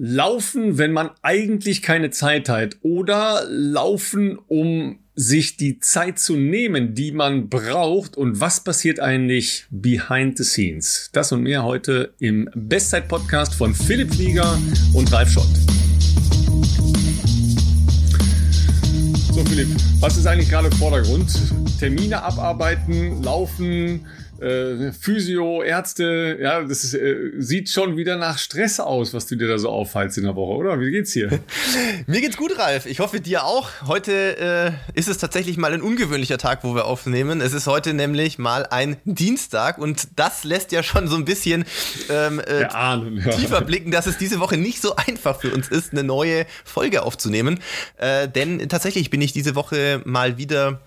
Laufen, wenn man eigentlich keine Zeit hat oder laufen, um sich die Zeit zu nehmen, die man braucht und was passiert eigentlich behind the scenes. Das und mehr heute im Bestzeit-Podcast von Philipp Flieger und Ralf Schott. So Philipp, was ist eigentlich gerade Vordergrund? Termine abarbeiten, laufen, äh, Physio, Ärzte, ja, das ist, äh, sieht schon wieder nach Stress aus, was du dir da so aufhalst in der Woche, oder? Wie geht's dir? Mir geht's gut, Ralf. Ich hoffe dir auch. Heute äh, ist es tatsächlich mal ein ungewöhnlicher Tag, wo wir aufnehmen. Es ist heute nämlich mal ein Dienstag und das lässt ja schon so ein bisschen ähm, äh, Ahnen, ja. tiefer blicken, dass es diese Woche nicht so einfach für uns ist, eine neue Folge aufzunehmen. Äh, denn tatsächlich bin ich diese Woche mal wieder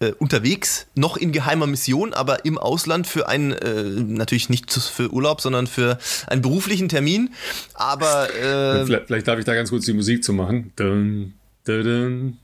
äh, unterwegs, noch in geheimer Mission, aber im Ausland für einen, äh, natürlich nicht für Urlaub, sondern für einen beruflichen Termin. Aber äh, vielleicht, vielleicht, darf ich da ganz kurz die Musik zu machen. Dun, dun, dun.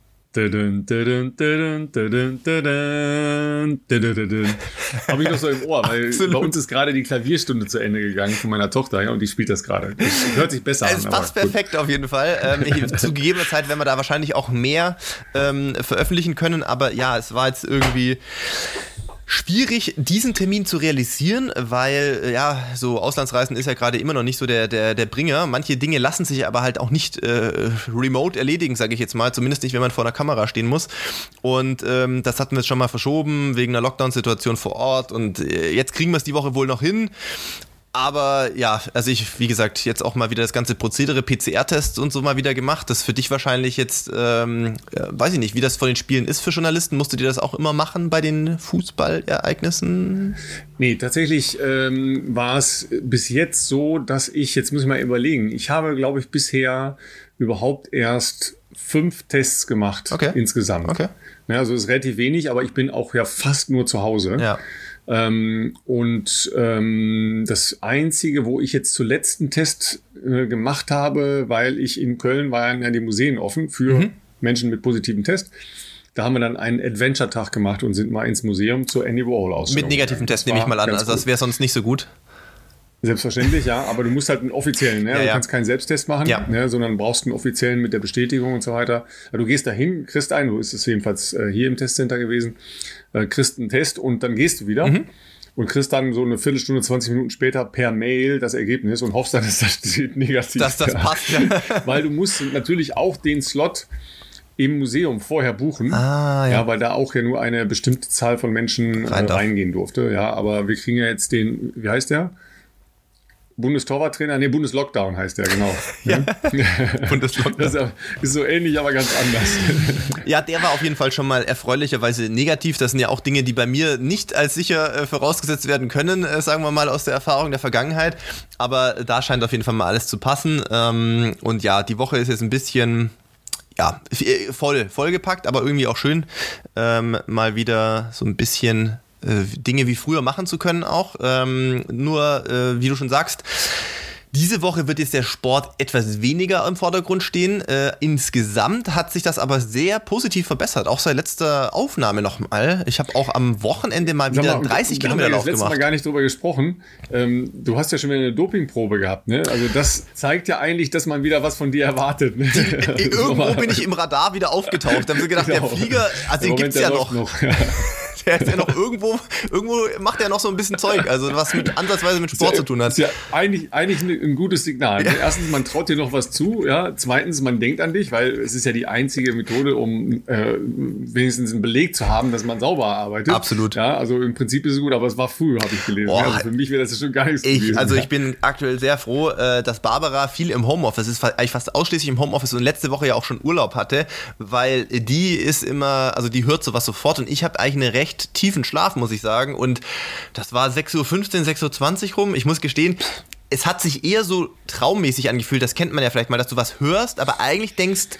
Habe ich noch so im Ohr, weil Absolut. bei uns ist gerade die Klavierstunde zu Ende gegangen von meiner Tochter ja, und die spielt das gerade. Das hört sich besser es an. Es passt perfekt auf jeden Fall. Ähm, zu gegebener Zeit werden wir da wahrscheinlich auch mehr ähm, veröffentlichen können, aber ja, es war jetzt irgendwie schwierig, diesen Termin zu realisieren, weil äh, ja, so Auslandsreisen ist ja gerade immer noch nicht so der, der, der Bringer. Manche Dinge lassen sich aber halt auch nicht äh, remote erledigen, sage ich jetzt mal, zumindest nicht, wenn man vor einer Kamera stehen muss. Und ähm, das hatten wir jetzt schon mal verschoben wegen einer Lockdown-Situation vor Ort und äh, jetzt kriegen wir es die Woche wohl noch hin. Aber ja, also ich, wie gesagt, jetzt auch mal wieder das ganze Prozedere, PCR-Tests und so mal wieder gemacht. Das ist für dich wahrscheinlich jetzt, ähm, weiß ich nicht, wie das von den Spielen ist für Journalisten. Musst du dir das auch immer machen bei den Fußballereignissen? Nee, tatsächlich ähm, war es bis jetzt so, dass ich, jetzt muss ich mal überlegen, ich habe, glaube ich, bisher überhaupt erst fünf Tests gemacht okay. insgesamt. Okay. Ja, also ist relativ wenig, aber ich bin auch ja fast nur zu Hause. Ja. Ähm, und ähm, das Einzige, wo ich jetzt zuletzt einen Test äh, gemacht habe, weil ich in Köln waren ja die Museen offen für mhm. Menschen mit positivem Test. Da haben wir dann einen Adventure-Tag gemacht und sind mal ins Museum zur Andy Warhol aus. Mit negativem Test nehme ich mal an, also das wäre sonst nicht so gut. Selbstverständlich, ja, aber du musst halt einen offiziellen, ne? Ja, du kannst keinen Selbsttest machen, ja. ne? sondern brauchst einen offiziellen mit der Bestätigung und so weiter. Also du gehst dahin, kriegst einen, du ist es jedenfalls äh, hier im Testcenter gewesen, äh, kriegst einen Test und dann gehst du wieder. Mhm. Und kriegst dann so eine Viertelstunde, 20 Minuten später per Mail das Ergebnis und hoffst dann, dass das negativ. Dass das passt, ja. Weil du musst natürlich auch den Slot im Museum vorher buchen. Ah, ja. ja. weil da auch ja nur eine bestimmte Zahl von Menschen Rein äh, reingehen durfte. Ja, aber wir kriegen ja jetzt den, wie heißt der? Bundestorwarttrainer, nee, Bundeslockdown heißt der, genau. ja. Bundeslockdown. Das ist so ähnlich, aber ganz anders. ja, der war auf jeden Fall schon mal erfreulicherweise negativ. Das sind ja auch Dinge, die bei mir nicht als sicher äh, vorausgesetzt werden können, äh, sagen wir mal aus der Erfahrung der Vergangenheit. Aber da scheint auf jeden Fall mal alles zu passen. Ähm, und ja, die Woche ist jetzt ein bisschen ja, äh, voll, vollgepackt, aber irgendwie auch schön, ähm, mal wieder so ein bisschen Dinge wie früher machen zu können auch. Ähm, nur, äh, wie du schon sagst, diese Woche wird jetzt der Sport etwas weniger im Vordergrund stehen. Äh, insgesamt hat sich das aber sehr positiv verbessert, auch seit letzter Aufnahme nochmal. Ich habe auch am Wochenende mal wieder mal, 30 Kilometer Lauf gemacht. Wir haben Mal gar nicht drüber gesprochen. Ähm, du hast ja schon wieder eine Dopingprobe gehabt, ne? Also das zeigt ja eigentlich, dass man wieder was von dir erwartet. Ne? Die, irgendwo bin ich im Radar wieder aufgetaucht. Da haben wir gedacht, genau. der Flieger, also den gibt es ja noch. noch. Der ist ja noch irgendwo, irgendwo macht er noch so ein bisschen Zeug, also was mit ansatzweise mit Sport ja, zu tun hat. Ist ja eigentlich, eigentlich ein gutes Signal. Ja. Erstens, man traut dir noch was zu, ja. Zweitens, man denkt an dich, weil es ist ja die einzige Methode, um äh, wenigstens einen Beleg zu haben, dass man sauber arbeitet. Absolut. Ja, also im Prinzip ist es gut, aber es war früh, habe ich gelesen. Oh, also für mich wäre das schon gar nichts ich, gewesen. Also ich bin aktuell sehr froh, äh, dass Barbara viel im Homeoffice ist, eigentlich fast ausschließlich im Homeoffice und letzte Woche ja auch schon Urlaub hatte, weil die ist immer, also die hört sowas sofort und ich habe eigentlich einen recht tiefen Schlaf muss ich sagen. Und das war 6.15 Uhr, 6.20 Uhr rum. Ich muss gestehen, es hat sich eher so traummäßig angefühlt. Das kennt man ja vielleicht mal, dass du was hörst, aber eigentlich denkst,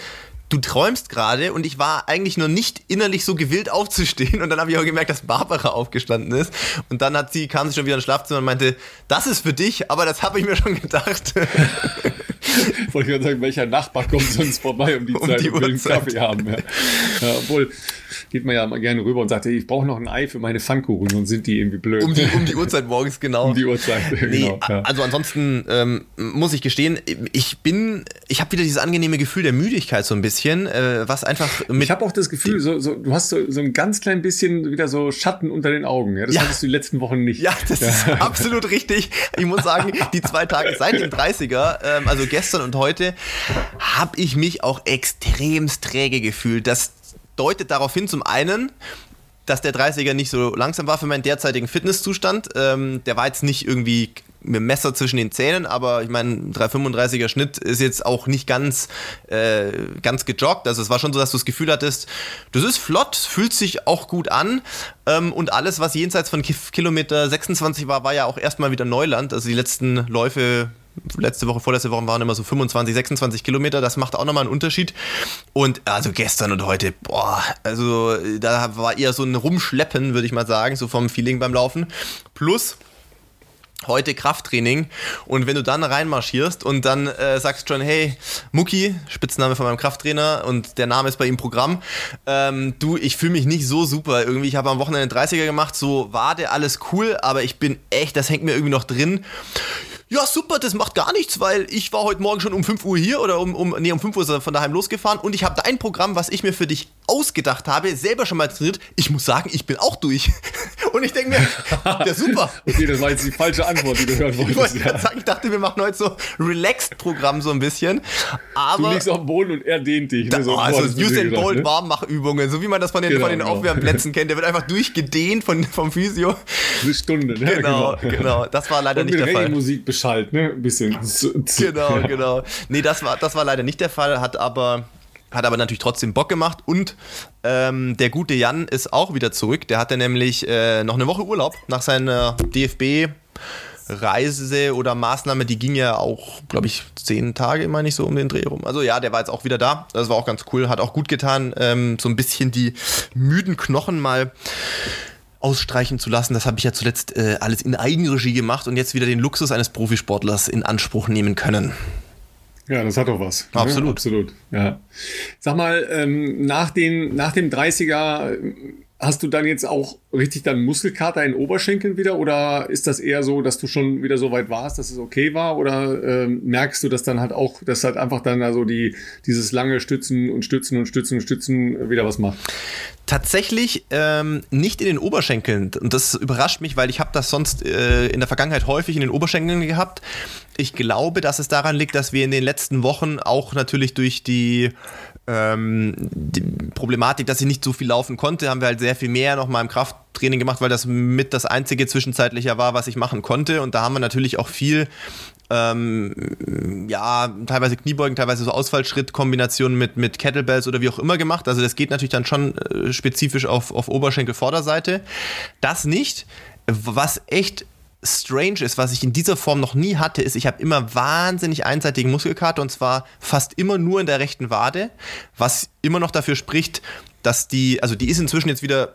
du träumst gerade und ich war eigentlich nur nicht innerlich so gewillt aufzustehen und dann habe ich auch gemerkt, dass Barbara aufgestanden ist und dann hat sie kam sie schon wieder ins Schlafzimmer und meinte, das ist für dich, aber das habe ich mir schon gedacht. Wollte ich gerade sagen, welcher Nachbar kommt sonst vorbei um die um Zeit die und will einen Kaffee haben. Ja. Ja, obwohl, geht man ja mal gerne rüber und sagt, ich brauche noch ein Ei für meine Pfannkuchen und sind die irgendwie blöd. Um die, um die Uhrzeit morgens, genau. Um die Uhrzeit, nee, genau. Ja. Also ansonsten ähm, muss ich gestehen, ich bin, ich habe wieder dieses angenehme Gefühl der Müdigkeit so ein bisschen, äh, was einfach mit. Ich habe auch das Gefühl, so, so, du hast so, so ein ganz klein bisschen wieder so Schatten unter den Augen. Ja? Das ja. hattest du die letzten Wochen nicht. Ja, das ja. ist absolut richtig. Ich muss sagen, die zwei Tage seit dem 30er, ähm, also gestern und heute, habe ich mich auch extremst träge gefühlt. Das deutet darauf hin, zum einen, dass der 30er nicht so langsam war für meinen derzeitigen Fitnesszustand. Ähm, der war jetzt nicht irgendwie mit dem Messer zwischen den Zähnen, aber ich meine, 335er Schnitt ist jetzt auch nicht ganz, äh, ganz gejoggt. Also es war schon so, dass du das Gefühl hattest, das ist flott, fühlt sich auch gut an. Ähm, und alles, was jenseits von Kilometer 26 war, war ja auch erstmal wieder Neuland. Also die letzten Läufe letzte Woche, vorletzte Woche waren immer so 25, 26 Kilometer. Das macht auch nochmal einen Unterschied. Und also gestern und heute, boah, also da war eher so ein Rumschleppen, würde ich mal sagen, so vom Feeling beim Laufen. Plus, heute Krafttraining. Und wenn du dann reinmarschierst und dann äh, sagst schon, hey, Mucki, Spitzname von meinem Krafttrainer und der Name ist bei ihm Programm, ähm, du, ich fühle mich nicht so super. Irgendwie, ich habe am Wochenende 30er gemacht, so war der alles cool, aber ich bin echt, das hängt mir irgendwie noch drin ja, super, das macht gar nichts, weil ich war heute Morgen schon um 5 Uhr hier oder um, um, nee, um 5 Uhr ist er von daheim losgefahren und ich habe dein Programm, was ich mir für dich ausgedacht habe, selber schon mal trainiert. Ich muss sagen, ich bin auch durch. Und ich denke mir, ja super. okay, das war jetzt die falsche Antwort, die du hören wolltest. Ich, ja. sagen, ich dachte, wir machen heute so Relaxed-Programm so ein bisschen. Aber du liegst auf dem Boden und er dehnt dich. Da, ne? so also Usain Bolt ne? Warmmachübungen, so wie man das von den, genau, von den genau. Aufwärmplätzen kennt. Der wird einfach durchgedehnt von, vom Physio. Eine Stunde, ne? Genau, genau. genau. Das war leider und nicht der Fall. Musik beschallt, ne? Ein bisschen. genau, genau. Nee, das war, das war leider nicht der Fall, hat aber hat aber natürlich trotzdem Bock gemacht und ähm, der gute Jan ist auch wieder zurück. Der hatte nämlich äh, noch eine Woche Urlaub nach seiner DFB. Reise oder Maßnahme, die ging ja auch, glaube ich, zehn Tage, meine ich, so um den Dreh rum. Also ja, der war jetzt auch wieder da. Das war auch ganz cool, hat auch gut getan, ähm, so ein bisschen die müden Knochen mal ausstreichen zu lassen. Das habe ich ja zuletzt äh, alles in Eigenregie gemacht und jetzt wieder den Luxus eines Profisportlers in Anspruch nehmen können. Ja, das hat doch was. Ne? Absolut. Ne? Absolut, ja. Sag mal, ähm, nach, den, nach dem 30er Hast du dann jetzt auch richtig dann Muskelkater in Oberschenkeln wieder oder ist das eher so, dass du schon wieder so weit warst, dass es okay war oder ähm, merkst du, dass dann halt auch, dass halt einfach dann also die dieses lange Stützen und Stützen und Stützen und Stützen wieder was macht? Tatsächlich ähm, nicht in den Oberschenkeln und das überrascht mich, weil ich habe das sonst äh, in der Vergangenheit häufig in den Oberschenkeln gehabt. Ich glaube, dass es daran liegt, dass wir in den letzten Wochen auch natürlich durch die ähm, die Problematik, dass ich nicht so viel laufen konnte, haben wir halt sehr viel mehr noch mal im Krafttraining gemacht, weil das mit das einzige zwischenzeitliche war, was ich machen konnte. Und da haben wir natürlich auch viel ähm, ja, teilweise Kniebeugen, teilweise so Ausfallschrittkombinationen mit, mit Kettlebells oder wie auch immer gemacht. Also das geht natürlich dann schon äh, spezifisch auf, auf Oberschenkel-Vorderseite. Das nicht. Was echt strange ist, was ich in dieser Form noch nie hatte, ist, ich habe immer wahnsinnig einseitigen Muskelkater und zwar fast immer nur in der rechten Wade, was immer noch dafür spricht, dass die, also die ist inzwischen jetzt wieder,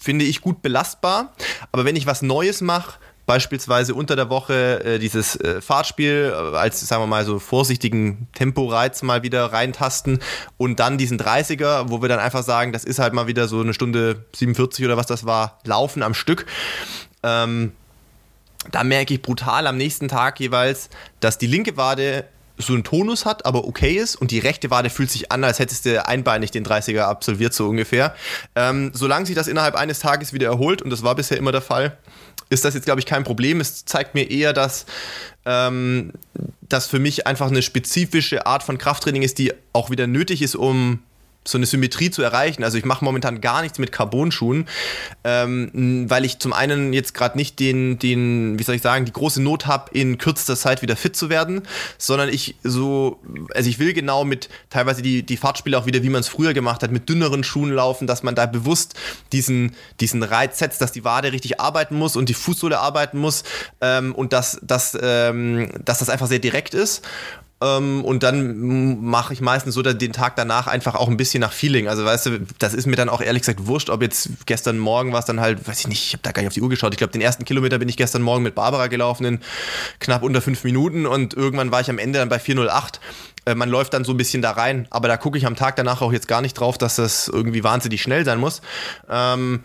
finde ich, gut belastbar, aber wenn ich was Neues mache, beispielsweise unter der Woche äh, dieses äh, Fahrtspiel äh, als, sagen wir mal, so vorsichtigen Temporeiz mal wieder reintasten und dann diesen 30er, wo wir dann einfach sagen, das ist halt mal wieder so eine Stunde 47 oder was das war, laufen am Stück. Ähm, da merke ich brutal am nächsten Tag jeweils, dass die linke Wade so einen Tonus hat, aber okay ist und die rechte Wade fühlt sich an, als hättest du einbeinig den 30er absolviert, so ungefähr. Ähm, solange sich das innerhalb eines Tages wieder erholt, und das war bisher immer der Fall, ist das jetzt, glaube ich, kein Problem. Es zeigt mir eher, dass ähm, das für mich einfach eine spezifische Art von Krafttraining ist, die auch wieder nötig ist, um so eine Symmetrie zu erreichen. Also ich mache momentan gar nichts mit Carbon-Schuhen, ähm, weil ich zum einen jetzt gerade nicht den, den, wie soll ich sagen, die große Not habe, in kürzester Zeit wieder fit zu werden, sondern ich so, also ich will genau mit teilweise die, die Fahrtspiele auch wieder, wie man es früher gemacht hat, mit dünneren Schuhen laufen, dass man da bewusst diesen, diesen Reiz setzt, dass die Wade richtig arbeiten muss und die Fußsohle arbeiten muss ähm, und dass, dass, ähm, dass das einfach sehr direkt ist. Ähm, und dann mache ich meistens so den Tag danach einfach auch ein bisschen nach Feeling. Also weißt du, das ist mir dann auch ehrlich gesagt wurscht, ob jetzt gestern Morgen war es dann halt, weiß ich nicht, ich habe da gar nicht auf die Uhr geschaut. Ich glaube, den ersten Kilometer bin ich gestern Morgen mit Barbara gelaufen in knapp unter fünf Minuten und irgendwann war ich am Ende dann bei 408 äh, man läuft dann so ein bisschen da rein, aber da gucke ich am Tag danach auch jetzt gar nicht drauf, dass das irgendwie wahnsinnig schnell sein muss. Ähm,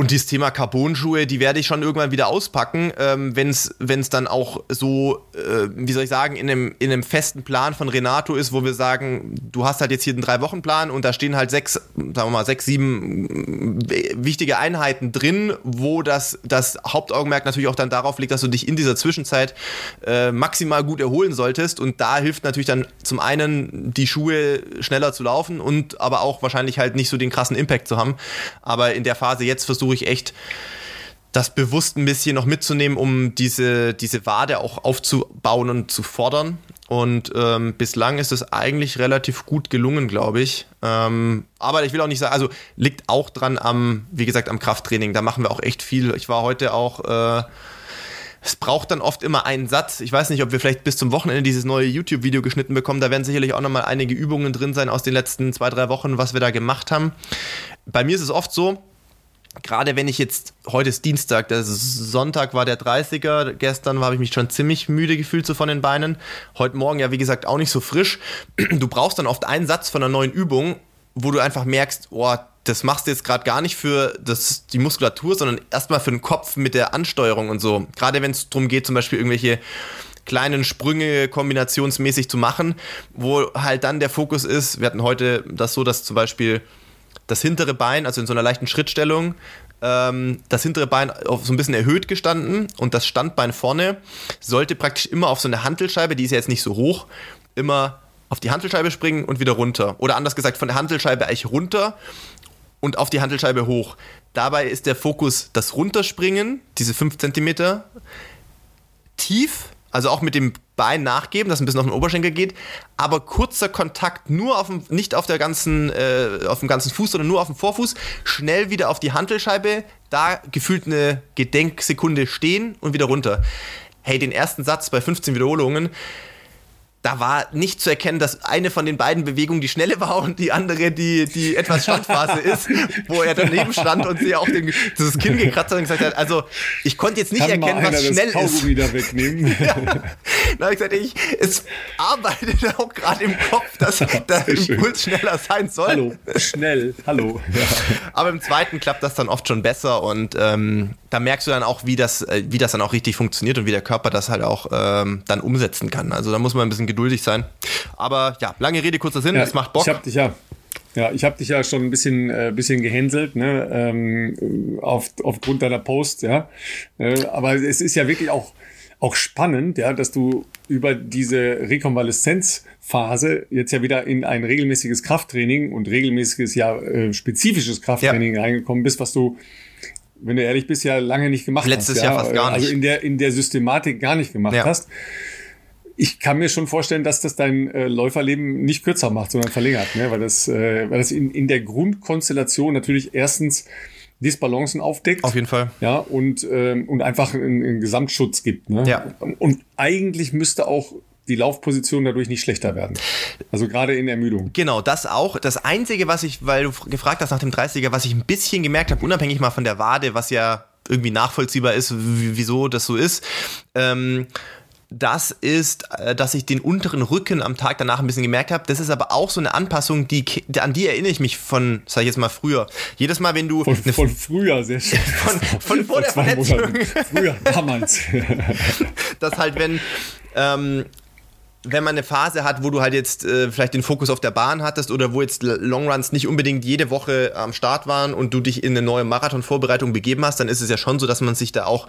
und dieses Thema Carbon-Schuhe, die werde ich schon irgendwann wieder auspacken, ähm, wenn es dann auch so, äh, wie soll ich sagen, in einem, in einem festen Plan von Renato ist, wo wir sagen, du hast halt jetzt hier einen Drei-Wochen-Plan und da stehen halt sechs, sagen wir mal, sechs, sieben äh, wichtige Einheiten drin, wo das, das Hauptaugenmerk natürlich auch dann darauf liegt, dass du dich in dieser Zwischenzeit äh, maximal gut erholen solltest. Und da hilft natürlich dann zum einen die Schuhe schneller zu laufen und aber auch wahrscheinlich halt nicht so den krassen Impact zu haben. Aber in der Phase jetzt versuche versuche ich echt das bewusst ein bisschen noch mitzunehmen, um diese, diese Wade auch aufzubauen und zu fordern. Und ähm, bislang ist es eigentlich relativ gut gelungen, glaube ich. Ähm, aber ich will auch nicht sagen, also liegt auch dran am, wie gesagt, am Krafttraining. Da machen wir auch echt viel. Ich war heute auch. Äh, es braucht dann oft immer einen Satz. Ich weiß nicht, ob wir vielleicht bis zum Wochenende dieses neue YouTube-Video geschnitten bekommen. Da werden sicherlich auch nochmal einige Übungen drin sein aus den letzten zwei, drei Wochen, was wir da gemacht haben. Bei mir ist es oft so, gerade wenn ich jetzt, heute ist Dienstag, der Sonntag war der 30er, gestern habe ich mich schon ziemlich müde gefühlt so von den Beinen. Heute Morgen ja, wie gesagt, auch nicht so frisch. Du brauchst dann oft einen Satz von einer neuen Übung, wo du einfach merkst, oh, das machst du jetzt gerade gar nicht für das, die Muskulatur, sondern erstmal für den Kopf mit der Ansteuerung und so. Gerade wenn es darum geht, zum Beispiel irgendwelche kleinen Sprünge kombinationsmäßig zu machen, wo halt dann der Fokus ist. Wir hatten heute das so, dass zum Beispiel das hintere Bein, also in so einer leichten Schrittstellung, ähm, das hintere Bein auf so ein bisschen erhöht gestanden und das Standbein vorne sollte praktisch immer auf so eine Hantelscheibe, die ist ja jetzt nicht so hoch, immer auf die Hantelscheibe springen und wieder runter. Oder anders gesagt, von der Hantelscheibe eigentlich runter und auf die Hantelscheibe hoch. Dabei ist der Fokus das Runterspringen, diese 5 cm, tief also auch mit dem Bein nachgeben, dass ein bisschen auf den Oberschenkel geht, aber kurzer Kontakt nur auf dem, nicht auf der ganzen, äh, auf dem ganzen Fuß, sondern nur auf dem Vorfuß, schnell wieder auf die Hantelscheibe, da gefühlt eine Gedenksekunde stehen und wieder runter. Hey, den ersten Satz bei 15 Wiederholungen, da war nicht zu erkennen, dass eine von den beiden Bewegungen die schnelle war und die andere die, die etwas Standphase ist, wo er daneben stand und sie auch den, das Kinn gekratzt hat und gesagt hat, also ich konnte jetzt nicht Kann erkennen, was schnell das ist. Wieder wegnehmen. ja. Da habe ich gesagt, ich, es arbeitet auch gerade im Kopf, dass der Impuls schneller sein soll. Hallo, schnell, hallo. Ja. Aber im zweiten klappt das dann oft schon besser und ähm, da merkst du dann auch, wie das, äh, wie das dann auch richtig funktioniert und wie der Körper das halt auch ähm, dann umsetzen kann. Also da muss man ein bisschen geduldig sein. Aber ja, lange Rede, kurzer Sinn, ja, es macht Bock. Ich hab dich ja. Ja, ich habe dich ja schon ein bisschen, äh, bisschen gehänselt, ne, ähm, auf, aufgrund deiner Post, ja. Äh, aber es ist ja wirklich auch, auch spannend, ja, dass du über diese Rekonvaleszenzphase jetzt ja wieder in ein regelmäßiges Krafttraining und regelmäßiges, ja, äh, spezifisches Krafttraining ja. reingekommen bist, was du wenn du ehrlich bist, ja lange nicht gemacht Letztes hast. Letztes Jahr fast gar also nicht. Also in der, in der Systematik gar nicht gemacht ja. hast. Ich kann mir schon vorstellen, dass das dein äh, Läuferleben nicht kürzer macht, sondern verlängert, ne? weil das, äh, weil das in, in der Grundkonstellation natürlich erstens Disbalancen aufdeckt. Auf jeden Fall. Ja, und, ähm, und einfach einen, einen Gesamtschutz gibt. Ne? Ja. Und eigentlich müsste auch die Laufposition dadurch nicht schlechter werden. Also gerade in Ermüdung. Genau, das auch. Das Einzige, was ich, weil du gefragt hast nach dem 30er, was ich ein bisschen gemerkt habe, unabhängig mal von der Wade, was ja irgendwie nachvollziehbar ist, wieso das so ist, ähm, das ist, äh, dass ich den unteren Rücken am Tag danach ein bisschen gemerkt habe. Das ist aber auch so eine Anpassung, die, an die erinnere ich mich von, sag ich jetzt mal, früher. Jedes Mal, wenn du. Von, von früher, sehr schön. Von, von vor der Verletzung. Früher, damals. dass halt, wenn. Ähm, wenn man eine Phase hat, wo du halt jetzt äh, vielleicht den Fokus auf der Bahn hattest oder wo jetzt Longruns nicht unbedingt jede Woche am Start waren und du dich in eine neue Marathonvorbereitung begeben hast, dann ist es ja schon so, dass man sich da auch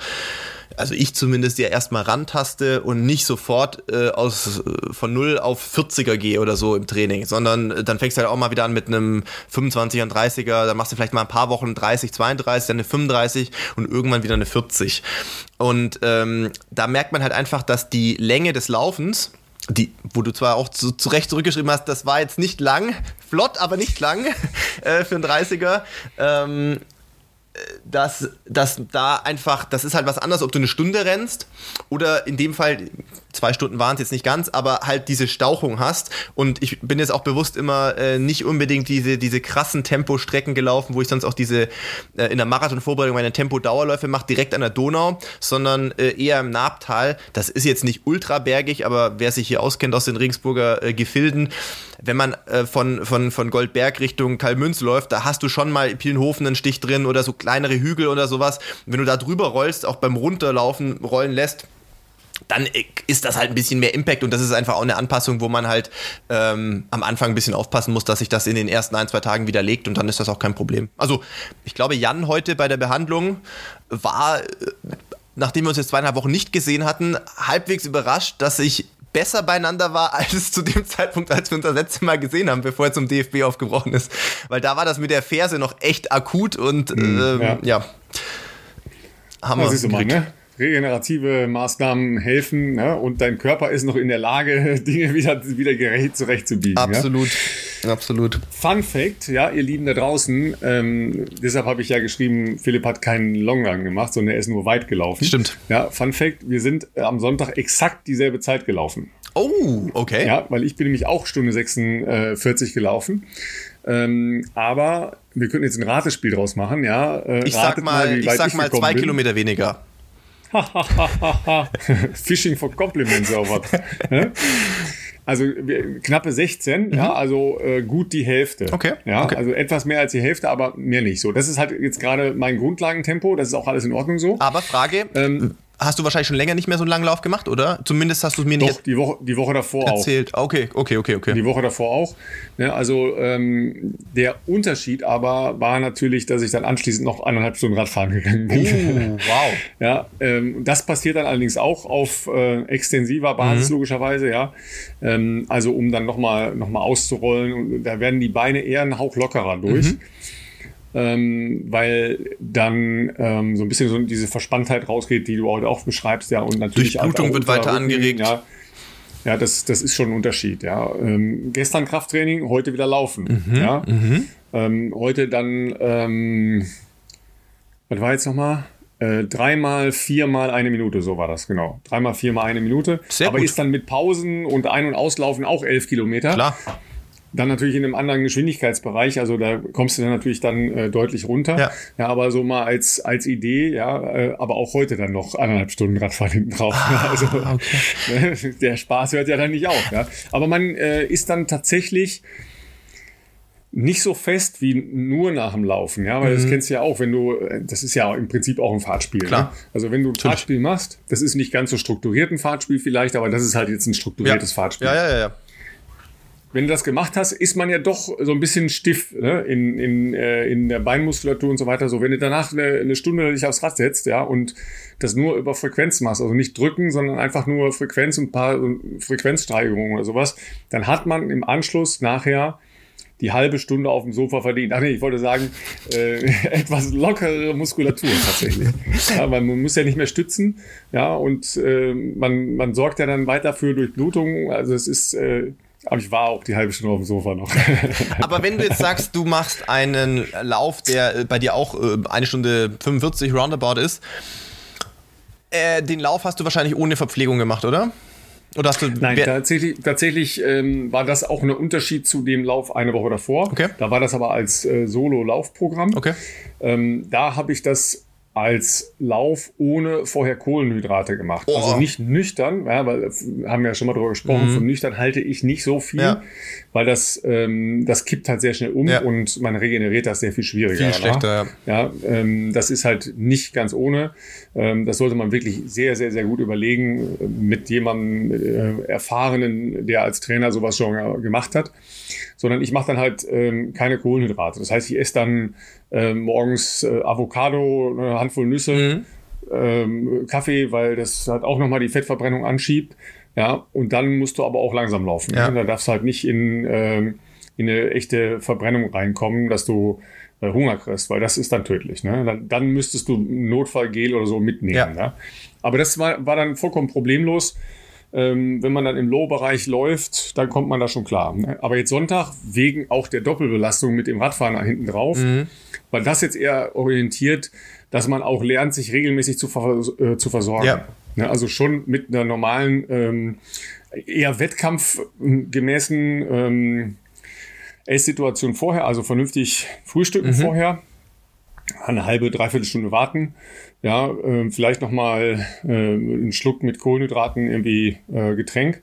also ich zumindest ja erstmal rantaste und nicht sofort äh, aus äh, von 0 auf 40er gehe oder so im Training, sondern äh, dann fängst du halt auch mal wieder an mit einem 25er, 30er, dann machst du vielleicht mal ein paar Wochen 30, 32, dann eine 35 und irgendwann wieder eine 40. Und ähm, da merkt man halt einfach, dass die Länge des Laufens die, wo du zwar auch zu, zu Recht zurückgeschrieben hast, das war jetzt nicht lang, flott, aber nicht lang äh, für einen 30er. Ähm, dass, dass da einfach, das ist halt was anderes, ob du eine Stunde rennst oder in dem Fall, zwei Stunden waren es jetzt nicht ganz, aber halt diese Stauchung hast. Und ich bin jetzt auch bewusst immer äh, nicht unbedingt diese, diese krassen Tempostrecken gelaufen, wo ich sonst auch diese äh, in der Marathonvorbereitung meine Tempo-Dauerläufe mache, direkt an der Donau, sondern äh, eher im Nabtal. Das ist jetzt nicht ultra bergig, aber wer sich hier auskennt aus den Regensburger äh, Gefilden, wenn man äh, von, von, von Goldberg Richtung Kalmünz läuft, da hast du schon mal Pilenhofen einen Stich drin oder so kleinere Hügel oder sowas. wenn du da drüber rollst, auch beim Runterlaufen rollen lässt, dann ist das halt ein bisschen mehr Impact und das ist einfach auch eine Anpassung, wo man halt ähm, am Anfang ein bisschen aufpassen muss, dass sich das in den ersten ein, zwei Tagen widerlegt und dann ist das auch kein Problem. Also ich glaube, Jan heute bei der Behandlung war, äh, nachdem wir uns jetzt zweieinhalb Wochen nicht gesehen hatten, halbwegs überrascht, dass ich besser beieinander war als es zu dem Zeitpunkt, als wir uns das letzte Mal gesehen haben, bevor er zum DFB aufgebrochen ist. Weil da war das mit der Ferse noch echt akut und mhm, ähm, ja. ja. Haben wir. Mal, ne? Regenerative Maßnahmen helfen ne? und dein Körper ist noch in der Lage, Dinge wieder, wieder gerecht zurechtzubiegen. Absolut, ja? absolut. Fun Fact, ja, ihr Lieben da draußen, ähm, deshalb habe ich ja geschrieben, Philipp hat keinen Longrun gemacht, sondern er ist nur weit gelaufen. Stimmt. Ja, Fun Fact, wir sind am Sonntag exakt dieselbe Zeit gelaufen. Oh, okay. Ja, weil ich bin nämlich auch Stunde 46 gelaufen. Ähm, aber wir könnten jetzt ein Ratespiel draus machen, ja. Äh, ich sag mal, mal ich sag mal zwei. Kilometer weniger. Fishing for Compliments oder was. Also knappe 16, mhm. ja, also äh, gut die Hälfte. Okay. Ja, okay. also etwas mehr als die Hälfte, aber mehr nicht. So, das ist halt jetzt gerade mein Grundlagentempo. Das ist auch alles in Ordnung so. Aber Frage: ähm, hast du wahrscheinlich schon länger nicht mehr so einen langen Lauf gemacht, oder? Zumindest hast du es mir nicht die Woche, die Woche davor erzählt. auch. Okay, okay, okay, okay. Die Woche davor auch. Ja, also ähm, der Unterschied aber war natürlich, dass ich dann anschließend noch eineinhalb Stunden Radfahren gegangen bin. Oh, wow. ja, ähm, das passiert dann allerdings auch auf äh, extensiver Basis mhm. logischerweise, ja. Ähm, also um dann nochmal noch mal auszurollen und da werden die Beine eher einen Hauch lockerer durch. Mhm ähm, weil dann ähm, so ein bisschen so diese Verspanntheit rausgeht, die du heute auch beschreibst, ja, und natürlich Durchblutung wird weiter angeregt. Ja, ja, das, das ist schon ein Unterschied. Ja. Ähm, gestern Krafttraining, heute wieder laufen. Mhm, ja. Mhm. Ähm, heute dann, ähm, was war jetzt nochmal? Äh, dreimal, viermal eine Minute, so war das, genau. Dreimal, viermal eine Minute. Sehr Aber gut. ist dann mit Pausen und Ein- und Auslaufen auch elf Kilometer. Klar. Dann natürlich in einem anderen Geschwindigkeitsbereich, also da kommst du dann natürlich dann äh, deutlich runter. Ja. ja, aber so mal als, als Idee, ja, äh, aber auch heute dann noch anderthalb Stunden Radfahren hinten drauf. Ah, also okay. Ne, der Spaß hört ja dann nicht auf. Ja. Aber man äh, ist dann tatsächlich nicht so fest wie nur nach dem Laufen, ja, weil mhm. das kennst du ja auch, wenn du, äh, das ist ja im Prinzip auch ein Fahrtspiel. Klar. Ne? Also wenn du ein Natürlich. Fahrtspiel machst, das ist nicht ganz so strukturiert ein Fahrtspiel vielleicht, aber das ist halt jetzt ein strukturiertes ja. Fahrtspiel. Ja, ja, ja, ja wenn du das gemacht hast, ist man ja doch so ein bisschen stiff ne? in, in, äh, in der Beinmuskulatur und so weiter. So, wenn du danach eine, eine Stunde dich aufs Rad setzt, ja, und das nur über Frequenz machst, also nicht drücken, sondern einfach nur Frequenz und ein paar Frequenzsteigerungen oder sowas, dann hat man im Anschluss nachher die halbe Stunde auf dem Sofa verdient. Ach nee, ich wollte sagen, äh, etwas lockere Muskulatur tatsächlich. Ja, man muss ja nicht mehr stützen, ja, und äh, man, man sorgt ja dann weiter für Durchblutung. Also es ist äh, aber ich war auch die halbe Stunde auf dem Sofa noch. Aber wenn du jetzt sagst, du machst einen Lauf, der bei dir auch äh, eine Stunde 45 roundabout ist, äh, den Lauf hast du wahrscheinlich ohne Verpflegung gemacht, oder? Oder hast du Nein, tatsächlich, tatsächlich ähm, war das auch ein Unterschied zu dem Lauf eine Woche davor. Okay. Da war das aber als äh, Solo-Laufprogramm. Okay. Ähm, da habe ich das als Lauf ohne vorher Kohlenhydrate gemacht. Oh. Also nicht nüchtern, ja, weil wir haben ja schon mal drüber gesprochen, mhm. von nüchtern halte ich nicht so viel, ja. Weil das, ähm, das kippt halt sehr schnell um ja. und man regeneriert das sehr viel schwieriger. Viel schlechter, ja. ja ähm, das ist halt nicht ganz ohne. Ähm, das sollte man wirklich sehr, sehr, sehr gut überlegen mit jemandem äh, Erfahrenen, der als Trainer sowas schon gemacht hat. Sondern ich mache dann halt ähm, keine Kohlenhydrate. Das heißt, ich esse dann äh, morgens äh, Avocado, eine Handvoll Nüsse, mhm. ähm, Kaffee, weil das halt auch nochmal die Fettverbrennung anschiebt. Ja, und dann musst du aber auch langsam laufen. Ja. Da darfst du halt nicht in, ähm, in eine echte Verbrennung reinkommen, dass du äh, Hunger kriegst, weil das ist dann tödlich. Ne? Dann, dann müsstest du Notfallgel oder so mitnehmen. Ja. Ne? Aber das war, war dann vollkommen problemlos. Ähm, wenn man dann im Low-Bereich läuft, dann kommt man da schon klar. Ne? Aber jetzt Sonntag, wegen auch der Doppelbelastung mit dem Radfahren hinten drauf, mhm. war das jetzt eher orientiert, dass man auch lernt, sich regelmäßig zu, ver äh, zu versorgen. Ja. Ja, also schon mit einer normalen, ähm, eher wettkampfgemäßen ähm, Esssituation vorher, also vernünftig frühstücken mhm. vorher, eine halbe, dreiviertel Stunde warten, ja, äh, vielleicht nochmal äh, einen Schluck mit Kohlenhydraten, irgendwie äh, Getränk.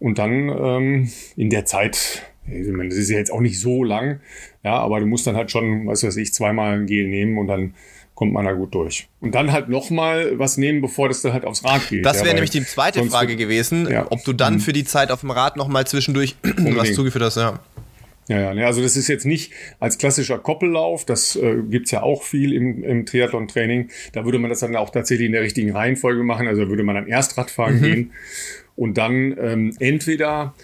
Und dann ähm, in der Zeit, ich meine, das ist ja jetzt auch nicht so lang, ja, aber du musst dann halt schon, was weiß ich, zweimal ein Gel nehmen und dann kommt man da gut durch. Und dann halt nochmal was nehmen, bevor das dann halt aufs Rad geht. Das wäre ja, nämlich die zweite Frage gewesen, ja. ob du dann mhm. für die Zeit auf dem Rad nochmal zwischendurch was zugeführt hast, ja. Ja, ja, ne, also das ist jetzt nicht als klassischer Koppellauf, das äh, gibt's ja auch viel im, im Triathlon-Training. Da würde man das dann auch tatsächlich in der richtigen Reihenfolge machen. Also würde man dann erst Radfahren mhm. gehen und dann ähm, entweder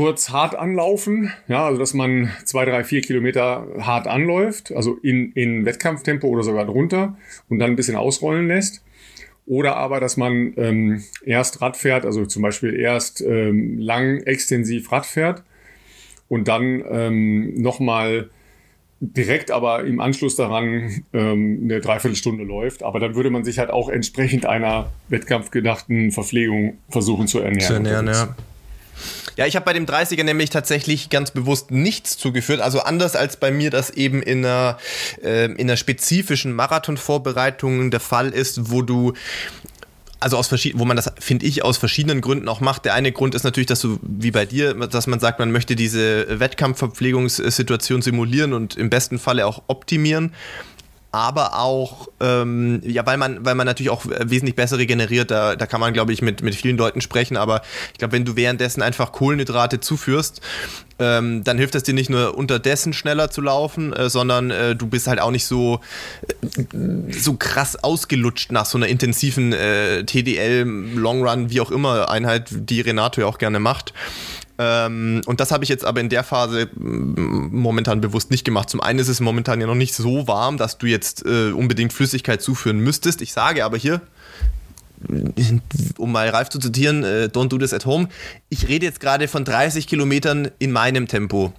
kurz hart anlaufen, ja, also dass man zwei, drei, vier Kilometer hart anläuft, also in, in Wettkampftempo oder sogar drunter und dann ein bisschen ausrollen lässt. Oder aber, dass man ähm, erst Rad fährt, also zum Beispiel erst ähm, lang extensiv Rad fährt und dann ähm, nochmal direkt aber im Anschluss daran ähm, eine Dreiviertelstunde läuft. Aber dann würde man sich halt auch entsprechend einer wettkampfgedachten Verpflegung versuchen zu ernähren. Zu ernähren, ja. Ja, ich habe bei dem 30er nämlich tatsächlich ganz bewusst nichts zugeführt. Also anders als bei mir das eben in einer, äh, in einer spezifischen Marathonvorbereitung der Fall ist, wo du also aus verschiedenen, wo man das, finde ich, aus verschiedenen Gründen auch macht. Der eine Grund ist natürlich, dass du, wie bei dir, dass man sagt, man möchte diese Wettkampfverpflegungssituation simulieren und im besten Falle auch optimieren aber auch, ähm, ja, weil man, weil man natürlich auch wesentlich besser regeneriert, da, da kann man, glaube ich, mit, mit vielen Leuten sprechen, aber ich glaube, wenn du währenddessen einfach Kohlenhydrate zuführst, ähm, dann hilft es dir nicht nur unterdessen schneller zu laufen, äh, sondern äh, du bist halt auch nicht so, äh, so krass ausgelutscht nach so einer intensiven äh, TDL, Long Run, wie auch immer Einheit, die Renato ja auch gerne macht. Ähm, und das habe ich jetzt aber in der Phase momentan bewusst nicht gemacht. Zum einen ist es momentan ja noch nicht so warm, dass du jetzt äh, unbedingt Flüssigkeit zuführen müsstest. Ich sage aber hier, um mal Ralf zu zitieren, äh, don't do this at home. Ich rede jetzt gerade von 30 Kilometern in meinem Tempo.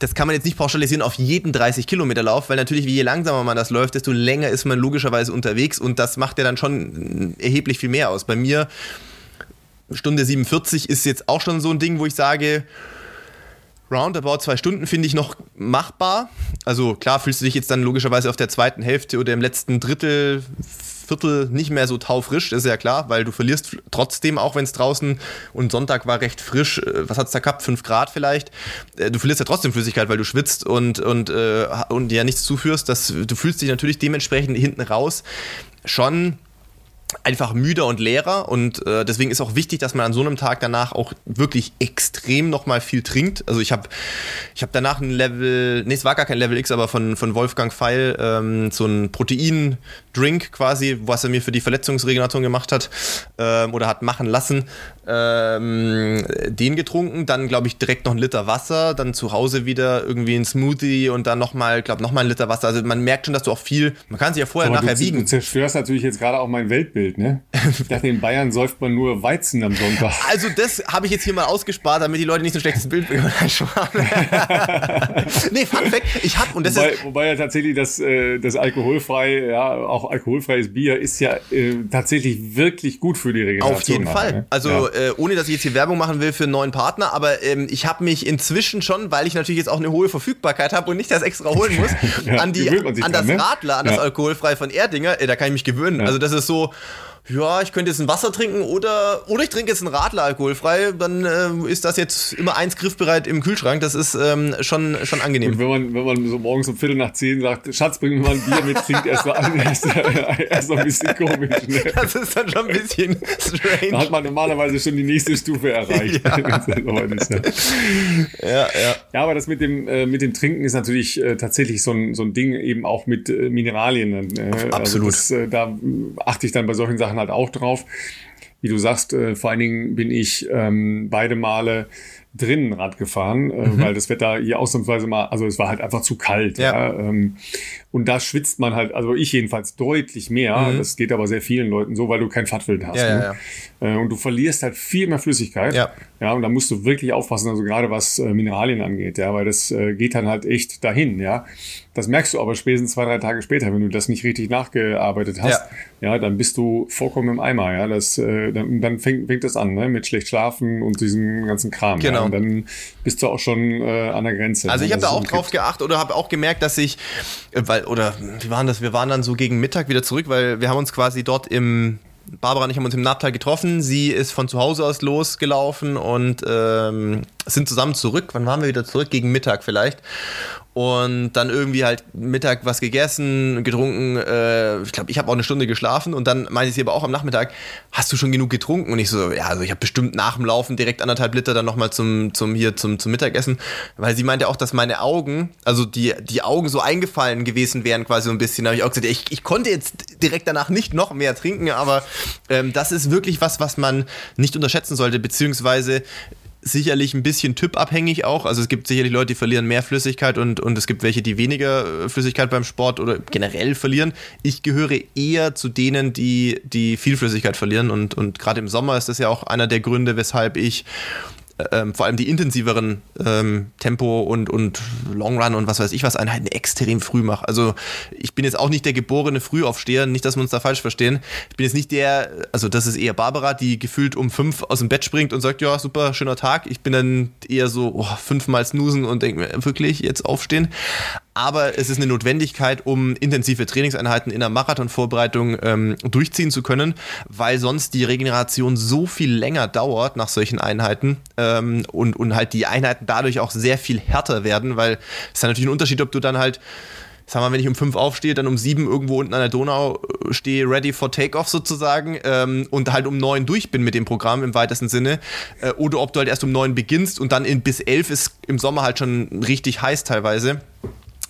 Das kann man jetzt nicht pauschalisieren auf jeden 30 Kilometer Lauf, weil natürlich, je langsamer man das läuft, desto länger ist man logischerweise unterwegs und das macht ja dann schon erheblich viel mehr aus. Bei mir Stunde 47 ist jetzt auch schon so ein Ding, wo ich sage, roundabout zwei Stunden finde ich noch machbar. Also klar fühlst du dich jetzt dann logischerweise auf der zweiten Hälfte oder im letzten Drittel, Viertel nicht mehr so taufrisch, ist ja klar, weil du verlierst trotzdem, auch wenn es draußen und Sonntag war recht frisch, äh, was hat es da gehabt, 5 Grad vielleicht, äh, du verlierst ja trotzdem Flüssigkeit, weil du schwitzt und, und, äh, und ja nichts zuführst, das, du fühlst dich natürlich dementsprechend hinten raus schon einfach müder und leerer und äh, deswegen ist auch wichtig, dass man an so einem Tag danach auch wirklich extrem nochmal viel trinkt. Also ich habe ich hab danach ein Level, nee, es war gar kein Level X, aber von, von Wolfgang Feil ähm, so ein Protein-Drink quasi, was er mir für die Verletzungsregeneration gemacht hat ähm, oder hat machen lassen, ähm, den getrunken, dann glaube ich direkt noch ein Liter Wasser, dann zu Hause wieder irgendwie ein Smoothie und dann nochmal, glaube nochmal ein Liter Wasser. Also man merkt schon, dass du auch viel, man kann sich ja vorher aber nachher du, wiegen. Du zerstörst natürlich jetzt gerade auch mein Weltbild Bild, ne? Ich dachte, in Bayern säuft man nur Weizen am Sonntag. Also das habe ich jetzt hier mal ausgespart, damit die Leute nicht so ein schlechtes Bild bekommen. nee, Fun Fact, ich habe und das wobei, ist wobei ja tatsächlich das, äh, das alkoholfrei, ja, auch alkoholfreies Bier ist ja äh, tatsächlich wirklich gut für die Regeneration. Auf jeden Fall. Ne? Also ja. äh, ohne, dass ich jetzt hier Werbung machen will für einen neuen Partner, aber ähm, ich habe mich inzwischen schon, weil ich natürlich jetzt auch eine hohe Verfügbarkeit habe und nicht das extra holen muss, ja, an, die, an dran, das ne? Radler, an das alkoholfrei von Erdinger, äh, da kann ich mich gewöhnen. Also das ist so, ja, ich könnte jetzt ein Wasser trinken oder, oder ich trinke jetzt ein Radler alkoholfrei, dann äh, ist das jetzt immer eins griffbereit im Kühlschrank. Das ist ähm, schon, schon angenehm. Und wenn man, wenn man so morgens um Viertel nach zehn sagt, Schatz, bring mir mal ein Bier mit, klingt erst so, erst, erst ein bisschen komisch. Ne? Das ist dann schon ein bisschen strange. Da hat man normalerweise schon die nächste Stufe erreicht. Ja, ja. ja, ja. aber das mit dem, äh, mit dem Trinken ist natürlich äh, tatsächlich so ein, so ein Ding eben auch mit äh, Mineralien. Äh, Absolut. Also das, äh, da achte ich dann bei solchen Sachen Sachen halt auch drauf. wie du sagst, äh, vor allen Dingen bin ich ähm, beide Male drinnen Rad gefahren, äh, mhm. weil das Wetter hier ausnahmsweise mal, also es war halt einfach zu kalt. Ja. ja ähm, und da schwitzt man halt, also ich jedenfalls deutlich mehr. Mhm. Das geht aber sehr vielen Leuten so, weil du kein Fahrtwild hast. Ja, ne? ja, und du verlierst halt viel mehr Flüssigkeit. Ja. ja. Und da musst du wirklich aufpassen, also gerade was äh, Mineralien angeht, ja, weil das äh, geht dann halt echt dahin, ja. Das merkst du aber spätestens zwei, drei Tage später, wenn du das nicht richtig nachgearbeitet hast. Ja, ja dann bist du vollkommen im Eimer, ja. Das, äh, dann, dann fängt, fängt das an, ne? Mit schlecht schlafen und diesem ganzen Kram. Genau. Ja? Und dann bist du auch schon äh, an der Grenze. Also ich habe da auch drauf geachtet oder habe auch gemerkt, dass ich, äh, weil, oder wie waren das? Wir waren dann so gegen Mittag wieder zurück, weil wir haben uns quasi dort im Barbara und ich haben uns im Nabtal getroffen. Sie ist von zu Hause aus losgelaufen und ähm, sind zusammen zurück. Wann waren wir wieder zurück? Gegen Mittag vielleicht und dann irgendwie halt Mittag was gegessen, getrunken. Äh, ich glaube, ich habe auch eine Stunde geschlafen und dann meinte sie aber auch am Nachmittag, hast du schon genug getrunken? Und ich so, ja, also ich habe bestimmt nach dem Laufen direkt anderthalb Liter dann nochmal zum, zum zum, zum Mittagessen, weil sie meinte auch, dass meine Augen, also die, die Augen so eingefallen gewesen wären quasi so ein bisschen. Da habe ich auch gesagt, ich, ich konnte jetzt direkt danach nicht noch mehr trinken, aber ähm, das ist wirklich was, was man nicht unterschätzen sollte, beziehungsweise sicherlich ein bisschen typabhängig auch. Also es gibt sicherlich Leute, die verlieren mehr Flüssigkeit und, und es gibt welche, die weniger äh, Flüssigkeit beim Sport oder generell verlieren. Ich gehöre eher zu denen, die, die viel Flüssigkeit verlieren und, und gerade im Sommer ist das ja auch einer der Gründe, weshalb ich ähm, vor allem die intensiveren ähm, Tempo- und, und Longrun und was weiß ich was Einheiten extrem früh mache. Also ich bin jetzt auch nicht der geborene Frühaufsteher, nicht, dass wir uns da falsch verstehen. Ich bin jetzt nicht der, also das ist eher Barbara, die gefühlt um fünf aus dem Bett springt und sagt, ja, super, schöner Tag. Ich bin dann eher so oh, fünfmal snoosen und denke mir, wirklich, jetzt aufstehen aber es ist eine Notwendigkeit, um intensive Trainingseinheiten in der Marathonvorbereitung ähm, durchziehen zu können, weil sonst die Regeneration so viel länger dauert nach solchen Einheiten ähm, und, und halt die Einheiten dadurch auch sehr viel härter werden, weil es ist natürlich ein Unterschied, ob du dann halt sagen wir, wenn ich um fünf aufstehe, dann um sieben irgendwo unten an der Donau äh, stehe, ready for takeoff sozusagen ähm, und halt um neun durch bin mit dem Programm im weitesten Sinne. Äh, oder ob du halt erst um neun beginnst und dann in, bis elf ist im Sommer halt schon richtig heiß teilweise.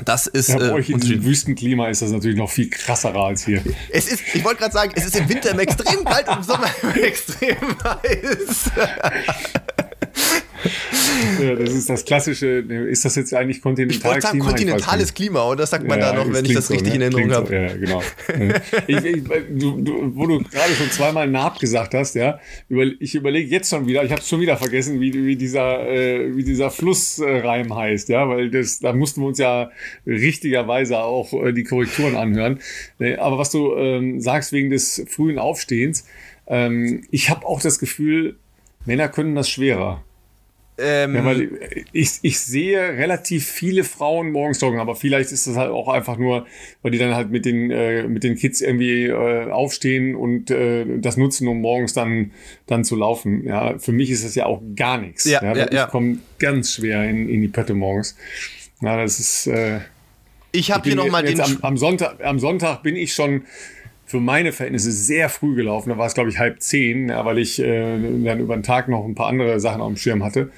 Das ist. Ja, bei äh, euch in diesem Wüstenklima ist das natürlich noch viel krasser als hier. Es ist, ich wollte gerade sagen, es ist im Winter immer extrem kalt und im Sommer immer extrem heiß. Ja, das ist das klassische. Ist das jetzt eigentlich kontinentales Klima? kontinentales Klima, oder das sagt man ja, da noch, wenn ich das richtig so, ne? in Erinnerung habe. So, ja, genau. ich, ich, du, du, wo du gerade schon zweimal Naab gesagt hast, ja, über, ich überlege jetzt schon wieder, ich habe es schon wieder vergessen, wie, wie dieser, äh, wie dieser Flussreim heißt, ja, weil das, da mussten wir uns ja richtigerweise auch äh, die Korrekturen anhören. Aber was du ähm, sagst wegen des frühen Aufstehens, ähm, ich habe auch das Gefühl, Männer können das schwerer. Ähm, ja, weil ich, ich sehe relativ viele Frauen morgens joggen, aber vielleicht ist das halt auch einfach nur, weil die dann halt mit den, äh, mit den Kids irgendwie äh, aufstehen und äh, das nutzen, um morgens dann, dann zu laufen. Ja, für mich ist das ja auch gar nichts. Ja, ja, ja, ich komme ganz schwer in, in die Pötte morgens. Ja, das ist. Äh, ich habe hier nochmal den. Am, am, Sonntag, am Sonntag bin ich schon für meine Verhältnisse sehr früh gelaufen. Da war es, glaube ich, halb zehn, ja, weil ich äh, dann über den Tag noch ein paar andere Sachen auf dem Schirm hatte.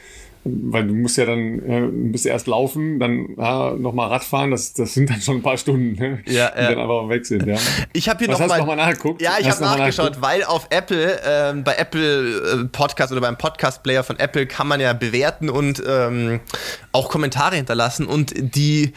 Weil du musst ja dann äh, bis erst laufen, dann ja, nochmal Radfahren, das, das sind dann schon ein paar Stunden, ne? ja, die dann einfach weg sind. Ja. Ich habe hier nochmal noch mal nachgeguckt. Ja, ich habe nachgeschaut, weil auf Apple, ähm, bei Apple äh, Podcast oder beim Podcast-Player von Apple kann man ja bewerten und ähm, auch Kommentare hinterlassen und die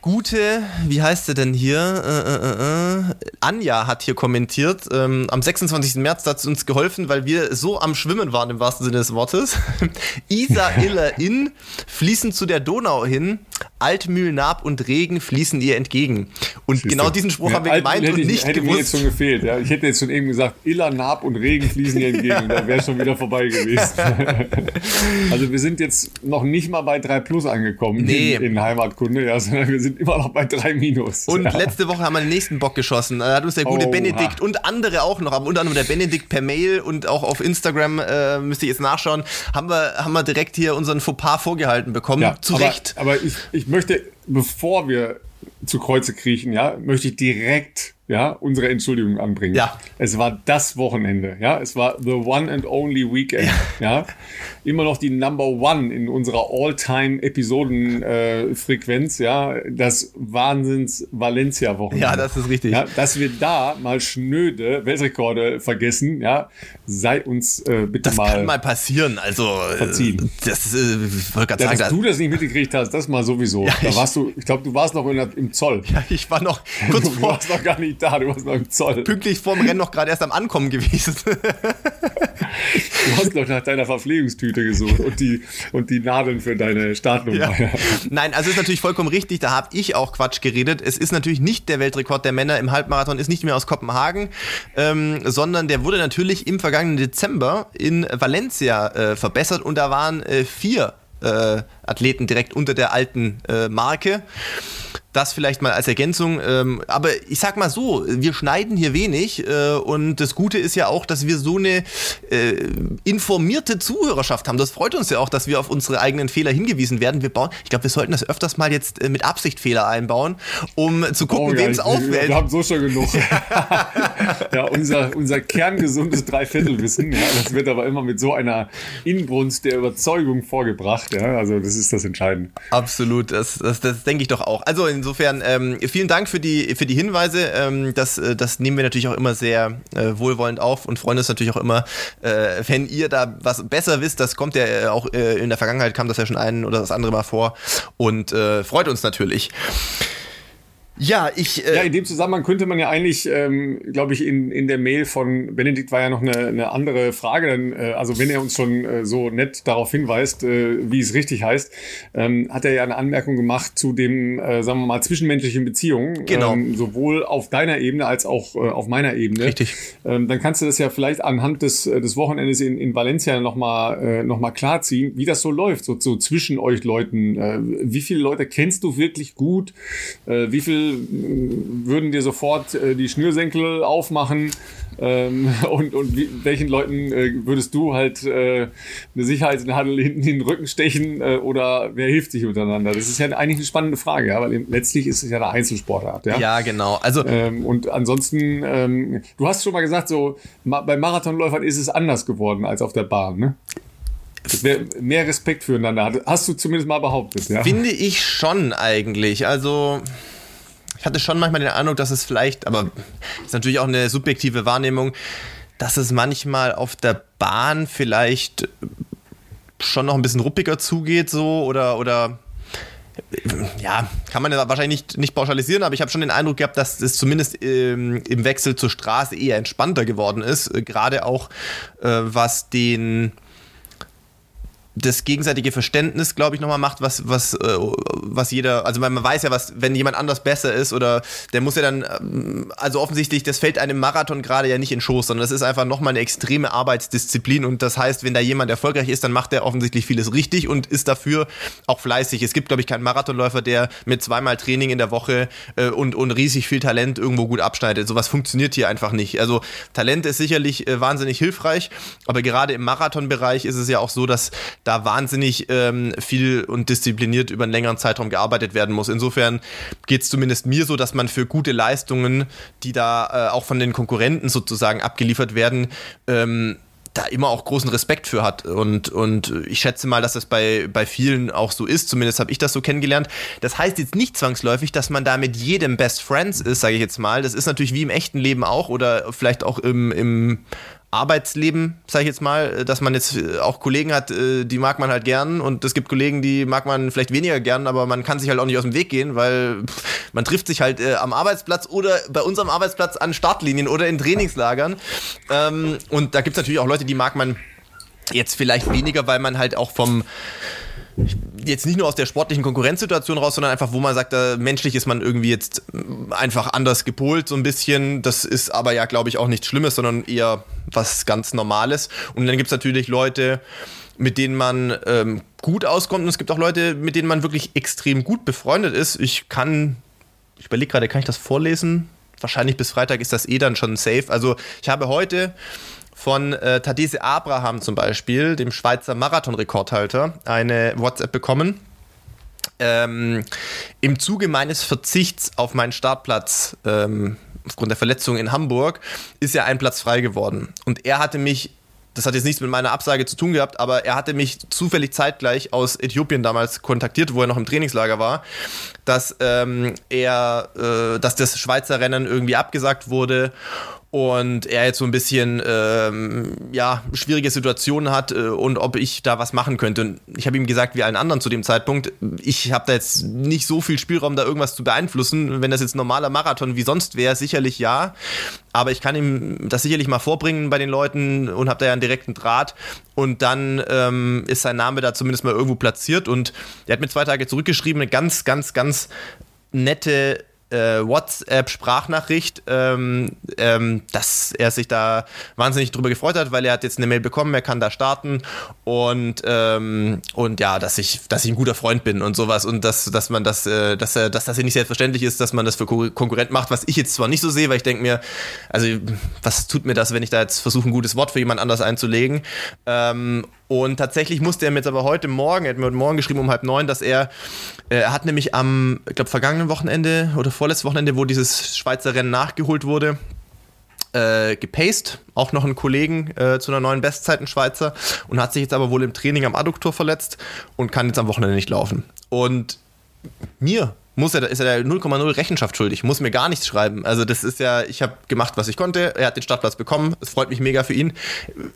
gute, wie heißt sie denn hier? Äh, äh, äh, Anja hat hier kommentiert. Ähm, am 26. März hat es uns geholfen, weil wir so am Schwimmen waren, im wahrsten Sinne des Wortes. Isar, Iller, Inn fließen zu der Donau hin. Altmühl, Naab und Regen fließen ihr entgegen. Und Siehst genau diesen Spruch ja, haben wir gemeint hätte und nicht hätte gewusst. Mir jetzt schon gefehlt. Ja. Ich hätte jetzt schon eben gesagt, Iller, Naab und Regen fließen ihr entgegen. da wäre schon wieder vorbei gewesen. also wir sind jetzt noch nicht mal bei 3 Plus angekommen nee. in, in Heimatkunde, ja, sondern wir sind immer noch bei drei Minus. Und ja. letzte Woche haben wir den nächsten Bock geschossen. Da hat uns der gute oh, Benedikt ha. und andere auch noch, aber unter anderem der Benedikt per Mail und auch auf Instagram, äh, müsste ich jetzt nachschauen, haben wir, haben wir direkt hier unseren Fauxpas vorgehalten bekommen. Ja, Zu aber, Recht. Aber ich, ich möchte, bevor wir zu Kreuze kriechen, ja, möchte ich direkt ja, unsere Entschuldigung anbringen. Ja. Es war das Wochenende, ja, es war the one and only weekend, ja. ja. Immer noch die Number One in unserer All-Time-Episoden-Frequenz, äh, ja, das Wahnsinns-Valencia-Wochenende. Ja, das ist richtig. Ja, dass wir da mal schnöde Weltrekorde vergessen, ja, sei uns äh, bitte das mal. Das kann mal passieren, also. Verziehen. Das, äh, wollte ja, sagen. Dass du das nicht mitgekriegt hast, das mal sowieso. Ja, da warst du, ich glaube, du warst noch der, im Zoll. Ja, ich war noch kurz du vor. Warst noch gar nicht da, du warst noch im Zoll. Pünktlich vorm Rennen noch gerade erst am Ankommen gewesen. du hast noch nach deiner Verpflegungstüte gesucht und die, und die Nadeln für deine Startnummer. Ja. Nein, also ist natürlich vollkommen richtig, da habe ich auch Quatsch geredet. Es ist natürlich nicht der Weltrekord der Männer im Halbmarathon, ist nicht mehr aus Kopenhagen, ähm, sondern der wurde natürlich im vergangenen Dezember in Valencia äh, verbessert und da waren äh, vier äh, Athleten direkt unter der alten äh, Marke. Das vielleicht mal als Ergänzung. Ähm, aber ich sag mal so, wir schneiden hier wenig äh, und das Gute ist ja auch, dass wir so eine äh, informierte Zuhörerschaft haben. Das freut uns ja auch, dass wir auf unsere eigenen Fehler hingewiesen werden. Wir bauen, ich glaube, wir sollten das öfters mal jetzt äh, mit Absicht Fehler einbauen, um zu gucken, oh, wem es auffällt. Wir haben so schon genug. ja, unser, unser kerngesundes Dreiviertelwissen, ja, das wird aber immer mit so einer Inbrunst der Überzeugung vorgebracht. Ja, also das ist das Entscheidende. Absolut, das, das, das denke ich doch auch. Also in insofern ähm, vielen Dank für die, für die Hinweise. Ähm, das, äh, das nehmen wir natürlich auch immer sehr äh, wohlwollend auf und freuen uns natürlich auch immer, äh, wenn ihr da was besser wisst. Das kommt ja äh, auch äh, in der Vergangenheit, kam das ja schon ein oder das andere Mal vor und äh, freut uns natürlich. Ja, ich. Äh ja, in dem Zusammenhang könnte man ja eigentlich, ähm, glaube ich, in, in der Mail von Benedikt war ja noch eine, eine andere Frage. Denn, äh, also wenn er uns schon äh, so nett darauf hinweist, äh, wie es richtig heißt, ähm, hat er ja eine Anmerkung gemacht zu dem, äh, sagen wir mal, zwischenmenschlichen Beziehungen. Genau. Ähm, sowohl auf deiner Ebene als auch äh, auf meiner Ebene. Richtig. Ähm, dann kannst du das ja vielleicht anhand des, äh, des Wochenendes in, in Valencia nochmal äh, noch mal klarziehen, wie das so läuft, so, so zwischen euch Leuten. Äh, wie viele Leute kennst du wirklich gut? Äh, wie viel würden dir sofort äh, die Schnürsenkel aufmachen ähm, und, und wie, welchen Leuten äh, würdest du halt äh, eine Sicherheitsnadel hinten in den Rücken stechen äh, oder wer hilft sich untereinander? Das ist ja eigentlich eine spannende Frage, ja, weil letztlich ist es ja eine Einzelsportart. Ja, ja genau. Also ähm, und ansonsten, ähm, du hast schon mal gesagt, so ma bei Marathonläufern ist es anders geworden als auf der Bahn, ne? mehr Respekt füreinander. Hast du zumindest mal behauptet, ja? Finde ich schon eigentlich. Also ich hatte schon manchmal den Eindruck, dass es vielleicht, aber ist natürlich auch eine subjektive Wahrnehmung, dass es manchmal auf der Bahn vielleicht schon noch ein bisschen ruppiger zugeht, so oder oder ja, kann man ja wahrscheinlich nicht, nicht pauschalisieren, aber ich habe schon den Eindruck gehabt, dass es zumindest ähm, im Wechsel zur Straße eher entspannter geworden ist. Äh, Gerade auch äh, was den das gegenseitige Verständnis, glaube ich, nochmal macht, was, was, äh, was jeder, also man weiß ja, was, wenn jemand anders besser ist oder der muss ja dann, ähm, also offensichtlich, das fällt einem Marathon gerade ja nicht in Schoß, sondern das ist einfach nochmal eine extreme Arbeitsdisziplin und das heißt, wenn da jemand erfolgreich ist, dann macht er offensichtlich vieles richtig und ist dafür auch fleißig. Es gibt, glaube ich, keinen Marathonläufer, der mit zweimal Training in der Woche äh, und, und riesig viel Talent irgendwo gut abschneidet. Sowas funktioniert hier einfach nicht. Also Talent ist sicherlich äh, wahnsinnig hilfreich, aber gerade im Marathonbereich ist es ja auch so, dass da wahnsinnig ähm, viel und diszipliniert über einen längeren Zeitraum gearbeitet werden muss. Insofern geht es zumindest mir so, dass man für gute Leistungen, die da äh, auch von den Konkurrenten sozusagen abgeliefert werden, ähm, da immer auch großen Respekt für hat. Und, und ich schätze mal, dass das bei, bei vielen auch so ist. Zumindest habe ich das so kennengelernt. Das heißt jetzt nicht zwangsläufig, dass man da mit jedem Best Friends ist, sage ich jetzt mal. Das ist natürlich wie im echten Leben auch oder vielleicht auch im, im Arbeitsleben, sage ich jetzt mal, dass man jetzt äh, auch Kollegen hat, äh, die mag man halt gern und es gibt Kollegen, die mag man vielleicht weniger gern, aber man kann sich halt auch nicht aus dem Weg gehen, weil man trifft sich halt äh, am Arbeitsplatz oder bei unserem Arbeitsplatz an Startlinien oder in Trainingslagern. Ähm, und da gibt es natürlich auch Leute, die mag man jetzt vielleicht weniger, weil man halt auch vom jetzt nicht nur aus der sportlichen Konkurrenzsituation raus, sondern einfach, wo man sagt, da menschlich ist man irgendwie jetzt einfach anders gepolt, so ein bisschen. Das ist aber ja, glaube ich, auch nichts Schlimmes, sondern eher was ganz Normales. Und dann gibt es natürlich Leute, mit denen man ähm, gut auskommt und es gibt auch Leute, mit denen man wirklich extrem gut befreundet ist. Ich kann, ich überlege gerade, kann ich das vorlesen? Wahrscheinlich bis Freitag ist das eh dann schon safe. Also ich habe heute von äh, Tadese Abraham zum Beispiel, dem Schweizer Marathonrekordhalter, eine WhatsApp bekommen. ähm, im Zuge meines Verzichts auf meinen Startplatz ähm, aufgrund der Verletzung in Hamburg ist ja ein Platz frei geworden. Und er hatte mich das hat jetzt nichts mit meiner Absage zu tun gehabt, aber er hatte mich zufällig zeitgleich aus Äthiopien damals kontaktiert, wo er noch im Trainingslager war, dass ähm, er, äh, dass das Schweizer Rennen irgendwie abgesagt wurde und er jetzt so ein bisschen ähm, ja schwierige Situationen hat äh, und ob ich da was machen könnte. Und ich habe ihm gesagt, wie allen anderen zu dem Zeitpunkt, ich habe da jetzt nicht so viel Spielraum, da irgendwas zu beeinflussen. Wenn das jetzt normaler Marathon wie sonst wäre, sicherlich ja. Aber ich kann ihm das sicherlich mal vorbringen bei den Leuten und habe da ja einen direkten Draht. Und dann ähm, ist sein Name da zumindest mal irgendwo platziert. Und er hat mir zwei Tage zurückgeschrieben, eine ganz, ganz, ganz nette äh, WhatsApp-Sprachnachricht, ähm, ähm, dass er sich da wahnsinnig drüber gefreut hat, weil er hat jetzt eine Mail bekommen, er kann da starten und, ähm, und ja, dass ich, dass ich ein guter Freund bin und sowas und dass, dass man das, äh, dass, äh, dass das hier nicht selbstverständlich ist, dass man das für Konkurrent macht, was ich jetzt zwar nicht so sehe, weil ich denke mir, also was tut mir das, wenn ich da jetzt versuche, ein gutes Wort für jemand anders einzulegen? Ähm, und tatsächlich musste er mir jetzt aber heute Morgen, er hat mir heute Morgen geschrieben um halb neun, dass er, äh, er hat nämlich am, ich glaube, vergangenen Wochenende oder vorletztes Wochenende, wo dieses Schweizer Rennen nachgeholt wurde, äh, gepaced, auch noch einen Kollegen äh, zu einer neuen Bestzeiten Schweizer und hat sich jetzt aber wohl im Training am Adduktor verletzt und kann jetzt am Wochenende nicht laufen. Und mir muss er, ist er 0,0 Rechenschaft schuldig, muss mir gar nichts schreiben. Also das ist ja, ich habe gemacht, was ich konnte. Er hat den Startplatz bekommen. Es freut mich mega für ihn.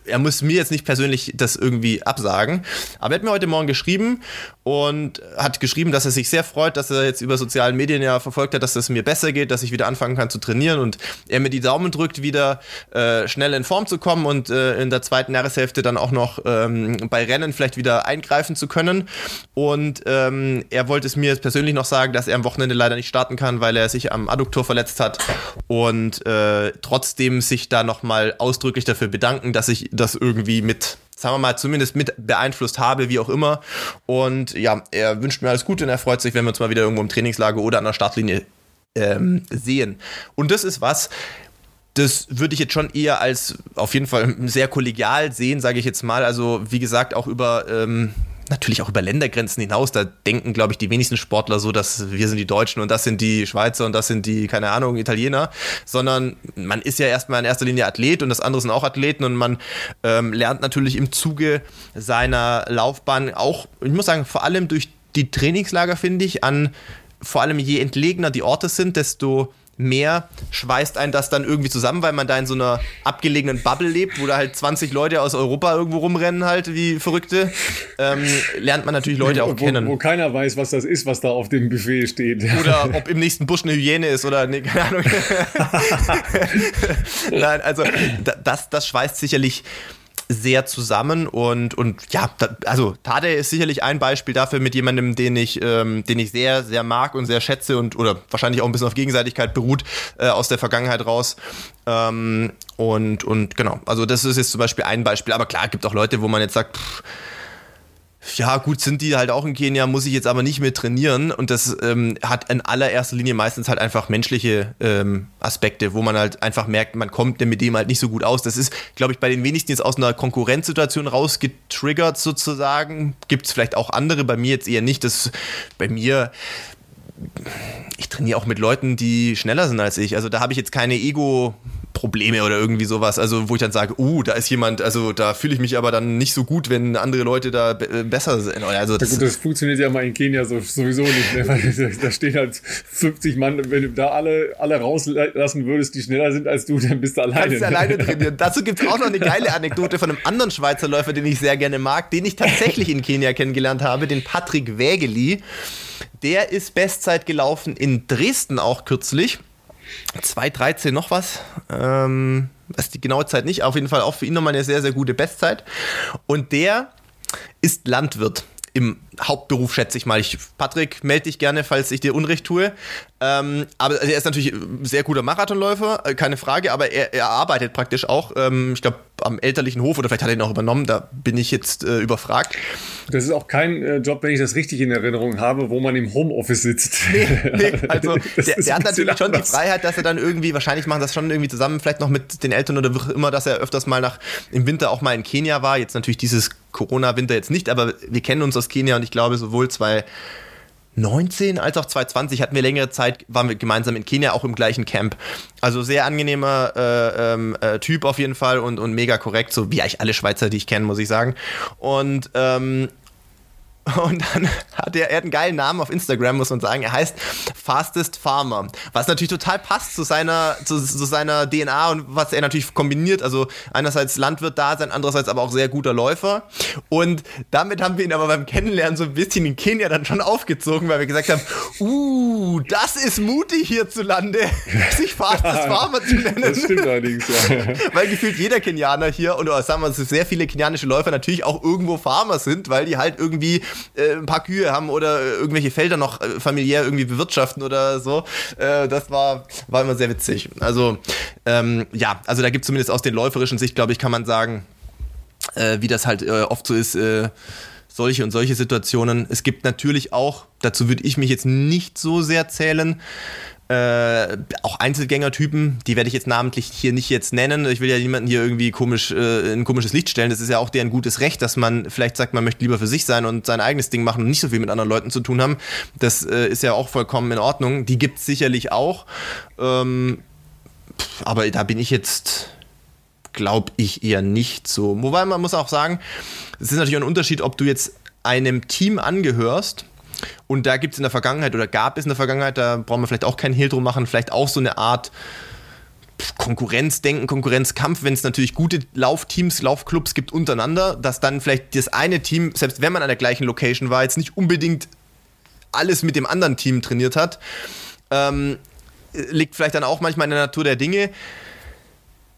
Er muss mir jetzt nicht persönlich das irgendwie absagen. Aber er hat mir heute Morgen geschrieben und hat geschrieben, dass er sich sehr freut, dass er jetzt über sozialen Medien ja verfolgt hat, dass es mir besser geht, dass ich wieder anfangen kann zu trainieren und er mir die Daumen drückt, wieder äh, schnell in Form zu kommen und äh, in der zweiten Jahreshälfte dann auch noch ähm, bei Rennen vielleicht wieder eingreifen zu können. Und ähm, er wollte es mir jetzt persönlich noch sagen, dass er er am Wochenende leider nicht starten kann, weil er sich am Adduktor verletzt hat und äh, trotzdem sich da nochmal ausdrücklich dafür bedanken, dass ich das irgendwie mit sagen wir mal, zumindest mit beeinflusst habe, wie auch immer. Und ja, er wünscht mir alles Gute und er freut sich, wenn wir uns mal wieder irgendwo im Trainingslager oder an der Startlinie ähm, sehen. Und das ist was, das würde ich jetzt schon eher als auf jeden Fall sehr kollegial sehen, sage ich jetzt mal. Also wie gesagt, auch über ähm, natürlich auch über Ländergrenzen hinaus. Da denken, glaube ich, die wenigsten Sportler so, dass wir sind die Deutschen und das sind die Schweizer und das sind die, keine Ahnung, Italiener, sondern man ist ja erstmal in erster Linie Athlet und das andere sind auch Athleten und man ähm, lernt natürlich im Zuge seiner Laufbahn auch, ich muss sagen, vor allem durch die Trainingslager, finde ich, an vor allem je entlegener die Orte sind, desto mehr schweißt einen das dann irgendwie zusammen, weil man da in so einer abgelegenen Bubble lebt, wo da halt 20 Leute aus Europa irgendwo rumrennen, halt wie Verrückte. Ähm, lernt man natürlich Leute auch wo, kennen. Wo keiner weiß, was das ist, was da auf dem Buffet steht. Oder ob im nächsten Busch eine Hyäne ist oder nee, keine Ahnung. Nein, also das, das schweißt sicherlich sehr zusammen und, und ja, da, also Tade ist sicherlich ein Beispiel dafür mit jemandem, den ich, ähm, den ich sehr, sehr mag und sehr schätze und oder wahrscheinlich auch ein bisschen auf Gegenseitigkeit beruht äh, aus der Vergangenheit raus. Ähm, und, und genau, also das ist jetzt zum Beispiel ein Beispiel, aber klar, gibt auch Leute, wo man jetzt sagt, pff, ja, gut, sind die halt auch in Kenia, muss ich jetzt aber nicht mehr trainieren. Und das ähm, hat in allererster Linie meistens halt einfach menschliche ähm, Aspekte, wo man halt einfach merkt, man kommt mit dem halt nicht so gut aus. Das ist, glaube ich, bei den wenigsten jetzt aus einer Konkurrenzsituation rausgetriggert sozusagen. Gibt es vielleicht auch andere, bei mir jetzt eher nicht. Das bei mir ich trainiere auch mit Leuten, die schneller sind als ich. Also da habe ich jetzt keine Ego- Probleme oder irgendwie sowas. Also, wo ich dann sage, uh, da ist jemand, also da fühle ich mich aber dann nicht so gut, wenn andere Leute da äh, besser sind. Also, das, ja gut, das funktioniert ja mal in Kenia so, sowieso nicht, ne? weil da stehen halt 50 Mann, wenn du da alle, alle rauslassen würdest, die schneller sind als du, dann bist du alleine. Kannst du alleine trainieren. Dazu gibt es auch noch eine geile Anekdote von einem anderen Schweizer Läufer, den ich sehr gerne mag, den ich tatsächlich in Kenia kennengelernt habe, den Patrick Wägeli. Der ist Bestzeit gelaufen in Dresden auch kürzlich. 2,13 noch was. Ähm, weiß die genaue Zeit nicht. Auf jeden Fall auch für ihn nochmal eine sehr, sehr gute Bestzeit. Und der ist Landwirt im Hauptberuf, schätze ich mal. Ich, Patrick, melde dich gerne, falls ich dir Unrecht tue. Ähm, aber er ist natürlich ein sehr guter Marathonläufer, äh, keine Frage, aber er, er arbeitet praktisch auch, ähm, ich glaube, am elterlichen Hof oder vielleicht hat er ihn auch übernommen, da bin ich jetzt äh, überfragt. Das ist auch kein äh, Job, wenn ich das richtig in Erinnerung habe, wo man im Homeoffice sitzt. Nee, nee also der, der hat natürlich schon die Freiheit, dass er dann irgendwie, wahrscheinlich machen das schon irgendwie zusammen, vielleicht noch mit den Eltern oder wie immer, dass er öfters mal nach im Winter auch mal in Kenia war. Jetzt natürlich dieses Corona-Winter jetzt nicht, aber wir kennen uns aus Kenia und ich glaube, sowohl zwei 19 als auch 2020 hatten wir längere Zeit, waren wir gemeinsam in Kenia auch im gleichen Camp. Also sehr angenehmer äh, ähm, äh, Typ auf jeden Fall und, und mega korrekt, so wie eigentlich alle Schweizer, die ich kenne, muss ich sagen. Und ähm, und dann hat er, er hat einen geilen Namen auf Instagram, muss man sagen. Er heißt Fastest Farmer. Was natürlich total passt zu seiner, zu, zu seiner DNA und was er natürlich kombiniert. Also einerseits Landwirt da sein, andererseits aber auch sehr guter Läufer. Und damit haben wir ihn aber beim Kennenlernen so ein bisschen in Kenia dann schon aufgezogen, weil wir gesagt haben, uh, das ist mutig hierzulande, sich Fastest Farmer zu nennen. Das stimmt allerdings, ja. Weil gefühlt jeder Kenianer hier, und sagen wir, sehr viele kenianische Läufer natürlich auch irgendwo Farmer sind, weil die halt irgendwie äh, ein paar Kühe haben oder äh, irgendwelche Felder noch äh, familiär irgendwie bewirtschaften oder so. Äh, das war, war immer sehr witzig. Also, ähm, ja, also da gibt es zumindest aus den läuferischen Sicht, glaube ich, kann man sagen, äh, wie das halt äh, oft so ist, solche und solche Situationen. Es gibt natürlich auch, dazu würde ich mich jetzt nicht so sehr zählen, äh, auch Einzelgängertypen, die werde ich jetzt namentlich hier nicht jetzt nennen. Ich will ja niemanden hier irgendwie komisch äh, in ein komisches Licht stellen. Das ist ja auch deren gutes Recht, dass man vielleicht sagt, man möchte lieber für sich sein und sein eigenes Ding machen und nicht so viel mit anderen Leuten zu tun haben. Das äh, ist ja auch vollkommen in Ordnung. Die gibt es sicherlich auch. Ähm, aber da bin ich jetzt, glaube ich, eher nicht so. Wobei man muss auch sagen, es ist natürlich ein Unterschied, ob du jetzt einem Team angehörst und da gibt es in der Vergangenheit oder gab es in der Vergangenheit, da brauchen wir vielleicht auch keinen Hehl drum machen, vielleicht auch so eine Art Konkurrenzdenken, Konkurrenzkampf, wenn es natürlich gute Laufteams, Laufclubs gibt untereinander, dass dann vielleicht das eine Team, selbst wenn man an der gleichen Location war, jetzt nicht unbedingt alles mit dem anderen Team trainiert hat, ähm, liegt vielleicht dann auch manchmal in der Natur der Dinge.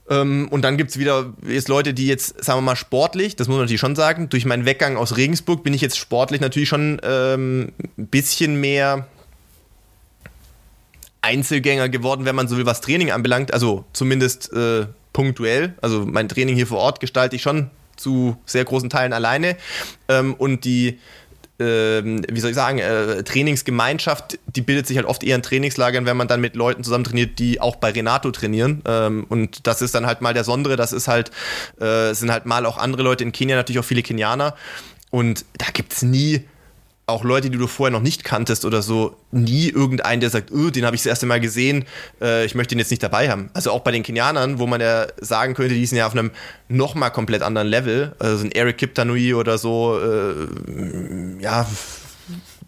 Ähm, und dann gibt es wieder jetzt Leute, die jetzt, sagen wir mal, sportlich, das muss man natürlich schon sagen, durch meinen Weggang aus Regensburg bin ich jetzt sportlich natürlich schon ähm, ein bisschen mehr Einzelgänger geworden, wenn man so will, was Training anbelangt. Also zumindest äh, punktuell. Also mein Training hier vor Ort gestalte ich schon zu sehr großen Teilen alleine. Ähm, und die ähm, wie soll ich sagen, äh, Trainingsgemeinschaft, die bildet sich halt oft eher in Trainingslagern, wenn man dann mit Leuten zusammen trainiert, die auch bei Renato trainieren. Ähm, und das ist dann halt mal der Sondere, das ist halt, äh, sind halt mal auch andere Leute in Kenia, natürlich auch viele Kenianer. Und da gibt es nie auch Leute, die du vorher noch nicht kanntest oder so, nie irgendeinen, der sagt, oh, den habe ich das erste Mal gesehen, äh, ich möchte ihn jetzt nicht dabei haben. Also auch bei den Kenianern, wo man ja sagen könnte, die sind ja auf einem nochmal komplett anderen Level. Also ein Eric Kiptanui oder so, äh, ja,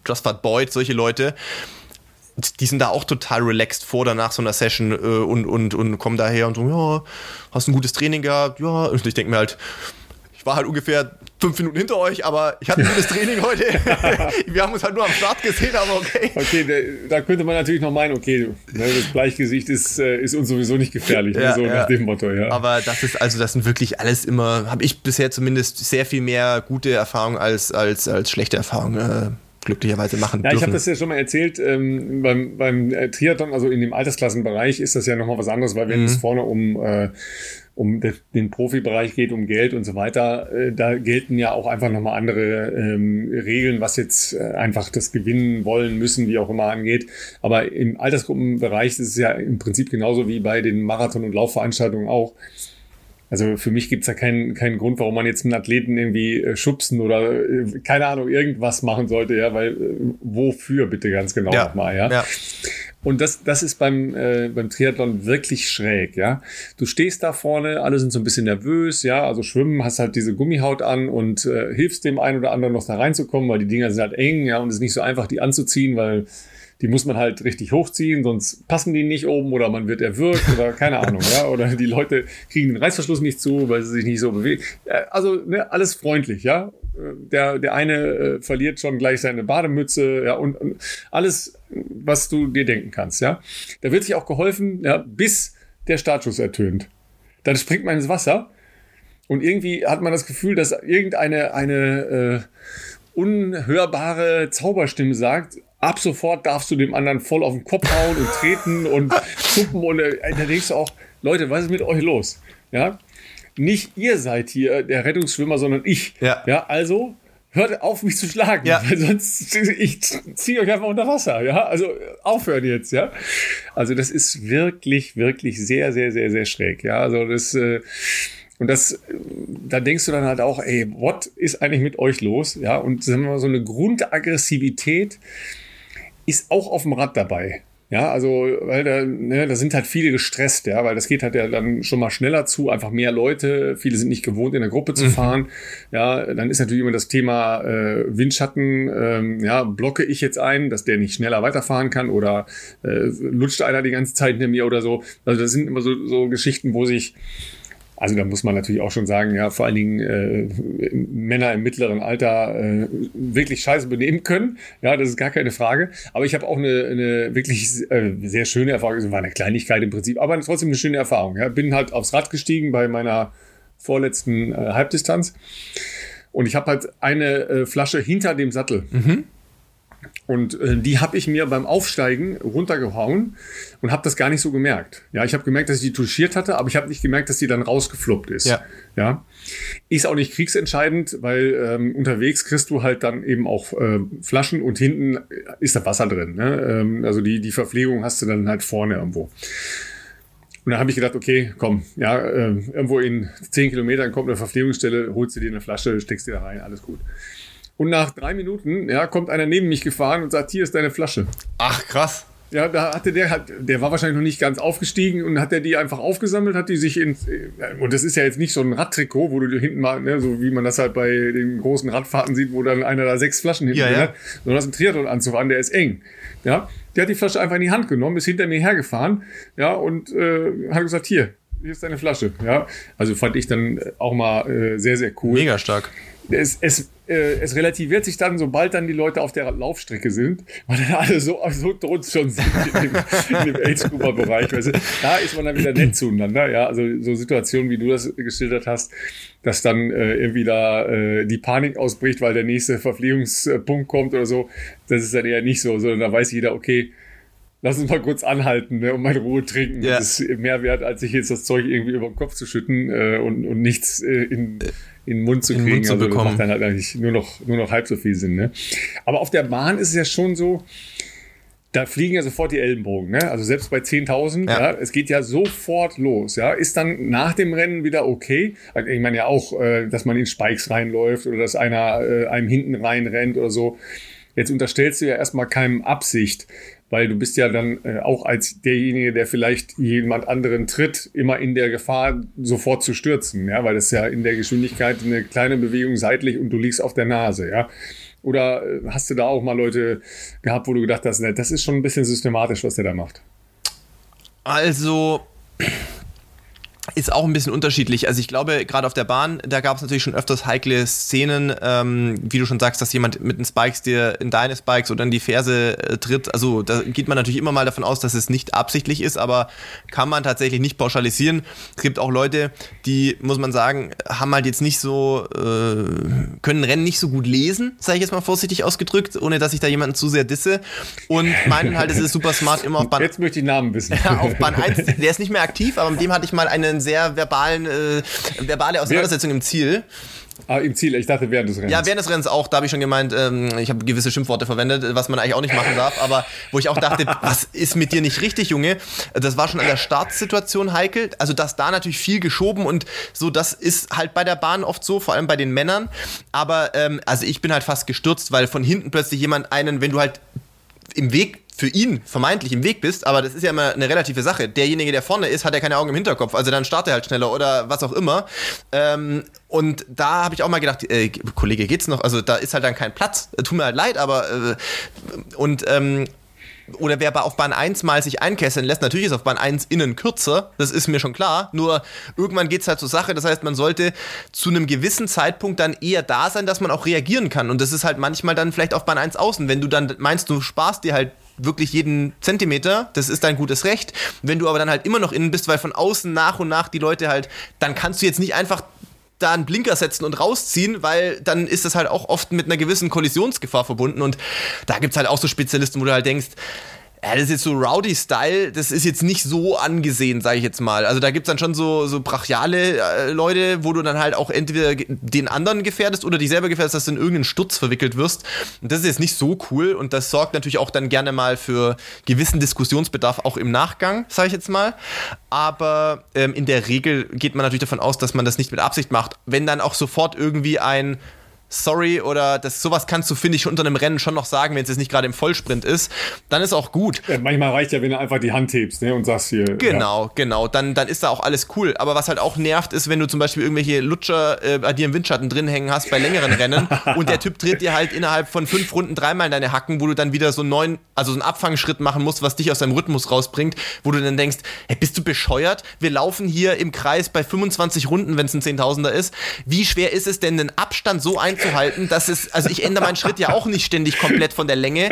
Josfat Boyd, solche Leute, die sind da auch total relaxed vor oder nach so einer Session äh, und, und, und kommen daher und so, ja, hast ein gutes Training gehabt, ja. Und ich denke mir halt, war halt ungefähr fünf Minuten hinter euch, aber ich hatte ein gutes Training heute. Wir haben uns halt nur am Start gesehen, aber okay. Okay, da, könnte man natürlich noch meinen, okay, ne, das Bleichgesicht ist, äh, ist uns sowieso nicht gefährlich, ne, ja, so ja. nach dem Motto, ja. Aber das ist, also das sind wirklich alles immer, habe ich bisher zumindest sehr viel mehr gute Erfahrungen als, als, als schlechte Erfahrungen. Äh, glücklicherweise machen Ja, ich habe das ja schon mal erzählt, ähm, beim, beim äh, Triathlon, also in dem Altersklassenbereich ist das ja nochmal was anderes, weil wenn mhm. es vorne um äh, um den Profibereich geht, um Geld und so weiter, äh, da gelten ja auch einfach nochmal andere ähm, Regeln, was jetzt äh, einfach das Gewinnen wollen müssen, wie auch immer angeht. Aber im Altersgruppenbereich ist es ja im Prinzip genauso wie bei den Marathon- und Laufveranstaltungen auch. Also für mich gibt's da keinen, keinen Grund, warum man jetzt einen Athleten irgendwie äh, schubsen oder keine Ahnung, irgendwas machen sollte, ja, weil wofür bitte ganz genau ja. nochmal, ja. ja. Und das, das ist beim, äh, beim Triathlon wirklich schräg, ja. Du stehst da vorne, alle sind so ein bisschen nervös, ja. Also schwimmen, hast halt diese Gummihaut an und äh, hilfst dem einen oder anderen noch da reinzukommen, weil die Dinger sind halt eng, ja, und es ist nicht so einfach, die anzuziehen, weil die muss man halt richtig hochziehen, sonst passen die nicht oben oder man wird erwürgt oder keine Ahnung, ja. Oder die Leute kriegen den Reißverschluss nicht zu, weil sie sich nicht so bewegen. Äh, also ne, alles freundlich, ja der, der eine äh, verliert schon gleich seine Bademütze, ja, und, und, alles, was du dir denken kannst, ja. Da wird sich auch geholfen, ja, bis der Startschuss ertönt. Dann springt man ins Wasser und irgendwie hat man das Gefühl, dass irgendeine eine äh, unhörbare Zauberstimme sagt, ab sofort darfst du dem anderen voll auf den Kopf hauen und treten und zuppen und äh, da denkst du auch, Leute, was ist mit euch los? Ja, nicht ihr seid hier der Rettungsschwimmer, sondern ich. Ja. Ja, also hört auf, mich zu schlagen, ja. weil sonst ich ziehe euch einfach unter Wasser. Ja, also aufhören jetzt. Ja, also das ist wirklich, wirklich sehr, sehr, sehr, sehr schräg. Ja, also das äh, und das, da denkst du dann halt auch, ey, what ist eigentlich mit euch los? Ja, und sagen wir mal so eine Grundaggressivität ist auch auf dem Rad dabei. Ja, also, weil da, ne, da sind halt viele gestresst, ja, weil das geht halt ja dann schon mal schneller zu, einfach mehr Leute, viele sind nicht gewohnt, in der Gruppe zu mhm. fahren. Ja, dann ist natürlich immer das Thema äh, Windschatten, ähm, ja, blocke ich jetzt ein, dass der nicht schneller weiterfahren kann oder äh, lutscht einer die ganze Zeit hinter mir oder so. Also das sind immer so, so Geschichten, wo sich also da muss man natürlich auch schon sagen, ja, vor allen Dingen äh, Männer im mittleren Alter äh, wirklich scheiße benehmen können. Ja, das ist gar keine Frage. Aber ich habe auch eine, eine wirklich äh, sehr schöne Erfahrung. Es war eine Kleinigkeit im Prinzip, aber trotzdem eine schöne Erfahrung. Ja. Bin halt aufs Rad gestiegen bei meiner vorletzten äh, Halbdistanz. Und ich habe halt eine äh, Flasche hinter dem Sattel. Mhm. Und äh, die habe ich mir beim Aufsteigen runtergehauen und habe das gar nicht so gemerkt. Ja, ich habe gemerkt, dass ich die touchiert hatte, aber ich habe nicht gemerkt, dass die dann rausgefluppt ist. Ja. ja. Ist auch nicht kriegsentscheidend, weil ähm, unterwegs kriegst du halt dann eben auch äh, Flaschen und hinten ist da Wasser drin. Ne? Ähm, also die, die Verpflegung hast du dann halt vorne irgendwo. Und dann habe ich gedacht, okay, komm, ja, äh, irgendwo in zehn Kilometern kommt eine Verpflegungsstelle, holst du dir eine Flasche, steckst die da rein, alles gut. Und nach drei Minuten, ja, kommt einer neben mich gefahren und sagt, hier ist deine Flasche. Ach, krass. Ja, da hatte der, der war wahrscheinlich noch nicht ganz aufgestiegen und hat der die einfach aufgesammelt, hat die sich in, und das ist ja jetzt nicht so ein Radtrikot, wo du hinten mal, ne, so wie man das halt bei den großen Radfahrten sieht, wo dann einer da sechs Flaschen hinten ja, ja. hat, sondern das ist ein Triathlon-Anzug an, der ist eng. Ja, der hat die Flasche einfach in die Hand genommen, ist hinter mir hergefahren, ja, und äh, hat gesagt, hier, hier ist deine Flasche. Ja, also fand ich dann auch mal äh, sehr, sehr cool. Mega stark es, es, äh, es relativiert sich dann, sobald dann die Leute auf der Laufstrecke sind, weil dann alle so, so tot schon sind in dem, dem Age-Grouper-Bereich. Weißt du? Da ist man dann wieder nett zueinander. Ja, also so Situationen, wie du das geschildert hast, dass dann äh, irgendwie da äh, die Panik ausbricht, weil der nächste Verpflegungspunkt kommt oder so. Das ist dann eher nicht so, sondern da weiß jeder, okay, lass uns mal kurz anhalten ne, und mal Ruhe trinken. Ja. Das ist mehr wert, als sich jetzt das Zeug irgendwie über den Kopf zu schütten äh, und, und nichts äh, in in den Mund zu kriegen. Mund zu also. Das macht dann halt eigentlich nur noch, nur noch halb so viel Sinn. Ne? Aber auf der Bahn ist es ja schon so, da fliegen ja sofort die Ellenbogen. Ne? Also selbst bei 10.000, ja. ja. es geht ja sofort los. Ja? Ist dann nach dem Rennen wieder okay? Also ich meine ja auch, äh, dass man in Spikes reinläuft oder dass einer äh, einem hinten reinrennt oder so. Jetzt unterstellst du ja erstmal keinem Absicht weil du bist ja dann äh, auch als derjenige, der vielleicht jemand anderen tritt, immer in der Gefahr, sofort zu stürzen, ja, weil das ja in der Geschwindigkeit eine kleine Bewegung seitlich und du liegst auf der Nase, ja. Oder äh, hast du da auch mal Leute gehabt, wo du gedacht hast, ne, das ist schon ein bisschen systematisch, was der da macht? Also, ist auch ein bisschen unterschiedlich. Also ich glaube, gerade auf der Bahn, da gab es natürlich schon öfters heikle Szenen, ähm, wie du schon sagst, dass jemand mit den Spikes dir in deine Spikes oder in die Ferse äh, tritt. Also da geht man natürlich immer mal davon aus, dass es nicht absichtlich ist, aber kann man tatsächlich nicht pauschalisieren. Es gibt auch Leute, die, muss man sagen, haben halt jetzt nicht so, äh, können Rennen nicht so gut lesen, sage ich jetzt mal vorsichtig ausgedrückt, ohne dass ich da jemanden zu sehr disse. Und meinen halt, es ist super smart immer auf Bahn... Jetzt möchte ich Namen wissen. Ja, auf Bahn 1, der ist nicht mehr aktiv, aber mit dem hatte ich mal einen sehr verbalen, äh, verbale Auseinandersetzung im Ziel. Ah, im Ziel, ich dachte während des Rennens. Ja, während des Rennens auch, da habe ich schon gemeint, ähm, ich habe gewisse Schimpfworte verwendet, was man eigentlich auch nicht machen darf, aber wo ich auch dachte, was ist mit dir nicht richtig, Junge? Das war schon an der Startsituation heikel, also dass da natürlich viel geschoben und so, das ist halt bei der Bahn oft so, vor allem bei den Männern, aber ähm, also ich bin halt fast gestürzt, weil von hinten plötzlich jemand einen, wenn du halt im Weg für ihn vermeintlich im Weg bist, aber das ist ja immer eine relative Sache. Derjenige, der vorne ist, hat ja keine Augen im Hinterkopf, also dann startet er halt schneller oder was auch immer. Ähm, und da habe ich auch mal gedacht, äh, Kollege, geht's noch? Also da ist halt dann kein Platz. Tut mir halt leid, aber äh, und ähm, oder wer auf Bahn 1 mal sich einkesseln lässt, natürlich ist auf Bahn 1 innen kürzer, das ist mir schon klar, nur irgendwann geht es halt zur Sache, das heißt, man sollte zu einem gewissen Zeitpunkt dann eher da sein, dass man auch reagieren kann und das ist halt manchmal dann vielleicht auf Bahn 1 außen, wenn du dann meinst, du sparst dir halt wirklich jeden Zentimeter, das ist dein gutes Recht. Wenn du aber dann halt immer noch innen bist, weil von außen nach und nach die Leute halt, dann kannst du jetzt nicht einfach da einen Blinker setzen und rausziehen, weil dann ist das halt auch oft mit einer gewissen Kollisionsgefahr verbunden und da gibt es halt auch so Spezialisten, wo du halt denkst, ja, das ist jetzt so Rowdy-Style, das ist jetzt nicht so angesehen, sage ich jetzt mal. Also da gibt es dann schon so, so brachiale äh, Leute, wo du dann halt auch entweder den anderen gefährdest oder dich selber gefährdest, dass du in irgendeinen Sturz verwickelt wirst. Und das ist jetzt nicht so cool und das sorgt natürlich auch dann gerne mal für gewissen Diskussionsbedarf auch im Nachgang, sage ich jetzt mal. Aber ähm, in der Regel geht man natürlich davon aus, dass man das nicht mit Absicht macht. Wenn dann auch sofort irgendwie ein sorry, oder das, sowas kannst du, finde ich, unter einem Rennen schon noch sagen, wenn es jetzt nicht gerade im Vollsprint ist, dann ist auch gut. Ja, manchmal reicht ja, wenn du einfach die Hand hebst ne, und sagst hier. Genau, ja. genau, dann, dann ist da auch alles cool. Aber was halt auch nervt, ist, wenn du zum Beispiel irgendwelche Lutscher äh, bei dir im Windschatten drin hängen hast bei längeren Rennen und der Typ dreht dir halt innerhalb von fünf Runden dreimal in deine Hacken, wo du dann wieder so neun, also so einen Abfangschritt machen musst, was dich aus deinem Rhythmus rausbringt, wo du dann denkst, hey, bist du bescheuert? Wir laufen hier im Kreis bei 25 Runden, wenn es ein Zehntausender ist. Wie schwer ist es denn, den Abstand so einzuhalten, dass es, also ich ändere meinen Schritt ja auch nicht ständig komplett von der Länge.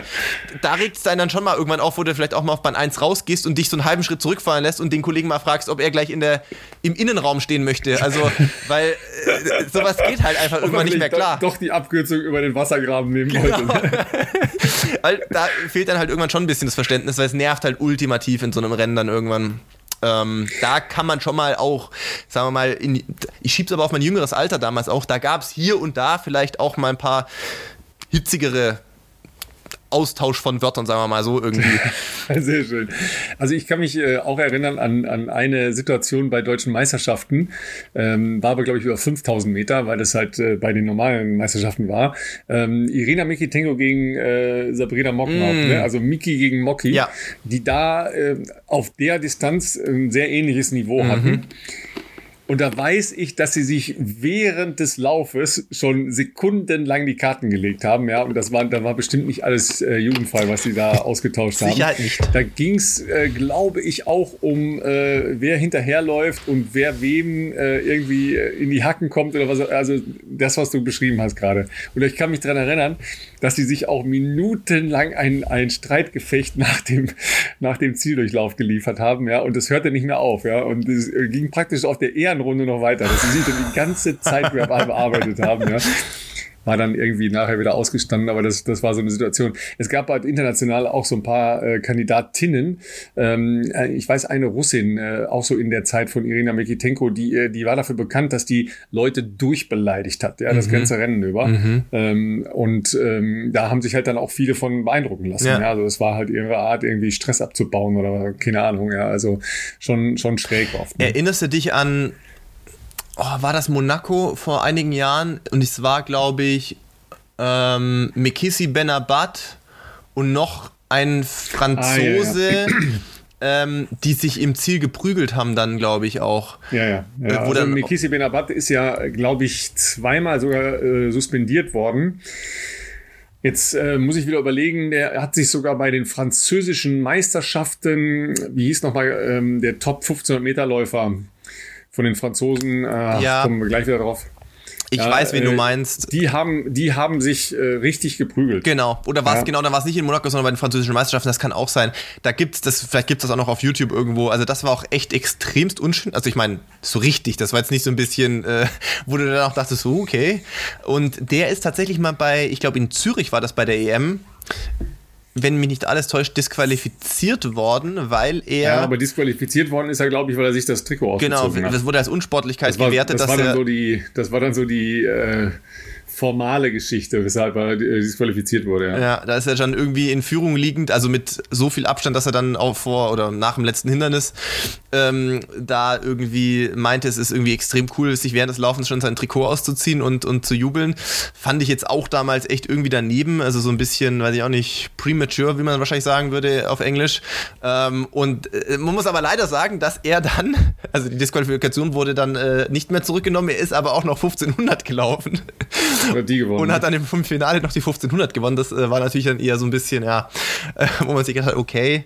Da regt es dann schon mal irgendwann auf, wo du vielleicht auch mal auf Bahn 1 rausgehst und dich so einen halben Schritt zurückfallen lässt und den Kollegen mal fragst, ob er gleich in der, im Innenraum stehen möchte. Also, weil äh, sowas geht halt einfach irgendwann nicht mehr klar. Doch die Abkürzung über den Wassergraben nehmen genau. wollte. weil da fehlt dann halt irgendwann schon ein bisschen das Verständnis, weil es nervt halt ultimativ in so einem Rennen dann irgendwann. Ähm, da kann man schon mal auch, sagen wir mal, in, ich schieb's aber auf mein jüngeres Alter damals auch, da gab es hier und da vielleicht auch mal ein paar hitzigere Austausch von Wörtern, sagen wir mal so irgendwie. Sehr schön. Also ich kann mich äh, auch erinnern an, an eine Situation bei deutschen Meisterschaften, ähm, war aber glaube ich über 5000 Meter, weil das halt äh, bei den normalen Meisterschaften war. Ähm, Irina Mikitenko gegen äh, Sabrina Moknop, mm. ne? also Miki gegen Moki, ja. die da äh, auf der Distanz ein sehr ähnliches Niveau mhm. hatten. Und da weiß ich, dass sie sich während des Laufes schon sekundenlang die Karten gelegt haben. Ja, und das war, da war bestimmt nicht alles äh, jugendfrei, was sie da ausgetauscht haben. Sicherheit nicht. Da ging es, äh, glaube ich, auch um, äh, wer hinterherläuft und wer wem äh, irgendwie äh, in die Hacken kommt oder was. Also das, was du beschrieben hast gerade. Und ich kann mich daran erinnern, dass sie sich auch minutenlang ein, ein Streitgefecht nach dem, nach dem Zieldurchlauf geliefert haben. Ja, und das hörte nicht mehr auf. Ja, und es äh, ging praktisch auf der Ehren Runde noch weiter, dass sie sich dann die ganze Zeit bearbeitet haben. Ja war dann irgendwie nachher wieder ausgestanden, aber das, das war so eine Situation. Es gab halt international auch so ein paar äh, Kandidatinnen. Ähm, äh, ich weiß eine Russin, äh, auch so in der Zeit von Irina Mikitenko, die, äh, die war dafür bekannt, dass die Leute durchbeleidigt hat, ja, das mhm. ganze Rennen über. Mhm. Ähm, und ähm, da haben sich halt dann auch viele von beeindrucken lassen. Ja. ja. Also es war halt ihre Art, irgendwie Stress abzubauen oder keine Ahnung, ja. Also schon, schon schräg oft. Ne? Erinnerst du dich an oh, war das Monaco vor einigen Jahren und es war, glaube ich, ähm, Mekissi Benabat und noch ein Franzose. Ah, ja, ja. Ähm, die sich im Ziel geprügelt haben, dann glaube ich auch. Ja, ja. ja. Äh, also Mekisi Benabat ist ja, glaube ich, zweimal sogar äh, suspendiert worden. Jetzt äh, muss ich wieder überlegen, der hat sich sogar bei den französischen Meisterschaften, wie hieß nochmal ähm, der Top 1500 Meter Läufer, von den Franzosen, äh, ja. kommen wir gleich wieder drauf. Ich ja, weiß, wen äh, du meinst. Die haben, die haben sich äh, richtig geprügelt. Genau. Oder war es ja. genau, dann war es nicht in Monaco, sondern bei den französischen Meisterschaften, das kann auch sein. Da gibt's das, vielleicht gibt es das auch noch auf YouTube irgendwo. Also das war auch echt extremst unschön. Also ich meine, so richtig, das war jetzt nicht so ein bisschen, äh, wo du dann auch dachtest, so, okay. Und der ist tatsächlich mal bei, ich glaube in Zürich war das bei der EM, wenn mich nicht alles täuscht, disqualifiziert worden, weil er. Ja, aber disqualifiziert worden ist er, glaube ich, weil er sich das Trikot ausgezogen genau, hat. das wurde als Unsportlichkeit das war, gewertet. Das war dann so die, das war dann so die, äh, formale Geschichte, weshalb er äh, disqualifiziert wurde. Ja. ja, da ist er dann irgendwie in Führung liegend, also mit so viel Abstand, dass er dann auch vor oder nach dem letzten Hindernis ähm, da irgendwie meinte, es ist irgendwie extrem cool, sich während des Laufens schon sein Trikot auszuziehen und, und zu jubeln. Fand ich jetzt auch damals echt irgendwie daneben, also so ein bisschen, weiß ich auch nicht, premature, wie man wahrscheinlich sagen würde auf Englisch. Ähm, und äh, man muss aber leider sagen, dass er dann, also die Disqualifikation wurde dann äh, nicht mehr zurückgenommen, er ist aber auch noch 1500 gelaufen. Gewonnen. Und hat dann im Finale noch die 1500 gewonnen. Das äh, war natürlich dann eher so ein bisschen, ja, äh, wo man sich gedacht hat, okay,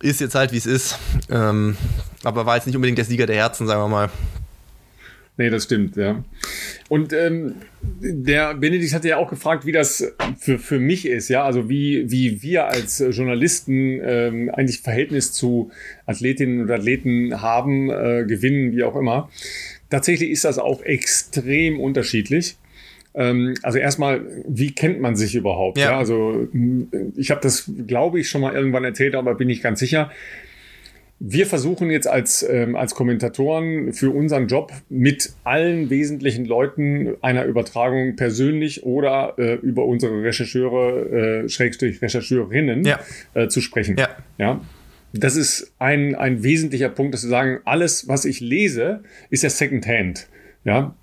ist jetzt halt wie es ist. Ähm, aber war jetzt nicht unbedingt der Sieger der Herzen, sagen wir mal. Nee, das stimmt, ja. Und ähm, der Benedikt hatte ja auch gefragt, wie das für, für mich ist, ja, also wie, wie wir als Journalisten ähm, eigentlich Verhältnis zu Athletinnen und Athleten haben, äh, gewinnen, wie auch immer. Tatsächlich ist das auch extrem unterschiedlich. Ähm, also erstmal, wie kennt man sich überhaupt? Ja. ja also ich habe das, glaube ich, schon mal irgendwann erzählt, aber bin ich ganz sicher. Wir versuchen jetzt als, ähm, als Kommentatoren für unseren Job mit allen wesentlichen Leuten einer Übertragung persönlich oder äh, über unsere Rechercheure, äh, Schrägstrich Rechercheurinnen ja. äh, zu sprechen. Ja. ja. Das ist ein, ein wesentlicher Punkt, dass wir sagen, alles, was ich lese, ist ja Secondhand. Ja,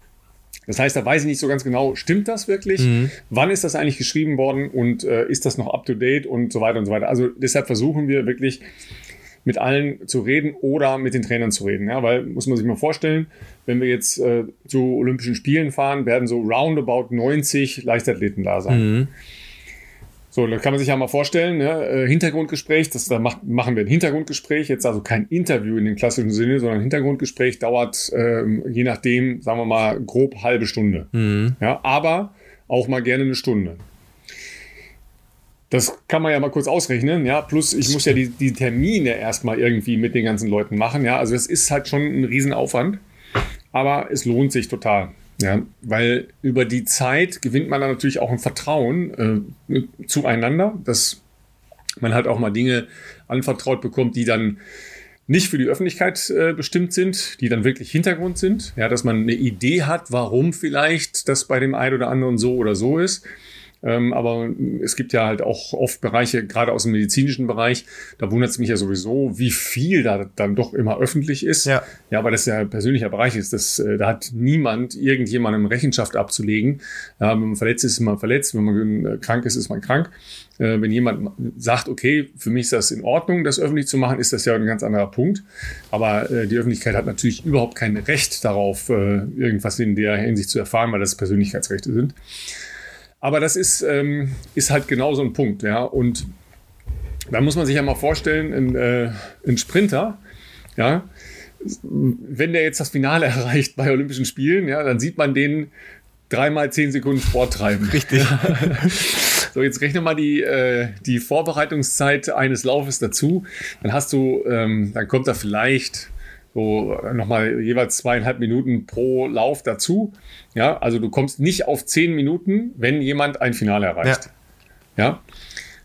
Das heißt, da weiß ich nicht so ganz genau, stimmt das wirklich? Mhm. Wann ist das eigentlich geschrieben worden und äh, ist das noch up to date und so weiter und so weiter. Also deshalb versuchen wir wirklich mit allen zu reden oder mit den Trainern zu reden. Ja, weil muss man sich mal vorstellen, wenn wir jetzt äh, zu Olympischen Spielen fahren, werden so roundabout 90 Leichtathleten da sein. Mhm. So, da kann man sich ja mal vorstellen, ne? äh, Hintergrundgespräch, das, da macht, machen wir ein Hintergrundgespräch, jetzt also kein Interview in dem klassischen Sinne, sondern ein Hintergrundgespräch dauert ähm, je nachdem, sagen wir mal, grob halbe Stunde. Mhm. Ja, aber auch mal gerne eine Stunde. Das kann man ja mal kurz ausrechnen, ja. Plus, ich muss ja die, die Termine erstmal irgendwie mit den ganzen Leuten machen, ja. Also, es ist halt schon ein Riesenaufwand, aber es lohnt sich total. Ja, weil über die Zeit gewinnt man dann natürlich auch ein Vertrauen äh, zueinander, dass man halt auch mal Dinge anvertraut bekommt, die dann nicht für die Öffentlichkeit äh, bestimmt sind, die dann wirklich Hintergrund sind. Ja, dass man eine Idee hat, warum vielleicht das bei dem einen oder anderen so oder so ist. Ähm, aber es gibt ja halt auch oft Bereiche, gerade aus dem medizinischen Bereich, da wundert es mich ja sowieso, wie viel da dann doch immer öffentlich ist. Ja, ja weil das ja ein persönlicher Bereich ist. Das, äh, da hat niemand irgendjemandem Rechenschaft abzulegen. Ja, wenn man verletzt ist, ist man verletzt. Wenn man äh, krank ist, ist man krank. Äh, wenn jemand sagt, okay, für mich ist das in Ordnung, das öffentlich zu machen, ist das ja ein ganz anderer Punkt. Aber äh, die Öffentlichkeit hat natürlich überhaupt kein Recht darauf, äh, irgendwas in der Hinsicht zu erfahren, weil das Persönlichkeitsrechte sind. Aber das ist, ähm, ist halt genau so ein Punkt, ja. Und da muss man sich ja mal vorstellen, ein, äh, ein Sprinter, ja, wenn der jetzt das Finale erreicht bei Olympischen Spielen, ja, dann sieht man den dreimal zehn Sekunden Sport treiben. Richtig. so, jetzt rechne mal die, äh, die Vorbereitungszeit eines Laufes dazu. Dann hast du, ähm, dann kommt da vielleicht so nochmal jeweils zweieinhalb Minuten pro Lauf dazu. Ja, also du kommst nicht auf zehn Minuten, wenn jemand ein Finale erreicht. Ja. ja?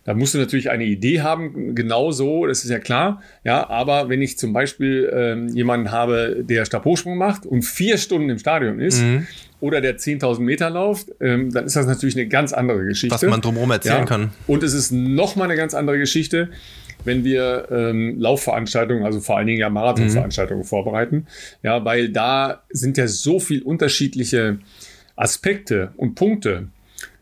Da musst du natürlich eine Idee haben, genau so, das ist ja klar. Ja, aber wenn ich zum Beispiel ähm, jemanden habe, der Stabhochsprung macht und vier Stunden im Stadion ist, mhm. oder der 10.000 Meter läuft, ähm, dann ist das natürlich eine ganz andere Geschichte. Was man drumherum erzählen ja. kann. Und es ist nochmal eine ganz andere Geschichte, wenn wir ähm, Laufveranstaltungen, also vor allen Dingen ja Marathonveranstaltungen mhm. vorbereiten. Ja, weil da sind ja so viel unterschiedliche Aspekte und Punkte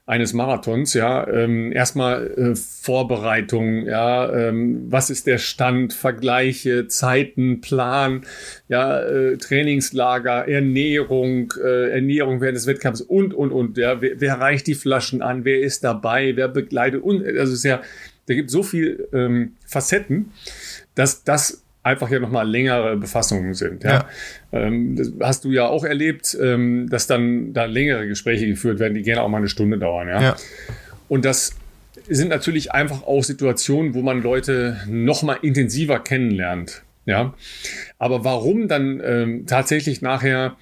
eines Marathons, ja, ähm, erstmal äh, Vorbereitung, ja, ähm, was ist der Stand, Vergleiche, Zeiten, Plan, ja, äh, Trainingslager, Ernährung, äh, Ernährung während des Wettkampfs und, und, und, ja, wer, wer reicht die Flaschen an, wer ist dabei, wer begleitet? Und, also es ist ja da gibt so viel ähm, Facetten, dass das einfach ja nochmal längere Befassungen sind. Ja? ja. Ähm, das hast du ja auch erlebt, ähm, dass dann da längere Gespräche geführt werden, die gerne auch mal eine Stunde dauern. Ja. ja. Und das sind natürlich einfach auch Situationen, wo man Leute nochmal intensiver kennenlernt. Ja. Aber warum dann ähm, tatsächlich nachher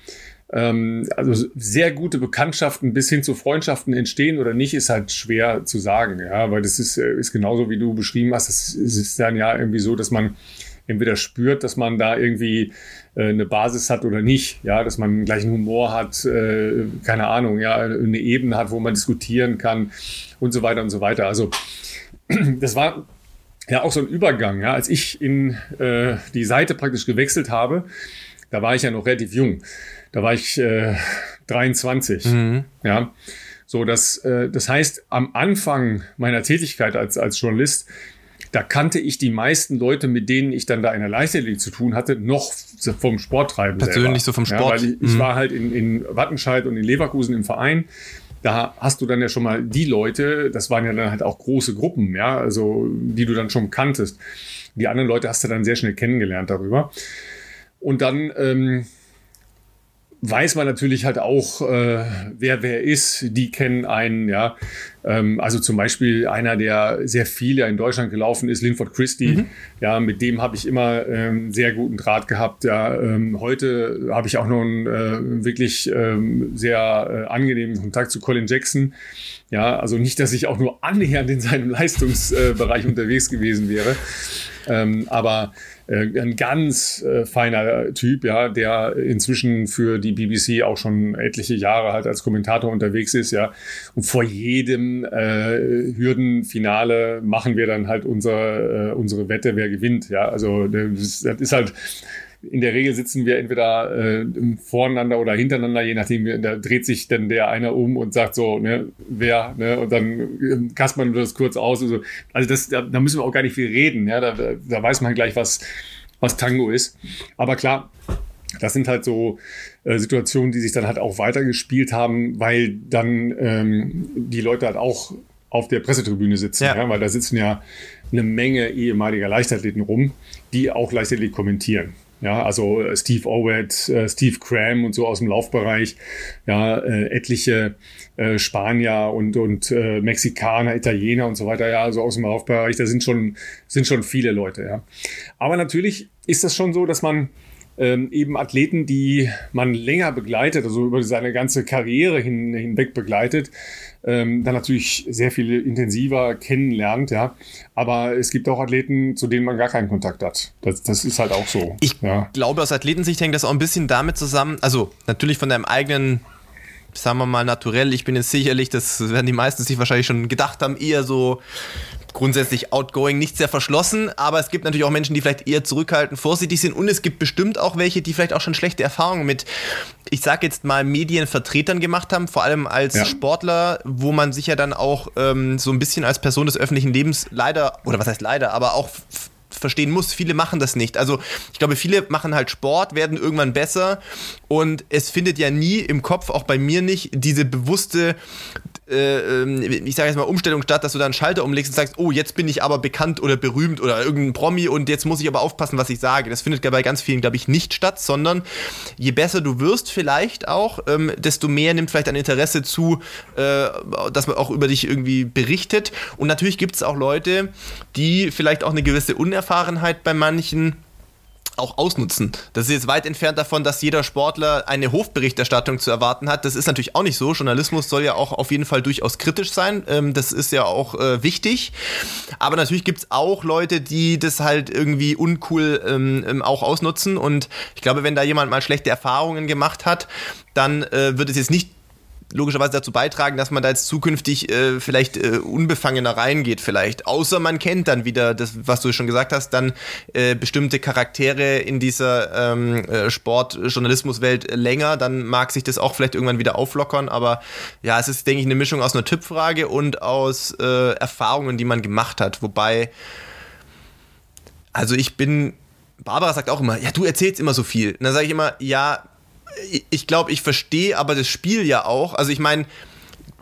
ähm, also sehr gute Bekanntschaften bis hin zu Freundschaften entstehen oder nicht, ist halt schwer zu sagen, ja, weil das ist, äh, ist genauso wie du beschrieben hast. Es ist dann ja irgendwie so, dass man entweder spürt, dass man da irgendwie äh, eine Basis hat oder nicht, ja, dass man gleichen Humor hat, äh, keine Ahnung, ja, eine Ebene hat, wo man diskutieren kann und so weiter und so weiter. Also das war ja auch so ein Übergang, ja, als ich in äh, die Seite praktisch gewechselt habe, da war ich ja noch relativ jung. Da war ich äh, 23. Mhm. Ja. So, das, äh, das heißt, am Anfang meiner Tätigkeit als, als Journalist, da kannte ich die meisten Leute, mit denen ich dann da in der Leichtathletik zu tun hatte, noch vom Sporttreiben Persönlich selber. so vom Sport. Ja, weil ich, mhm. ich, war halt in, in Wattenscheid und in Leverkusen im Verein. Da hast du dann ja schon mal die Leute, das waren ja dann halt auch große Gruppen, ja, also die du dann schon kanntest. Die anderen Leute hast du dann sehr schnell kennengelernt darüber. Und dann ähm, weiß man natürlich halt auch, äh, wer wer ist. Die kennen einen, ja. Ähm, also zum Beispiel einer, der sehr viele in Deutschland gelaufen ist, Linford Christie. Mhm. Ja, mit dem habe ich immer ähm, sehr guten Draht gehabt. Ja, ähm, heute habe ich auch noch einen äh, wirklich ähm, sehr äh, angenehmen Kontakt zu Colin Jackson. Ja, also nicht, dass ich auch nur annähernd in seinem Leistungsbereich unterwegs gewesen wäre. Ähm, aber äh, ein ganz äh, feiner Typ, ja, der inzwischen für die BBC auch schon etliche Jahre halt als Kommentator unterwegs ist, ja. Und vor jedem äh, Hürdenfinale machen wir dann halt unser, äh, unsere Wette, wer gewinnt, ja. Also das, das ist halt in der Regel sitzen wir entweder äh, voreinander oder hintereinander, je nachdem, da dreht sich dann der einer um und sagt so, ne, wer, ne, und dann äh, kaspern wir das kurz aus. So. Also das, da, da müssen wir auch gar nicht viel reden, ja, da, da weiß man gleich, was, was Tango ist. Aber klar, das sind halt so äh, Situationen, die sich dann halt auch weitergespielt haben, weil dann ähm, die Leute halt auch auf der Pressetribüne sitzen, ja. ja. weil da sitzen ja eine Menge ehemaliger Leichtathleten rum, die auch Leichtathletik kommentieren. Ja, also äh, Steve Owett, äh, Steve Cram und so aus dem Laufbereich, ja, äh, etliche äh, Spanier und, und äh, Mexikaner, Italiener und so weiter, ja, also aus dem Laufbereich, da sind schon, sind schon viele Leute, ja. Aber natürlich ist das schon so, dass man ähm, eben Athleten, die man länger begleitet, also über seine ganze Karriere hin, hinweg begleitet, ähm, dann natürlich sehr viel intensiver kennenlernt, ja. Aber es gibt auch Athleten, zu denen man gar keinen Kontakt hat. Das, das ist halt auch so. Ich ja. glaube, aus Athletensicht hängt das auch ein bisschen damit zusammen, also natürlich von deinem eigenen sagen wir mal naturell, ich bin jetzt sicherlich, das werden die meisten sich wahrscheinlich schon gedacht haben, eher so grundsätzlich outgoing, nicht sehr verschlossen, aber es gibt natürlich auch Menschen, die vielleicht eher zurückhaltend, vorsichtig sind und es gibt bestimmt auch welche, die vielleicht auch schon schlechte Erfahrungen mit, ich sag jetzt mal, Medienvertretern gemacht haben, vor allem als ja. Sportler, wo man sich ja dann auch ähm, so ein bisschen als Person des öffentlichen Lebens leider, oder was heißt leider, aber auch verstehen muss. Viele machen das nicht. Also ich glaube, viele machen halt Sport, werden irgendwann besser und es findet ja nie im Kopf, auch bei mir nicht, diese bewusste ich sage jetzt mal, Umstellung statt, dass du dann einen Schalter umlegst und sagst, oh, jetzt bin ich aber bekannt oder berühmt oder irgendein Promi und jetzt muss ich aber aufpassen, was ich sage. Das findet bei ganz vielen, glaube ich, nicht statt, sondern je besser du wirst vielleicht auch, ähm, desto mehr nimmt vielleicht ein Interesse zu, äh, dass man auch über dich irgendwie berichtet. Und natürlich gibt es auch Leute, die vielleicht auch eine gewisse Unerfahrenheit bei manchen auch ausnutzen. Das ist jetzt weit entfernt davon, dass jeder Sportler eine Hofberichterstattung zu erwarten hat. Das ist natürlich auch nicht so. Journalismus soll ja auch auf jeden Fall durchaus kritisch sein. Ähm, das ist ja auch äh, wichtig. Aber natürlich gibt es auch Leute, die das halt irgendwie uncool ähm, ähm, auch ausnutzen. Und ich glaube, wenn da jemand mal schlechte Erfahrungen gemacht hat, dann äh, wird es jetzt nicht logischerweise dazu beitragen, dass man da jetzt zukünftig äh, vielleicht äh, unbefangener reingeht, vielleicht. Außer man kennt dann wieder das, was du schon gesagt hast, dann äh, bestimmte Charaktere in dieser ähm, äh, Sportjournalismuswelt länger, dann mag sich das auch vielleicht irgendwann wieder auflockern. Aber ja, es ist, denke ich, eine Mischung aus einer Typfrage und aus äh, Erfahrungen, die man gemacht hat. Wobei, also ich bin Barbara sagt auch immer, ja, du erzählst immer so viel. Und dann sage ich immer, ja, ich glaube, ich verstehe aber das Spiel ja auch. Also ich meine,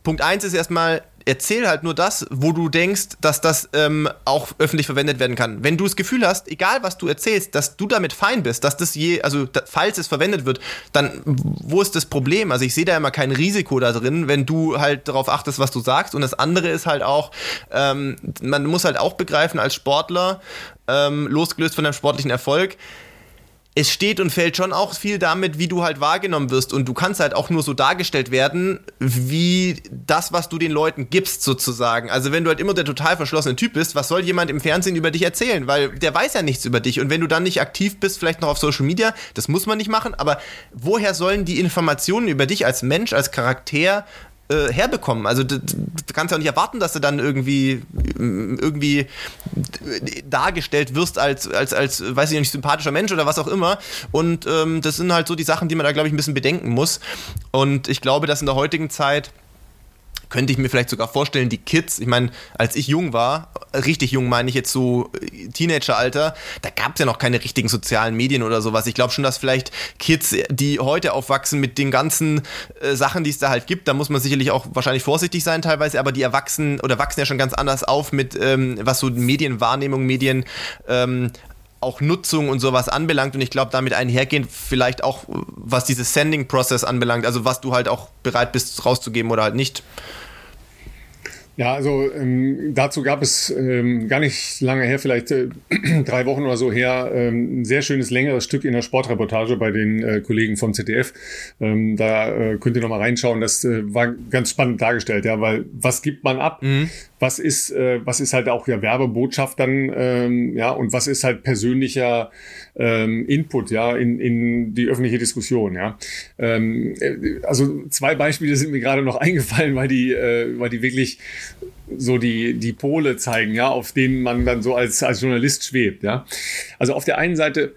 Punkt 1 ist erstmal, erzähl halt nur das, wo du denkst, dass das ähm, auch öffentlich verwendet werden kann. Wenn du das Gefühl hast, egal was du erzählst, dass du damit fein bist, dass das je, also da, falls es verwendet wird, dann wo ist das Problem? Also ich sehe da immer kein Risiko da drin, wenn du halt darauf achtest, was du sagst. Und das andere ist halt auch, ähm, man muss halt auch begreifen als Sportler, ähm, losgelöst von deinem sportlichen Erfolg, es steht und fällt schon auch viel damit, wie du halt wahrgenommen wirst. Und du kannst halt auch nur so dargestellt werden, wie das, was du den Leuten gibst, sozusagen. Also wenn du halt immer der total verschlossene Typ bist, was soll jemand im Fernsehen über dich erzählen? Weil der weiß ja nichts über dich. Und wenn du dann nicht aktiv bist, vielleicht noch auf Social Media, das muss man nicht machen, aber woher sollen die Informationen über dich als Mensch, als Charakter äh, herbekommen. Also du, du kannst ja auch nicht erwarten, dass du dann irgendwie irgendwie dargestellt wirst als als als weiß ich nicht sympathischer Mensch oder was auch immer. Und ähm, das sind halt so die Sachen, die man da glaube ich ein bisschen bedenken muss. Und ich glaube, dass in der heutigen Zeit könnte ich mir vielleicht sogar vorstellen, die Kids, ich meine, als ich jung war, richtig jung meine ich jetzt so äh, Teenageralter, da gab es ja noch keine richtigen sozialen Medien oder sowas. Ich glaube schon, dass vielleicht Kids, die heute aufwachsen mit den ganzen äh, Sachen, die es da halt gibt, da muss man sicherlich auch wahrscheinlich vorsichtig sein teilweise, aber die erwachsen oder wachsen ja schon ganz anders auf mit, ähm, was so Medienwahrnehmung, Medien ähm, auch Nutzung und sowas anbelangt und ich glaube damit einhergehend vielleicht auch was dieses Sending Process anbelangt, also was du halt auch bereit bist rauszugeben oder halt nicht. Ja, also ähm, dazu gab es ähm, gar nicht lange her, vielleicht äh, drei Wochen oder so her, ähm, ein sehr schönes längeres Stück in der Sportreportage bei den äh, Kollegen vom ZDF. Ähm, da äh, könnt ihr noch mal reinschauen. Das äh, war ganz spannend dargestellt, ja, weil was gibt man ab? Mhm was ist, äh, was ist halt auch ja Werbebotschaft dann, ähm, ja, und was ist halt persönlicher ähm, Input, ja, in, in die öffentliche Diskussion, ja. Ähm, äh, also zwei Beispiele sind mir gerade noch eingefallen, weil die, äh, weil die wirklich so die, die Pole zeigen, ja, auf denen man dann so als, als Journalist schwebt, ja. Also auf der einen Seite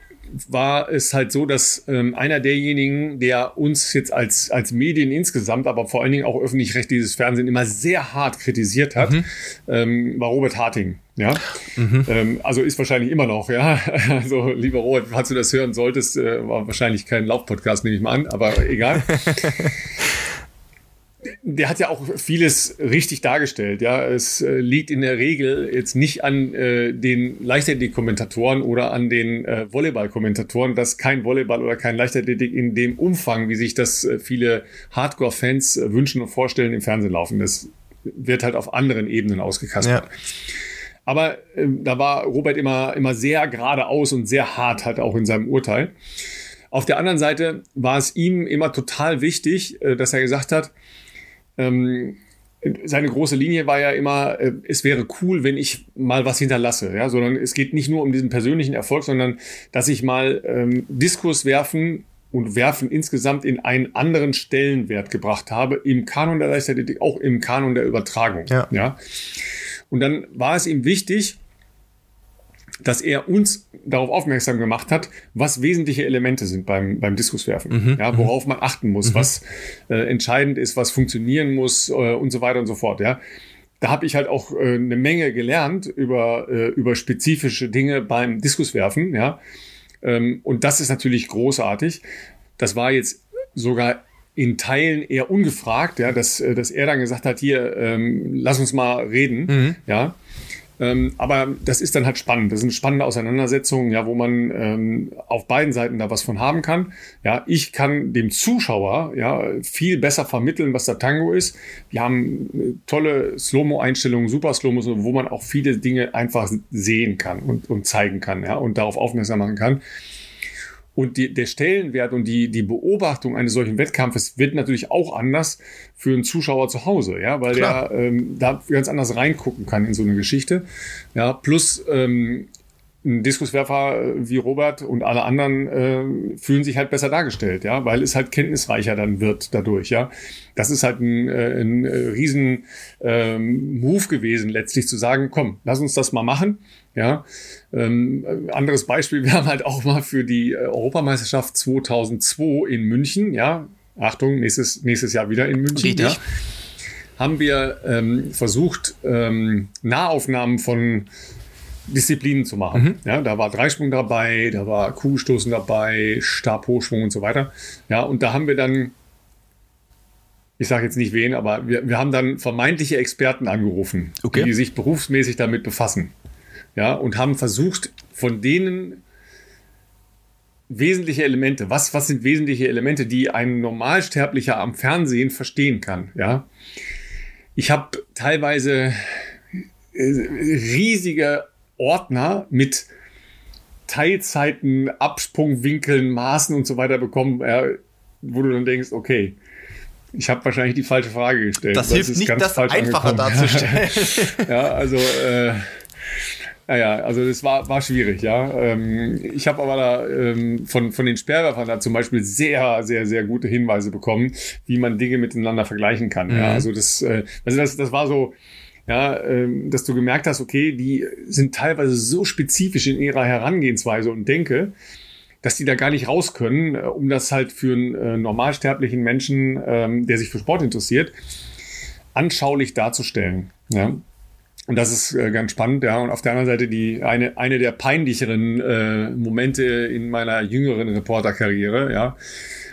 war es halt so, dass ähm, einer derjenigen, der uns jetzt als, als Medien insgesamt, aber vor allen Dingen auch öffentlich-rechtliches Fernsehen immer sehr hart kritisiert hat, mhm. ähm, war Robert Harting. Ja, mhm. ähm, also ist wahrscheinlich immer noch, ja. Also, lieber Robert, falls du das hören solltest, äh, war wahrscheinlich kein Laufpodcast, nehme ich mal an, aber egal. der hat ja auch vieles richtig dargestellt. Ja, es äh, liegt in der Regel jetzt nicht an äh, den Leichtathletik-Kommentatoren oder an den äh, Volleyball-Kommentatoren, dass kein Volleyball oder kein Leichtathletik in dem Umfang, wie sich das äh, viele Hardcore-Fans äh, wünschen und vorstellen, im Fernsehen laufen. Das wird halt auf anderen Ebenen ausgekastet. Ja. Aber äh, da war Robert immer, immer sehr geradeaus und sehr hart halt auch in seinem Urteil. Auf der anderen Seite war es ihm immer total wichtig, äh, dass er gesagt hat, ähm, seine große Linie war ja immer, äh, es wäre cool, wenn ich mal was hinterlasse, ja, sondern es geht nicht nur um diesen persönlichen Erfolg, sondern dass ich mal ähm, Diskurs werfen und werfen insgesamt in einen anderen Stellenwert gebracht habe im Kanon der Leichtathletik, auch im Kanon der Übertragung, ja. ja. Und dann war es ihm wichtig, dass er uns darauf aufmerksam gemacht hat, was wesentliche Elemente sind beim, beim Diskuswerfen, mhm, ja, worauf man achten muss, mhm. was äh, entscheidend ist, was funktionieren muss äh, und so weiter und so fort. Ja. Da habe ich halt auch äh, eine Menge gelernt über, äh, über spezifische Dinge beim Diskuswerfen. Ja. Ähm, und das ist natürlich großartig. Das war jetzt sogar in Teilen eher ungefragt, ja, dass, äh, dass er dann gesagt hat, hier, ähm, lass uns mal reden, mhm. ja. Ähm, aber das ist dann halt spannend. Das sind spannende Auseinandersetzungen, ja, wo man ähm, auf beiden Seiten da was von haben kann. Ja, ich kann dem Zuschauer ja viel besser vermitteln, was der Tango ist. Wir haben äh, tolle Slow-Mo-Einstellungen, super Slow-Mo, wo man auch viele Dinge einfach sehen kann und, und zeigen kann, ja, und darauf aufmerksam machen kann. Und die, der Stellenwert und die, die Beobachtung eines solchen Wettkampfes wird natürlich auch anders für einen Zuschauer zu Hause, ja, weil Klar. der ähm, da ganz anders reingucken kann in so eine Geschichte. Ja, plus ähm, ein Diskuswerfer wie Robert und alle anderen äh, fühlen sich halt besser dargestellt, ja, weil es halt kenntnisreicher dann wird dadurch, ja. Das ist halt ein, äh, ein äh, riesen ähm, Move gewesen, letztlich zu sagen, komm, lass uns das mal machen, ja. Ähm, anderes Beispiel, wir haben halt auch mal für die äh, Europameisterschaft 2002 in München, ja, Achtung, nächstes, nächstes Jahr wieder in München, Richtig. ja, haben wir ähm, versucht, ähm, Nahaufnahmen von Disziplinen zu machen. Mhm. Ja, da war Dreisprung dabei, da war Kugelstoßen dabei, Stabhochschwung und so weiter. Ja, und da haben wir dann, ich sage jetzt nicht wen, aber wir, wir haben dann vermeintliche Experten angerufen, okay. die sich berufsmäßig damit befassen. Ja, und haben versucht, von denen wesentliche Elemente, was, was sind wesentliche Elemente, die ein Normalsterblicher am Fernsehen verstehen kann. Ja, ich habe teilweise äh, riesige Ordner mit Teilzeiten, Absprungwinkeln, Maßen und so weiter bekommen, äh, wo du dann denkst, okay, ich habe wahrscheinlich die falsche Frage gestellt. Das hilft nicht, das einfacher darzustellen. ja, also äh, naja, also das war, war schwierig, ja. Ähm, ich habe aber da ähm, von, von den Sperrwerfern da zum Beispiel sehr, sehr, sehr gute Hinweise bekommen, wie man Dinge miteinander vergleichen kann. Mhm. Ja, also das, äh, also das, das war so, ja, ähm, dass du gemerkt hast, okay, die sind teilweise so spezifisch in ihrer Herangehensweise und Denke, dass die da gar nicht raus können, äh, um das halt für einen äh, normalsterblichen Menschen, ähm, der sich für Sport interessiert, anschaulich darzustellen. Ja. Und das ist äh, ganz spannend, ja. Und auf der anderen Seite die eine, eine der peinlicheren äh, Momente in meiner jüngeren Reporterkarriere, ja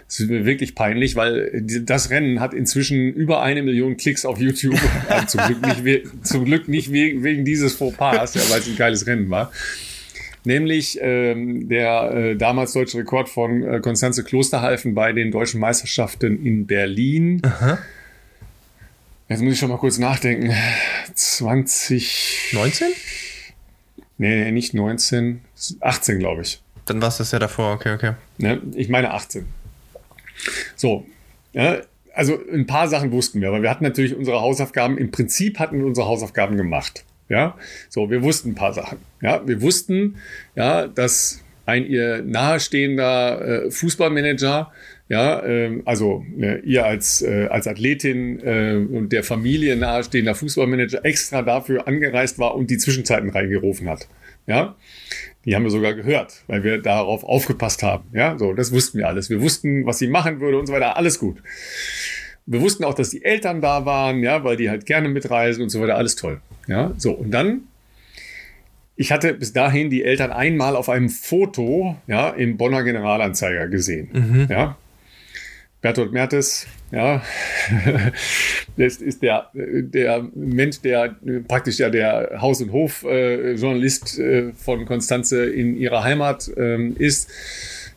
das ist mir wirklich peinlich, weil das Rennen hat inzwischen über eine Million Klicks auf YouTube. Also zum, Glück nicht, zum Glück nicht wegen dieses Fauxpas, ja, weil es ein geiles Rennen war. Nämlich ähm, der äh, damals deutsche Rekord von äh, Konstanze Klosterhalfen bei den deutschen Meisterschaften in Berlin. Aha. Jetzt muss ich schon mal kurz nachdenken. 20. 19? Nee, nicht 19. 18, glaube ich. Dann war es das ja davor, okay, okay. Ne? Ich meine 18. So, ja, also ein paar Sachen wussten wir, aber wir hatten natürlich unsere Hausaufgaben, im Prinzip hatten wir unsere Hausaufgaben gemacht. Ja, so, wir wussten ein paar Sachen. Ja, wir wussten, ja, dass ein ihr nahestehender äh, Fußballmanager, ja, ähm, also äh, ihr als, äh, als Athletin äh, und der Familie nahestehender Fußballmanager extra dafür angereist war und die Zwischenzeiten reingerufen hat. Ja, die haben wir sogar gehört, weil wir darauf aufgepasst haben. Ja, so, das wussten wir alles. Wir wussten, was sie machen würde und so weiter. Alles gut. Wir wussten auch, dass die Eltern da waren, ja, weil die halt gerne mitreisen und so weiter. Alles toll. Ja, so. Und dann, ich hatte bis dahin die Eltern einmal auf einem Foto, ja, im Bonner Generalanzeiger gesehen. Mhm. Ja. Bertolt Mertes, ja, das ist der, der Mensch, der praktisch ja der Haus- und Hof-Journalist äh, von Konstanze in ihrer Heimat äh, ist.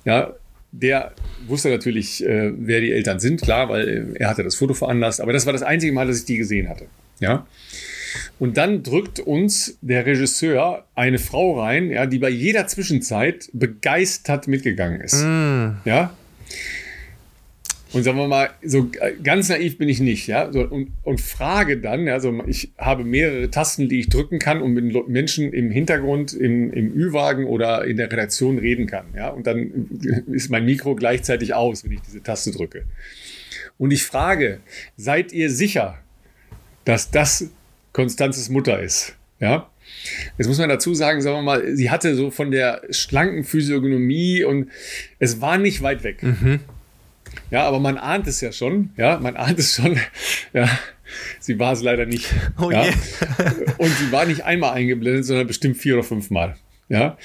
Ja, der wusste natürlich, äh, wer die Eltern sind, klar, weil er hatte das Foto veranlasst, aber das war das einzige Mal, dass ich die gesehen hatte. Ja. Und dann drückt uns der Regisseur eine Frau rein, ja, die bei jeder Zwischenzeit begeistert mitgegangen ist. Mm. Ja. Und sagen wir mal, so ganz naiv bin ich nicht, ja. So, und, und frage dann, ja, ich habe mehrere Tasten, die ich drücken kann und mit Menschen im Hintergrund, im, im Ü-Wagen oder in der Redaktion reden kann, ja. Und dann ist mein Mikro gleichzeitig aus, wenn ich diese Taste drücke. Und ich frage, seid ihr sicher, dass das Konstanzes Mutter ist? Ja. Jetzt muss man dazu sagen, sagen wir mal, sie hatte so von der schlanken Physiognomie und es war nicht weit weg. Mhm. Ja, aber man ahnt es ja schon. Ja, man ahnt es schon. Ja, sie war es leider nicht. Oh ja. Yeah. Und sie war nicht einmal eingeblendet, sondern bestimmt vier oder fünf Mal. Ja.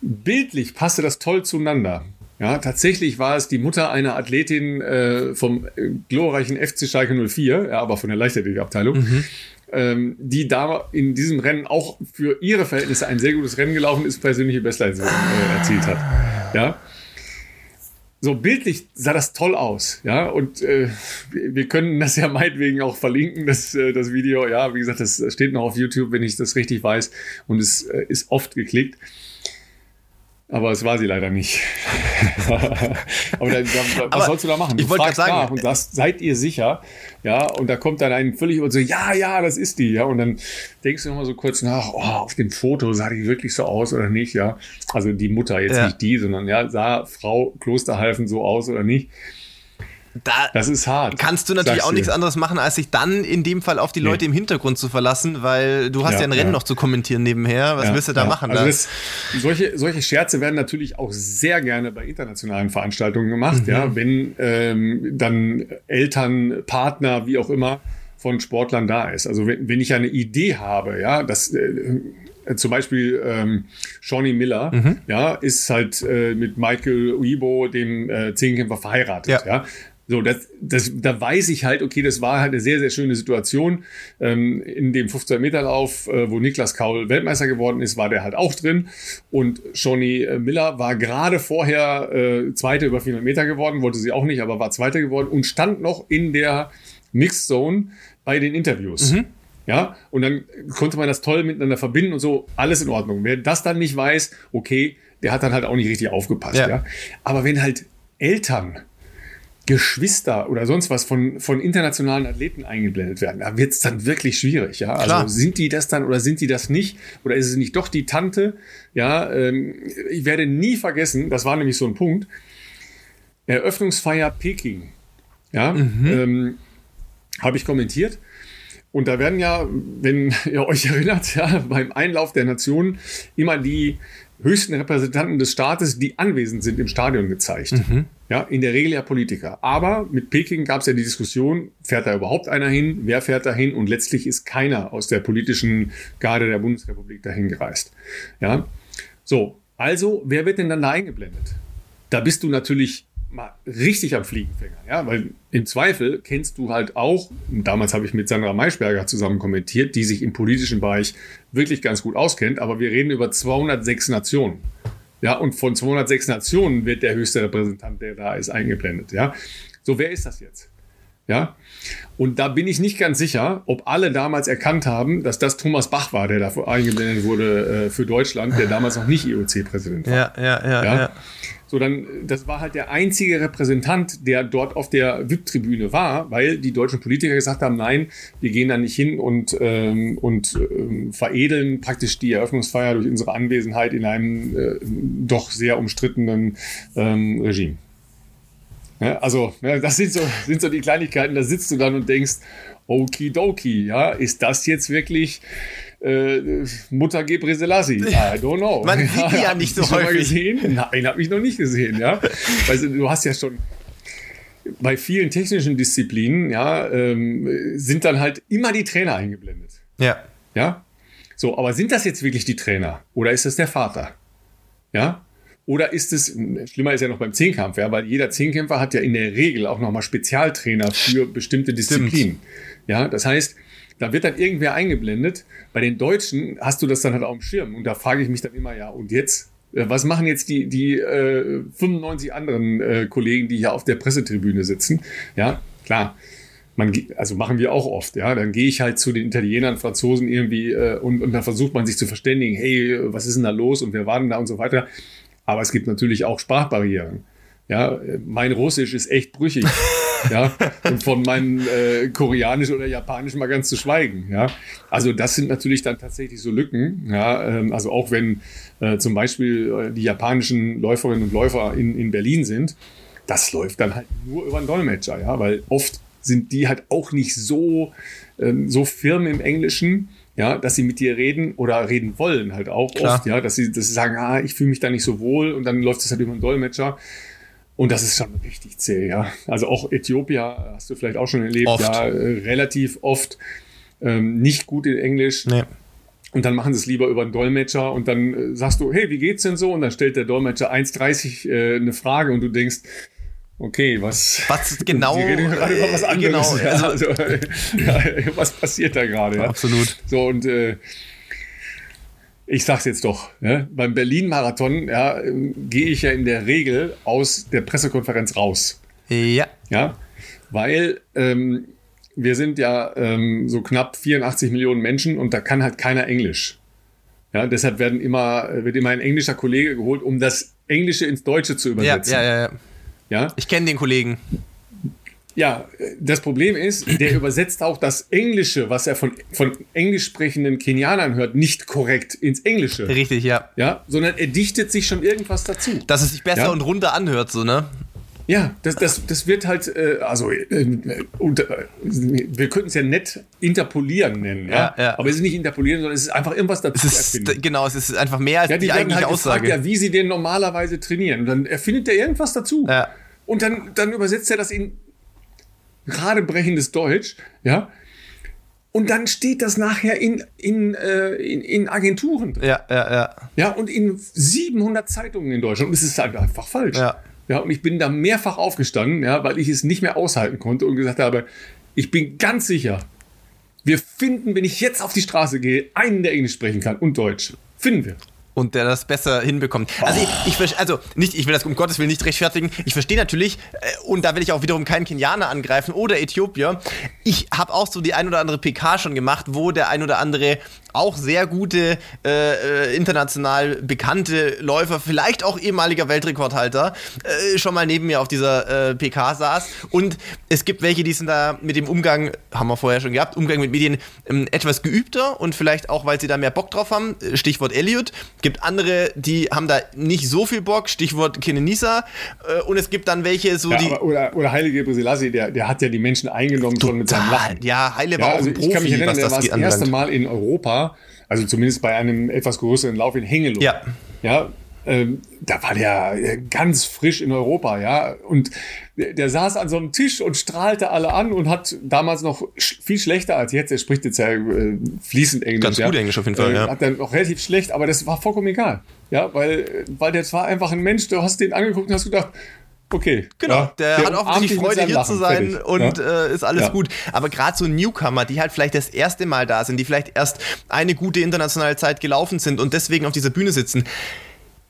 Bildlich passte das toll zueinander. Ja, tatsächlich war es die Mutter einer Athletin äh, vom äh, glorreichen FC Schalke 04, ja, aber von der Leichtathletikabteilung. Mhm ähm, die da in diesem Rennen auch für ihre Verhältnisse ein sehr gutes Rennen gelaufen ist, persönliche Bestleistung äh, erzielt hat. Ja so bildlich sah das toll aus, ja. Und äh, wir können das ja meinetwegen auch verlinken, das, äh, das Video. Ja, wie gesagt, das steht noch auf YouTube, wenn ich das richtig weiß. Und es äh, ist oft geklickt. Aber es war sie leider nicht. aber da, da, was aber sollst du da machen? Du ich wollte gerade sagen, nach und sagst, seid ihr sicher? Ja, und da kommt dann ein völlig und so, ja, ja, das ist die. Ja, und dann denkst du nochmal so kurz nach, oh, auf dem Foto sah die wirklich so aus oder nicht? Ja, also die Mutter jetzt ja. nicht die, sondern ja, sah Frau Klosterhalfen so aus oder nicht? Da das ist hart. Kannst du natürlich auch nichts anderes machen, als sich dann in dem Fall auf die Leute nee. im Hintergrund zu verlassen, weil du hast ja, ja ein Rennen ja. noch zu kommentieren nebenher. Was ja, willst du da machen? Also das, solche, solche Scherze werden natürlich auch sehr gerne bei internationalen Veranstaltungen gemacht, mhm. ja, wenn ähm, dann Eltern, Partner, wie auch immer, von Sportlern da ist. Also wenn, wenn ich eine Idee habe, ja, das äh, zum Beispiel ähm, Shawnee Miller, mhm. ja, ist halt äh, mit Michael Uibo, dem äh, Zehnkämpfer, verheiratet. Ja. ja. So, das, das, da weiß ich halt, okay, das war halt eine sehr, sehr schöne Situation. Ähm, in dem 15-Meter-Lauf, äh, wo Niklas Kaul Weltmeister geworden ist, war der halt auch drin. Und Shawnee äh, Miller war gerade vorher äh, Zweite über 400 Meter geworden, wollte sie auch nicht, aber war Zweite geworden und stand noch in der Mixed Zone bei den Interviews. Mhm. Ja, und dann konnte man das toll miteinander verbinden und so, alles in Ordnung. Wer das dann nicht weiß, okay, der hat dann halt auch nicht richtig aufgepasst. Ja. ja? Aber wenn halt Eltern Geschwister oder sonst was von, von internationalen Athleten eingeblendet werden. Da wird es dann wirklich schwierig, ja. Also Klar. Also sind die das dann oder sind die das nicht? Oder ist es nicht doch die Tante? Ja, ähm, ich werde nie vergessen, das war nämlich so ein Punkt. Eröffnungsfeier Peking. Ja, mhm. ähm, habe ich kommentiert. Und da werden ja, wenn ihr euch erinnert, ja, beim Einlauf der Nationen immer die höchsten Repräsentanten des Staates, die anwesend sind im Stadion gezeigt. Mhm. Ja, in der Regel ja Politiker. Aber mit Peking gab es ja die Diskussion, fährt da überhaupt einer hin? Wer fährt da hin? Und letztlich ist keiner aus der politischen Garde der Bundesrepublik dahin gereist. Ja, so. Also, wer wird denn dann da eingeblendet? Da bist du natürlich mal richtig am Fliegenfänger, ja, weil im Zweifel kennst du halt auch, damals habe ich mit Sandra Maischberger zusammen kommentiert, die sich im politischen Bereich wirklich ganz gut auskennt, aber wir reden über 206 Nationen. Ja, und von 206 Nationen wird der höchste Repräsentant, der da ist, eingeblendet, ja. So, wer ist das jetzt? Ja. Und da bin ich nicht ganz sicher, ob alle damals erkannt haben, dass das Thomas Bach war, der dafür eingeblendet wurde äh, für Deutschland, der damals noch nicht IOC-Präsident war. Ja, ja, ja, ja, ja. So, dann, das war halt der einzige Repräsentant, der dort auf der VIP-Tribüne war, weil die deutschen Politiker gesagt haben, nein, wir gehen da nicht hin und, ähm, und ähm, veredeln praktisch die Eröffnungsfeier durch unsere Anwesenheit in einem äh, doch sehr umstrittenen ähm, Regime. Ja, also, ja, das sind so, sind so die Kleinigkeiten, da sitzt du dann und denkst, okidoki, ja, ist das jetzt wirklich äh, Mutter Gebre Selassie? I don't know. Man sieht die ja, ja nicht so häufig. gesehen? Nein, habe ich noch nicht gesehen, ja. Weil du hast ja schon bei vielen technischen Disziplinen, ja, ähm, sind dann halt immer die Trainer eingeblendet. Ja. Ja. So, aber sind das jetzt wirklich die Trainer? Oder ist das der Vater? Ja. Oder ist es, schlimmer ist ja noch beim Zehnkampf, ja, weil jeder Zehnkämpfer hat ja in der Regel auch nochmal Spezialtrainer für bestimmte Disziplinen. Ja, das heißt, da wird dann irgendwer eingeblendet. Bei den Deutschen hast du das dann halt auf dem Schirm. Und da frage ich mich dann immer, ja, und jetzt? Äh, was machen jetzt die, die äh, 95 anderen äh, Kollegen, die hier auf der Pressetribüne sitzen? Ja, klar. Man, also machen wir auch oft, ja. Dann gehe ich halt zu den Italienern, Franzosen irgendwie äh, und, und dann versucht man sich zu verständigen, hey, was ist denn da los und wer war denn da und so weiter. Aber es gibt natürlich auch Sprachbarrieren. Ja, mein Russisch ist echt brüchig. ja, und von meinem äh, Koreanisch oder Japanisch mal ganz zu schweigen. Ja, also das sind natürlich dann tatsächlich so Lücken. Ja, ähm, also auch wenn äh, zum Beispiel äh, die japanischen Läuferinnen und Läufer in, in Berlin sind, das läuft dann halt nur über einen Dolmetscher. Ja, weil oft sind die halt auch nicht so ähm, so firm im Englischen ja, dass sie mit dir reden oder reden wollen halt auch Klar. oft, ja, dass sie, dass sie sagen, ah, ich fühle mich da nicht so wohl und dann läuft es halt über einen Dolmetscher. Und das ist schon richtig zäh, ja. Also auch Äthiopien hast du vielleicht auch schon erlebt, oft. ja, äh, relativ oft ähm, nicht gut in Englisch. Nee. Und dann machen sie es lieber über einen Dolmetscher und dann äh, sagst du, hey, wie geht's denn so? Und dann stellt der Dolmetscher 1,30 äh, eine Frage und du denkst, Okay, was? Was genau? Wir reden gerade über was anderes. Genau, ja, also, ja, was passiert da gerade? Ja? Absolut. So und äh, ich sag's jetzt doch, ja, beim Berlin-Marathon ja, gehe ich ja in der Regel aus der Pressekonferenz raus. Ja. Ja, weil ähm, wir sind ja ähm, so knapp 84 Millionen Menschen und da kann halt keiner Englisch. Ja, deshalb werden immer, wird immer ein englischer Kollege geholt, um das Englische ins Deutsche zu übersetzen. Ja, ja, ja. ja. Ich kenne den Kollegen. Ja, das Problem ist, der übersetzt auch das Englische, was er von, von englisch sprechenden Kenianern hört, nicht korrekt ins Englische. Richtig, ja. Ja, sondern er dichtet sich schon irgendwas dazu. Dass es sich besser ja? und runder anhört, so, ne? Ja, das, das, das wird halt, äh, also äh, unter, wir könnten es ja nett interpolieren nennen, ja? ja, ja. aber es ist nicht interpolieren, sondern es ist einfach irgendwas dazu es ist, Genau, es ist einfach mehr als ja, die, die eigentliche halt Aussage. Gefragt, ja, wie sie den normalerweise trainieren. Und dann erfindet er irgendwas dazu. Ja. Und dann, dann übersetzt er das in radebrechendes Deutsch, ja. Und dann steht das nachher in, in, äh, in, in Agenturen. Ja, ja, ja. Ja, und in 700 Zeitungen in Deutschland. Und es ist halt einfach falsch. Ja. Ja, und ich bin da mehrfach aufgestanden, ja, weil ich es nicht mehr aushalten konnte und gesagt habe, ich bin ganz sicher, wir finden, wenn ich jetzt auf die Straße gehe, einen, der Englisch sprechen kann und Deutsch. Finden wir und der das besser hinbekommt. Also ich, ich also nicht, ich will das um Gottes Willen nicht rechtfertigen. Ich verstehe natürlich äh, und da will ich auch wiederum keinen Kenianer angreifen oder Äthiopier. Ich habe auch so die ein oder andere PK schon gemacht, wo der ein oder andere auch sehr gute äh, äh, international bekannte Läufer, vielleicht auch ehemaliger Weltrekordhalter, äh, schon mal neben mir auf dieser äh, PK saß. Und es gibt welche, die sind da mit dem Umgang, haben wir vorher schon gehabt, Umgang mit Medien ähm, etwas geübter und vielleicht auch, weil sie da mehr Bock drauf haben. Stichwort Elliot. Gibt andere, die haben da nicht so viel Bock. Stichwort Kenenisa. Äh, und es gibt dann welche, so ja, die. oder, oder Heilige Selassie, der, der hat ja die Menschen eingenommen Total. schon mit seinem Lachen. Ja, Heile war ja, also auch ein Profi, ich kann mich erinnern, der war das erste Mal in Europa also zumindest bei einem etwas größeren Lauf in Hengelo. Ja. Ja, ähm, da war der ganz frisch in Europa, ja. Und der, der, saß an so einem Tisch und strahlte alle an und hat damals noch sch viel schlechter als jetzt. Er spricht jetzt ja äh, fließend Englisch. Ganz gut ja. Englisch auf jeden Fall, äh, ja. Hat dann noch relativ schlecht, aber das war vollkommen egal. Ja, weil, weil das war einfach ein Mensch, du hast den angeguckt und hast gedacht, Okay. Genau, ja, der, der, hat offensichtlich Freude, hier Lachen, zu sein fertig. und ja. äh, ist alles ja. gut. Aber gerade so Newcomer, die halt vielleicht das erste Mal da sind, die vielleicht erst eine gute internationale Zeit gelaufen sind und deswegen auf dieser Bühne sitzen,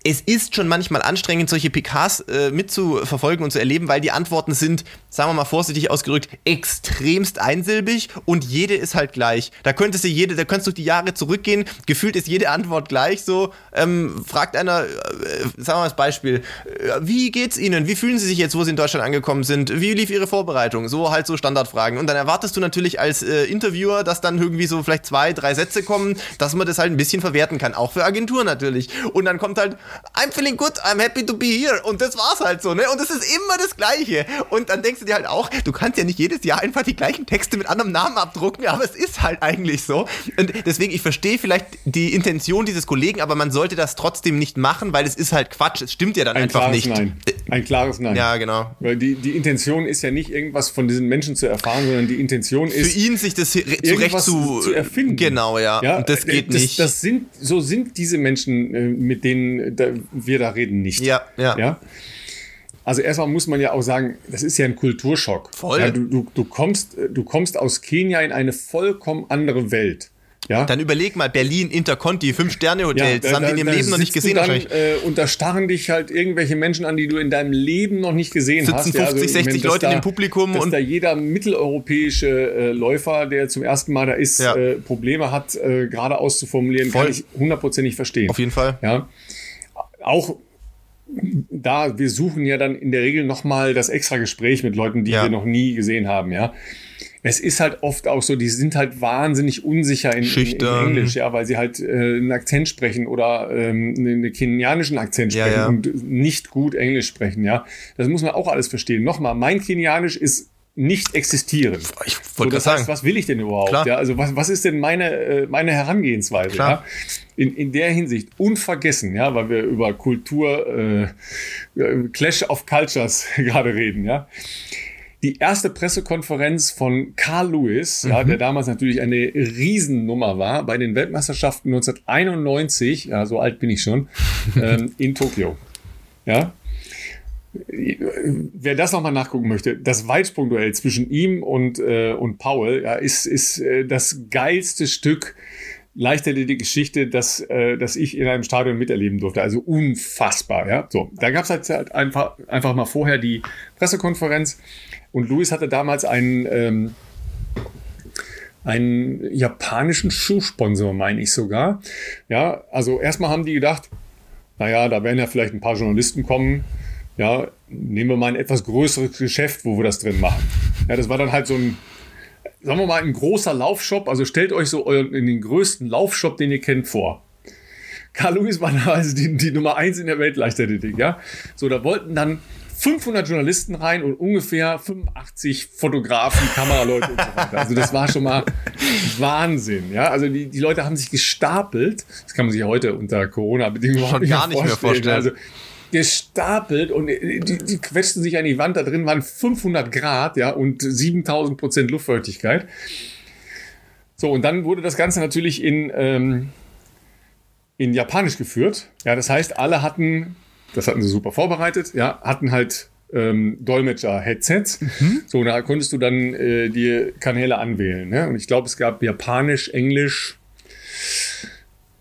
es ist schon manchmal anstrengend, solche PKs äh, mitzuverfolgen und zu erleben, weil die Antworten sind, sagen wir mal vorsichtig ausgedrückt, extremst einsilbig und jede ist halt gleich. Da könntest du jede, da könntest du die Jahre zurückgehen, gefühlt ist jede Antwort gleich so. Ähm, fragt einer, äh, sagen wir mal das Beispiel, äh, wie geht's Ihnen? Wie fühlen Sie sich jetzt, wo Sie in Deutschland angekommen sind? Wie lief Ihre Vorbereitung? So halt so Standardfragen. Und dann erwartest du natürlich als äh, Interviewer, dass dann irgendwie so vielleicht zwei, drei Sätze kommen, dass man das halt ein bisschen verwerten kann. Auch für Agenturen natürlich. Und dann kommt halt, I'm feeling good, I'm happy to be here. Und das war's halt so, ne? Und es ist immer das Gleiche. Und dann denkst du dir halt auch, du kannst ja nicht jedes Jahr einfach die gleichen Texte mit anderem Namen abdrucken, aber es ist halt eigentlich so. Und deswegen, ich verstehe vielleicht die Intention dieses Kollegen, aber man sollte das trotzdem nicht machen, weil es ist halt Quatsch. Es stimmt ja dann Ein einfach nicht. Nein. Ein klares Nein. Ja, genau. Weil die, die Intention ist ja nicht irgendwas von diesen Menschen zu erfahren, sondern die Intention ist. Für ihn sich das zurecht zu, zu erfinden. Genau, ja. ja Und das geht das, nicht. Das sind, so sind diese Menschen, äh, mit denen wir da reden, nicht. Ja, ja. ja? Also erstmal muss man ja auch sagen, das ist ja ein Kulturschock. Voll. Ja, du, du, du, kommst, du kommst aus Kenia in eine vollkommen andere Welt. Ja? Dann überleg mal, Berlin, Interconti, Fünf-Sterne-Hotel, ja, das da, haben die in ihrem Leben noch nicht gesehen dann, wahrscheinlich. Äh, und da starren dich halt irgendwelche Menschen an, die du in deinem Leben noch nicht gesehen Sitzen hast. 50, ja, also, 60 meine, Leute da, in dem Publikum. Dass und da jeder mitteleuropäische äh, Läufer, der zum ersten Mal da ist, Ja. äh, Probleme hat, äh, gerade auszuformulieren, Voll. kann ich hundertprozentig verstehen. auf jeden Fall. Ja. Auch da, wir suchen ja dann in der Regel nochmal das extra Gespräch mit Leuten, die Ja. wir noch nie gesehen haben, ja. Es ist halt oft auch so, die sind halt wahnsinnig unsicher in, in, in. Englisch, ja, weil sie halt äh, einen Akzent sprechen oder ähm, einen kenianischen Akzent Ja, sprechen ja. und nicht gut Englisch sprechen, ja. Das muss man auch alles verstehen. Nochmal, mein Kenianisch ist nicht existieren. Ich So, wollte das gerade heißt, sagen. was will ich denn überhaupt? Klar. Ja, also was, was ist denn meine, äh, meine Herangehensweise? Klar. Ja? In, in der Hinsicht unvergessen, ja, weil wir über Kultur, äh, äh, Clash of Cultures gerade reden, ja. Die erste Pressekonferenz von Carl Lewis, ja, Mhm. der damals natürlich eine Riesennummer war, bei den Weltmeisterschaften 1991, ja, so alt bin ich schon, ähm, in Tokio. Ja, Wer das nochmal nachgucken möchte, das Weitsprungduell zwischen ihm und, äh, und Paul ja, ist, ist äh, das geilste Stück Leichtathletik-Geschichte, das, äh, das ich in einem Stadion miterleben durfte. Also unfassbar. Ja? So, da gab es halt einfach, einfach mal vorher die Pressekonferenz und Luis hatte damals einen, ähm, einen japanischen Schuhsponsor, meine ich sogar. Ja, also erstmal haben die gedacht, naja, da werden ja vielleicht ein paar Journalisten kommen. Ja, nehmen wir mal ein etwas größeres Geschäft, wo wir das drin machen. Ja, das war dann halt so ein, sagen wir mal, ein großer Laufshop. Also stellt euch so euren, in den größten Laufshop, den ihr kennt, vor. Carl Lewis war also die, die Nummer eins in der Weltleichtathletik, ja. So, da wollten dann 500 Journalisten rein und ungefähr 85 Fotografen, Kameraleute und so weiter. Also das war schon mal Wahnsinn, ja. Also die, die Leute haben sich gestapelt. Das kann man sich ja heute unter Corona-Bedingungen Schon gar nicht mehr vorstellen. Also gestapelt und die, die quetschten sich an die Wand. Da drin waren 500 Grad, ja, und 7000 Prozent Luftfeuchtigkeit. So, und dann wurde das Ganze natürlich in, ähm, in Japanisch geführt. Ja, das heißt, alle hatten, das hatten sie super vorbereitet, ja, hatten halt ähm, Dolmetscher-Headsets. So, da konntest du dann äh, die Kanäle anwählen. Ne? Und ich glaube, es gab Japanisch, Englisch.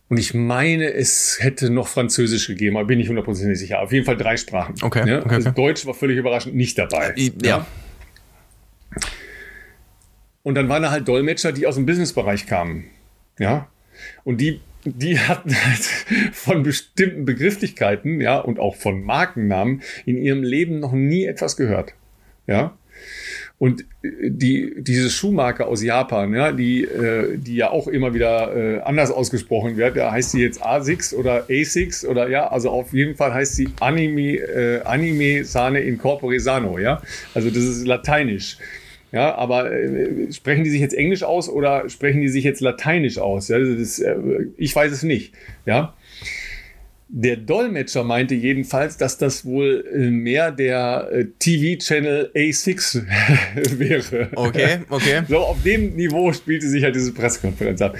Und ich meine, es hätte noch Französisch gegeben, aber bin ich hundertprozentig sicher. Auf jeden Fall drei Sprachen. Okay, Ja? okay, Also okay. Deutsch war völlig überraschend nicht dabei. I- ja. Und dann waren da halt Dolmetscher, die aus dem Businessbereich kamen. Ja. Und die, die hatten halt von bestimmten Begrifflichkeiten, ja, und auch von Markennamen in ihrem Leben noch nie etwas gehört. Ja. Und äh, die, diese Schuhmarke aus Japan, ja, die, äh, die ja auch immer wieder äh, anders ausgesprochen wird, ja, heißt sie jetzt ASICS oder ASICS oder ja, also auf jeden Fall heißt sie Anime, äh, Anime Sane Incorpore Sano, ja. Also das ist lateinisch. Ja, aber äh, sprechen die sich jetzt Englisch aus oder sprechen die sich jetzt Lateinisch aus? Ja, das, ist, äh, ich weiß es nicht. Ja. Der Dolmetscher meinte jedenfalls, dass das wohl äh, mehr der äh, TV-Channel A6 wäre. Okay, okay. So, auf dem Niveau spielte sich halt diese Pressekonferenz ab.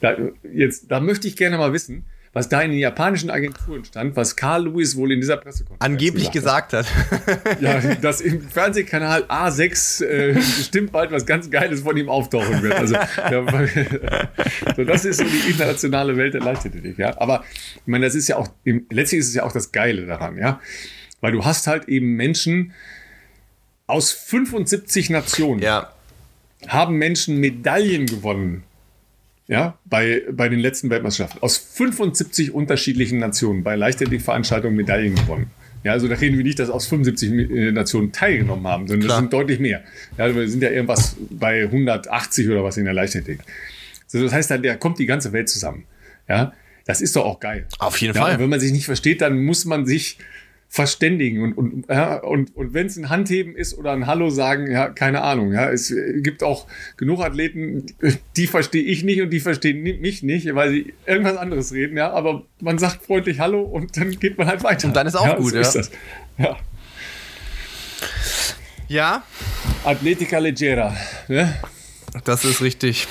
Da, jetzt, da möchte ich gerne mal wissen, was da in den japanischen Agenturen stand, was Carl Lewis wohl in dieser Pressekonferenz angeblich gesagt hat. ja, dass im Fernsehkanal A6 äh, bestimmt bald was ganz Geiles von ihm auftauchen wird. Also, ja, so, das ist so die internationale Welt der Leichtathletik. Ja, aber ich meine, das ist ja auch letztlich ist es ja auch das Geile daran, ja, weil du hast halt eben Menschen aus 75 Nationen. Ja. Haben Menschen Medaillen gewonnen ja, bei, bei den letzten Weltmeisterschaften aus 75 unterschiedlichen Nationen bei Leichtathletikveranstaltungen Medaillen gewonnen. Ja, also da reden wir nicht, dass aus 75 äh, Nationen teilgenommen haben, sondern Klar. das sind deutlich mehr. Ja, wir sind ja irgendwas bei 180 oder was in der Leichtathletik. Also das heißt, da kommt die ganze Welt zusammen. Ja, das ist doch auch geil. Auf jeden ja, Fall. wenn man sich nicht versteht, dann muss man sich verständigen und, und, ja, und, und wenn es ein Handheben ist oder ein Hallo sagen, ja, keine Ahnung. Ja, es gibt auch genug Athleten, die verstehe ich nicht und die verstehen mich nicht, weil sie irgendwas anderes reden, ja, aber man sagt freundlich Hallo und dann geht man halt weiter. Und dann ist auch ja, gut, so ja. Ist das. ja. Ja. Atletica Leggera. Ne? Das ist richtig.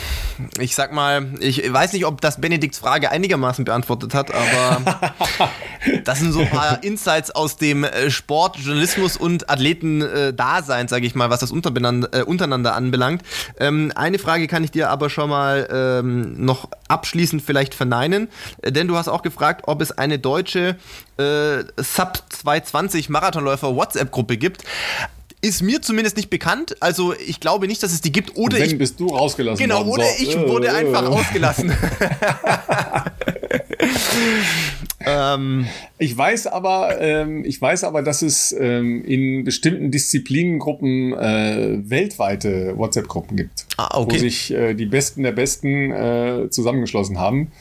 Ich sag mal, ich weiß nicht, ob das Benedikts Frage einigermaßen beantwortet hat, aber das sind so ein paar Insights aus dem äh, Sport, Journalismus und Athleten-Dasein, sage ich mal, was das äh, untereinander anbelangt. Ähm, eine Frage kann ich dir aber schon mal ähm, noch abschließend vielleicht verneinen, äh, denn du hast auch gefragt, ob es eine deutsche äh, Sub 220 Marathonläufer WhatsApp-Gruppe gibt ist mir zumindest nicht bekannt. Also ich glaube nicht, dass es die gibt. Oder ich bist du rausgelassen Genau, worden, oder so. ich wurde äh, einfach ausgelassen. ähm, ich weiß aber, ähm, ich weiß aber, dass es ähm, in bestimmten Disziplinengruppen äh, weltweite WhatsApp-Gruppen gibt, ah, okay. wo sich äh, die Besten der Besten äh, zusammengeschlossen haben.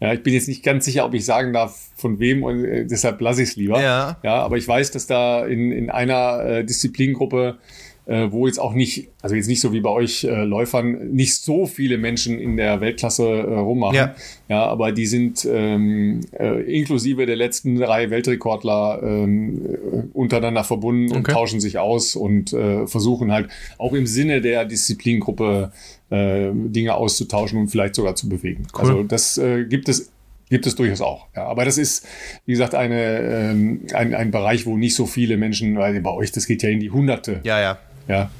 Ja, ich bin jetzt nicht ganz sicher, ob ich sagen darf, von wem und äh, deshalb lasse ich es lieber. Ja. ja, aber ich weiß, dass da in, in einer äh, Disziplingruppe äh, wo jetzt auch nicht, also jetzt nicht so wie bei euch äh, Läufern, nicht so viele Menschen in der Weltklasse äh, rummachen. Ja. ja, aber die sind ähm, äh, inklusive der letzten drei Weltrekordler ähm, äh, untereinander verbunden okay. und tauschen sich aus und äh, versuchen halt auch im Sinne der Disziplingruppe äh, Dinge auszutauschen und vielleicht sogar zu bewegen. Cool. Also das äh, gibt es Gibt es durchaus auch. Ja, aber das ist, wie gesagt, eine, ähm, ein, ein Bereich, wo nicht so viele Menschen, weil bei euch, das geht ja in die Hunderte. Ja, ja. Ja,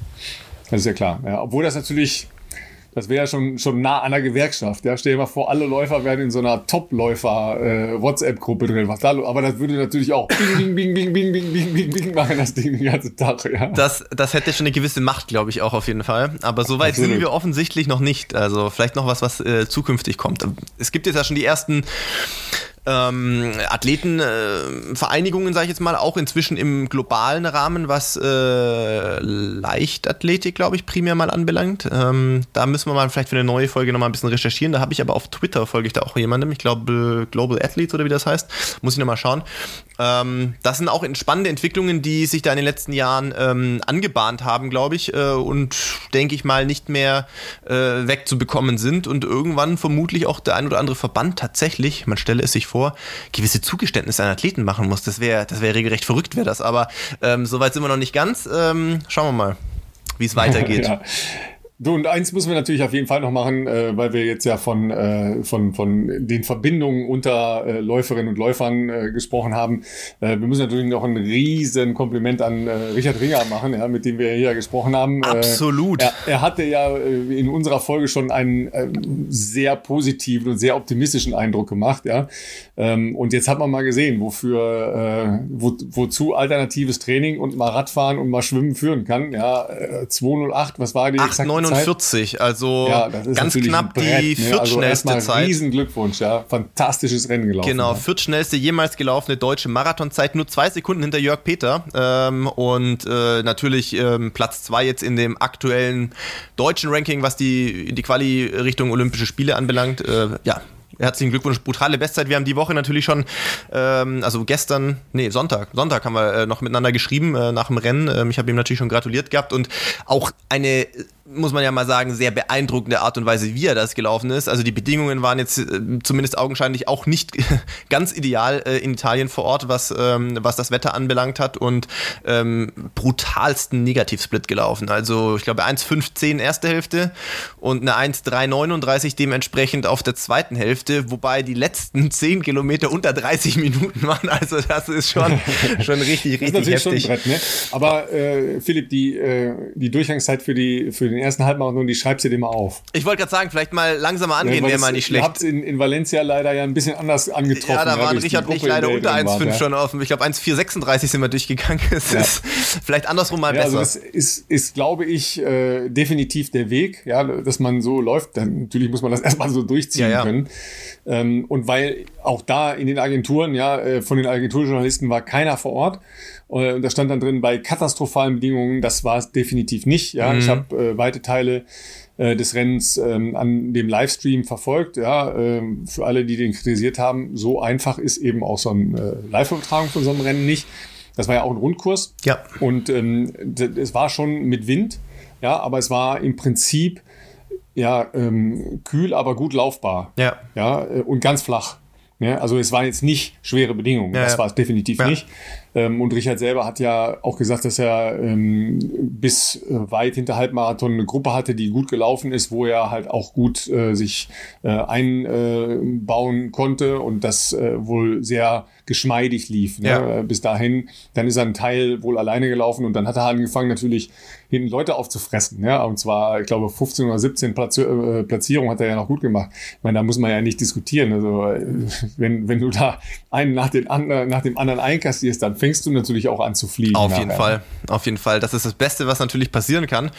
das ist ja klar. Ja, obwohl das natürlich, das wäre ja schon, schon nah an der Gewerkschaft. Ja, stell dir mal vor, alle Läufer wären in so einer Top-Läufer-WhatsApp-Gruppe äh, drin. Was da, aber das würde natürlich auch bing, bing, bing, bing, bing, bing, bing, bing machen, das Ding den ganzen Tag. Ja. Das, das hätte schon eine gewisse Macht, glaube ich, auch auf jeden Fall. Aber so weit sind wir offensichtlich noch nicht. Also vielleicht noch was, was äh, zukünftig kommt. Es gibt jetzt ja schon die ersten ähm, Athletenvereinigungen, äh, sage ich jetzt mal, auch inzwischen im globalen Rahmen, was äh, Leichtathletik, glaube ich, primär mal anbelangt. Ähm, da müssen wir mal vielleicht für eine neue Folge nochmal ein bisschen recherchieren. Da habe ich aber auf Twitter folge ich da auch jemandem, ich glaube Global Athletes oder wie das heißt. Muss ich nochmal schauen. Ähm, das sind auch spannende Entwicklungen, die sich da in den letzten Jahren ähm, angebahnt haben, glaube ich, äh, und denke ich mal nicht mehr äh, wegzubekommen sind und irgendwann vermutlich auch der ein oder andere Verband tatsächlich, man stelle es sich vor, gewisse Zugeständnisse an Athleten machen muss. Das wäre das wäre regelrecht verrückt, wäre das. Aber ähm, soweit sind wir noch nicht ganz. Ähm, schauen wir mal, wie es weitergeht. ja. Du, und eins müssen wir natürlich auf jeden Fall noch machen, äh, weil wir jetzt ja von, äh, von, von den Verbindungen unter äh, Läuferinnen und Läufern äh, gesprochen haben. Äh, wir müssen natürlich noch ein riesen Kompliment an äh, Richard Ringer machen, ja, mit dem wir hier gesprochen haben. Äh, Absolut. Äh, er, er, hatte ja äh, in unserer Folge schon einen äh, sehr positiven und sehr optimistischen Eindruck gemacht, ja. Ähm, und jetzt hat man mal gesehen, wofür, äh, wo, wozu alternatives Training und mal Radfahren und mal Schwimmen führen kann. Ja, äh, 208, was war die? 8, 49, also ja, ganz knapp Brett, die ne? viertschnellste also Zeit. Riesen Glückwunsch, ja. Fantastisches Rennen gelaufen. Genau, viertschnellste jemals gelaufene deutsche Marathonzeit, nur zwei Sekunden hinter Jörg Peter. Ähm, und äh, natürlich ähm, Platz zwei jetzt in dem aktuellen deutschen Ranking, was die, die Quali Richtung Olympische Spiele anbelangt. Äh, ja, Herzlichen Glückwunsch, brutale Bestzeit. Wir haben die Woche natürlich schon, ähm, also gestern, nee, Sonntag, Sonntag haben wir äh, noch miteinander geschrieben äh, nach dem Rennen. Ähm, ich habe ihm natürlich schon gratuliert gehabt und auch eine muss man ja mal sagen, sehr beeindruckende Art und Weise, wie er das gelaufen ist. Also die Bedingungen waren jetzt äh, zumindest augenscheinlich auch nicht ganz ideal äh, in Italien vor Ort, was, ähm, was das Wetter anbelangt hat und ähm, brutalsten Negativsplit gelaufen. Also ich glaube 1,15 erste Hälfte und eine 1,339 dementsprechend auf der zweiten Hälfte, wobei die letzten 10 Kilometer unter 30 Minuten waren. Also das ist schon, schon richtig, richtig das ist heftig. Schon ein Brett, ne? Aber äh, Philipp, die, äh, die Durchgangszeit für, die, für den ersten Halbmarathon, die schreibst du dir mal auf. Ich wollte gerade sagen, vielleicht mal langsamer angehen ja, wäre mal nicht schlecht. Ihr habt in, in Valencia leider ja ein bisschen anders angetroffen. Ja, da waren Richard und ich leider unter 1,5 ja. schon offen. Ich glaube 1,436 sind wir durchgegangen. Es ja. ist vielleicht andersrum mal besser. Also das ist, ist glaube ich, äh, definitiv der Weg, ja, dass man so läuft. Dann, natürlich muss man das erstmal so durchziehen können. Ähm, und weil auch da in den Agenturen, ja, äh, von den Agenturjournalisten war keiner vor Ort. Und da stand dann drin, bei katastrophalen Bedingungen, das war es definitiv nicht. Ja, mhm. ich habe äh, weite Teile äh, des Rennens ähm, an dem Livestream verfolgt. Ja, ähm, für alle, die den kritisiert haben, so einfach ist eben auch so eine äh, Live-Übertragung von so einem Rennen nicht. Das war ja auch ein Rundkurs. Ja. Und ähm, es war schon mit Wind. Ja, aber es war im Prinzip ja ähm, kühl, aber gut laufbar. Ja. Ja, äh, und ganz flach. Ja, also es waren jetzt nicht schwere Bedingungen. Ja, das war es definitiv ja. nicht. Ähm, und Richard selber hat ja auch gesagt, dass er ähm, bis äh, weit hinter Halbmarathon eine Gruppe hatte, die gut gelaufen ist, wo er halt auch gut äh, sich äh, einbauen konnte und das äh, wohl sehr geschmeidig lief. Ne? Ja. Bis dahin, dann ist er ein Teil wohl alleine gelaufen und dann hat er angefangen natürlich hinten Leute aufzufressen. Ja? Und zwar, ich glaube, 15 oder 17 Platz, äh, Platzierungen hat er ja noch gut gemacht. Ich meine, da muss man ja nicht diskutieren. Also äh, wenn, wenn du da einen nach, den anderen, nach dem anderen einkassierst, dann fängst du natürlich auch an zu fliegen. Auf nachher. jeden Fall, auf jeden Fall. Das ist das Beste, was natürlich passieren kann.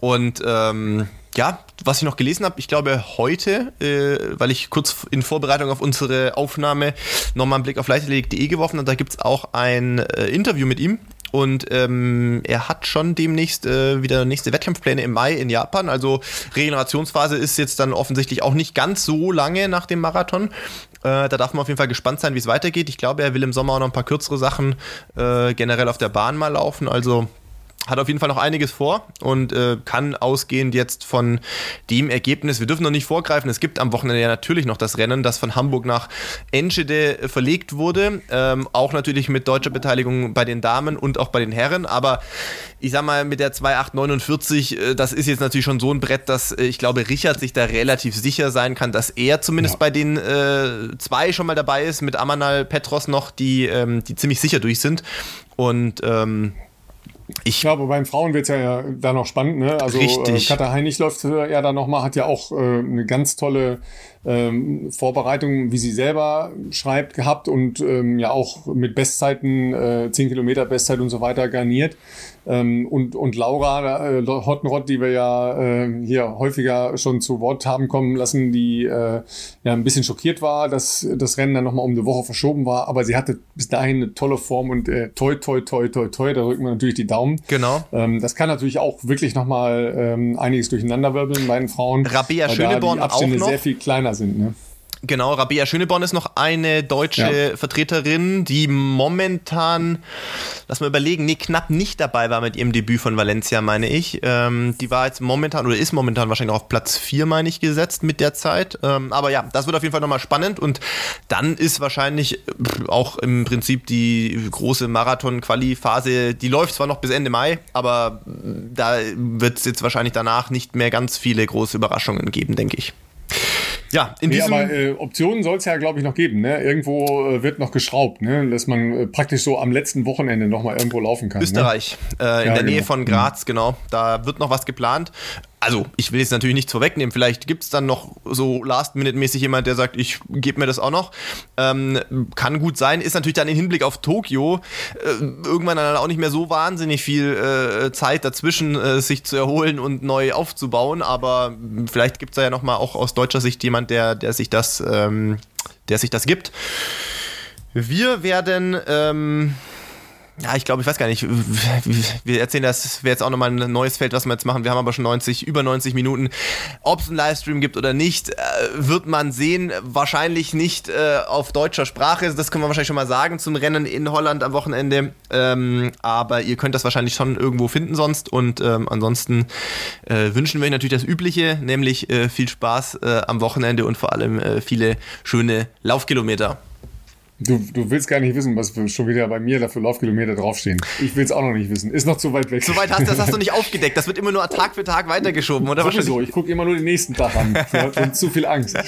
Und ähm, ja, was ich noch gelesen habe, ich glaube heute, äh, weil ich kurz in Vorbereitung auf unsere Aufnahme nochmal einen Blick auf leichtathletik.de geworfen habe, da gibt es auch ein äh, Interview mit ihm. Und ähm, er hat schon demnächst äh, wieder nächste Wettkampfpläne im Mai in Japan. Also Regenerationsphase ist jetzt dann offensichtlich auch nicht ganz so lange nach dem Marathon. Äh, da darf man auf jeden Fall gespannt sein, wie es weitergeht. Ich glaube, er will im Sommer auch noch ein paar kürzere Sachen äh, generell auf der Bahn mal laufen. Also hat auf jeden Fall noch einiges vor und äh, kann ausgehend jetzt von dem Ergebnis, wir dürfen noch nicht vorgreifen, es gibt am Wochenende ja natürlich noch das Rennen, das von Hamburg nach Enschede verlegt wurde, ähm, auch natürlich mit deutscher Beteiligung bei den Damen und auch bei den Herren, aber ich sag mal mit der 2849, äh, das ist jetzt natürlich schon so ein Brett, dass äh, ich glaube, Richard sich da relativ sicher sein kann, dass er zumindest ja. bei den äh, zwei schon mal dabei ist, mit Amanal Petros noch, die, ähm, die ziemlich sicher durch sind und ähm, ich glaube, beim Frauen wird es ja, da noch spannend. Ne? Also äh, Katha Heinig läuft ja da nochmal, hat ja auch äh, eine ganz tolle ähm, Vorbereitung, wie sie selber schreibt, gehabt und ähm, ja auch mit Bestzeiten, äh, 10 Kilometer Bestzeit und so weiter garniert. Ähm, und, und Laura äh, Hottenrott, die wir ja äh, hier häufiger schon zu Wort haben kommen lassen, die äh, ja ein bisschen schockiert war, dass das Rennen dann nochmal um eine Woche verschoben war, aber sie hatte bis dahin eine tolle Form und äh, toi, toi, toi, toi, toi, da drücken wir natürlich die Daumen. Genau. Ähm, das kann natürlich auch wirklich nochmal ähm, einiges durcheinanderwirbeln bei den Frauen. Rabea Schöneborn auch noch. sehr viel kleiner sind. Ne? Genau, Rabea Schöneborn ist noch eine deutsche ja. Vertreterin, die momentan, lass mal überlegen, nee, knapp nicht dabei war mit ihrem Debüt von Valencia, meine ich. Ähm, die war jetzt momentan oder ist momentan wahrscheinlich auf Platz 4, meine ich, gesetzt mit der Zeit. Ähm, aber ja, das wird auf jeden Fall nochmal spannend und dann ist wahrscheinlich auch im Prinzip die große Marathon-Quali-Phase, die läuft zwar noch bis Ende Mai, aber da wird es jetzt wahrscheinlich danach nicht mehr ganz viele große Überraschungen geben, denke ich. Ja, in nee, diesem aber äh, Optionen soll es ja, glaube ich, noch geben. Ne? Irgendwo äh, wird noch geschraubt, ne? dass man äh, praktisch so am letzten Wochenende noch mal irgendwo laufen kann. Ne? Österreich, ne? in ja, der Nähe genau. von Graz, mhm. genau. Da wird noch was geplant also ich will jetzt natürlich nichts vorwegnehmen, vielleicht gibt es dann noch so Last-Minute-mäßig jemand, der sagt, ich gebe mir das auch noch. Ähm, kann gut sein, ist natürlich dann im Hinblick auf Tokio äh, irgendwann dann auch nicht mehr so wahnsinnig viel äh, Zeit dazwischen, äh, sich zu erholen und neu aufzubauen, aber vielleicht gibt es da ja nochmal auch aus deutscher Sicht jemand, der, der sich das, ähm, der sich das gibt. Wir werden ähm, ja, ich glaube, ich weiß gar nicht. Wir erzählen das, wäre jetzt auch nochmal ein neues Feld, was wir jetzt machen. Wir haben aber schon 90, über 90 Minuten. Ob es einen Livestream gibt oder nicht, äh, wird man sehen. Wahrscheinlich nicht äh, auf deutscher Sprache. Das können wir wahrscheinlich schon mal sagen zum Rennen in Holland am Wochenende. Ähm, aber ihr könnt das wahrscheinlich schon irgendwo finden sonst. Und ähm, ansonsten äh, wünschen wir euch natürlich das Übliche, nämlich äh, viel Spaß äh, am Wochenende und vor allem äh, viele schöne Laufkilometer. Du, du willst gar nicht wissen, was schon wieder bei mir da für Laufkilometer draufstehen. Ich will es auch noch nicht wissen. Ist noch zu weit weg. So weit hast, das hast du nicht aufgedeckt. Das wird immer nur Tag für Tag weitergeschoben, oder? Sowieso. Ich gucke immer nur den nächsten Tag an. Ich habe zu viel Angst. das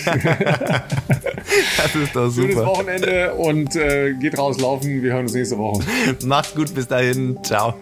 ist doch super. Schönes Wochenende und äh, geht rauslaufen. Wir hören uns nächste Woche. Macht's gut. Bis dahin. Ciao.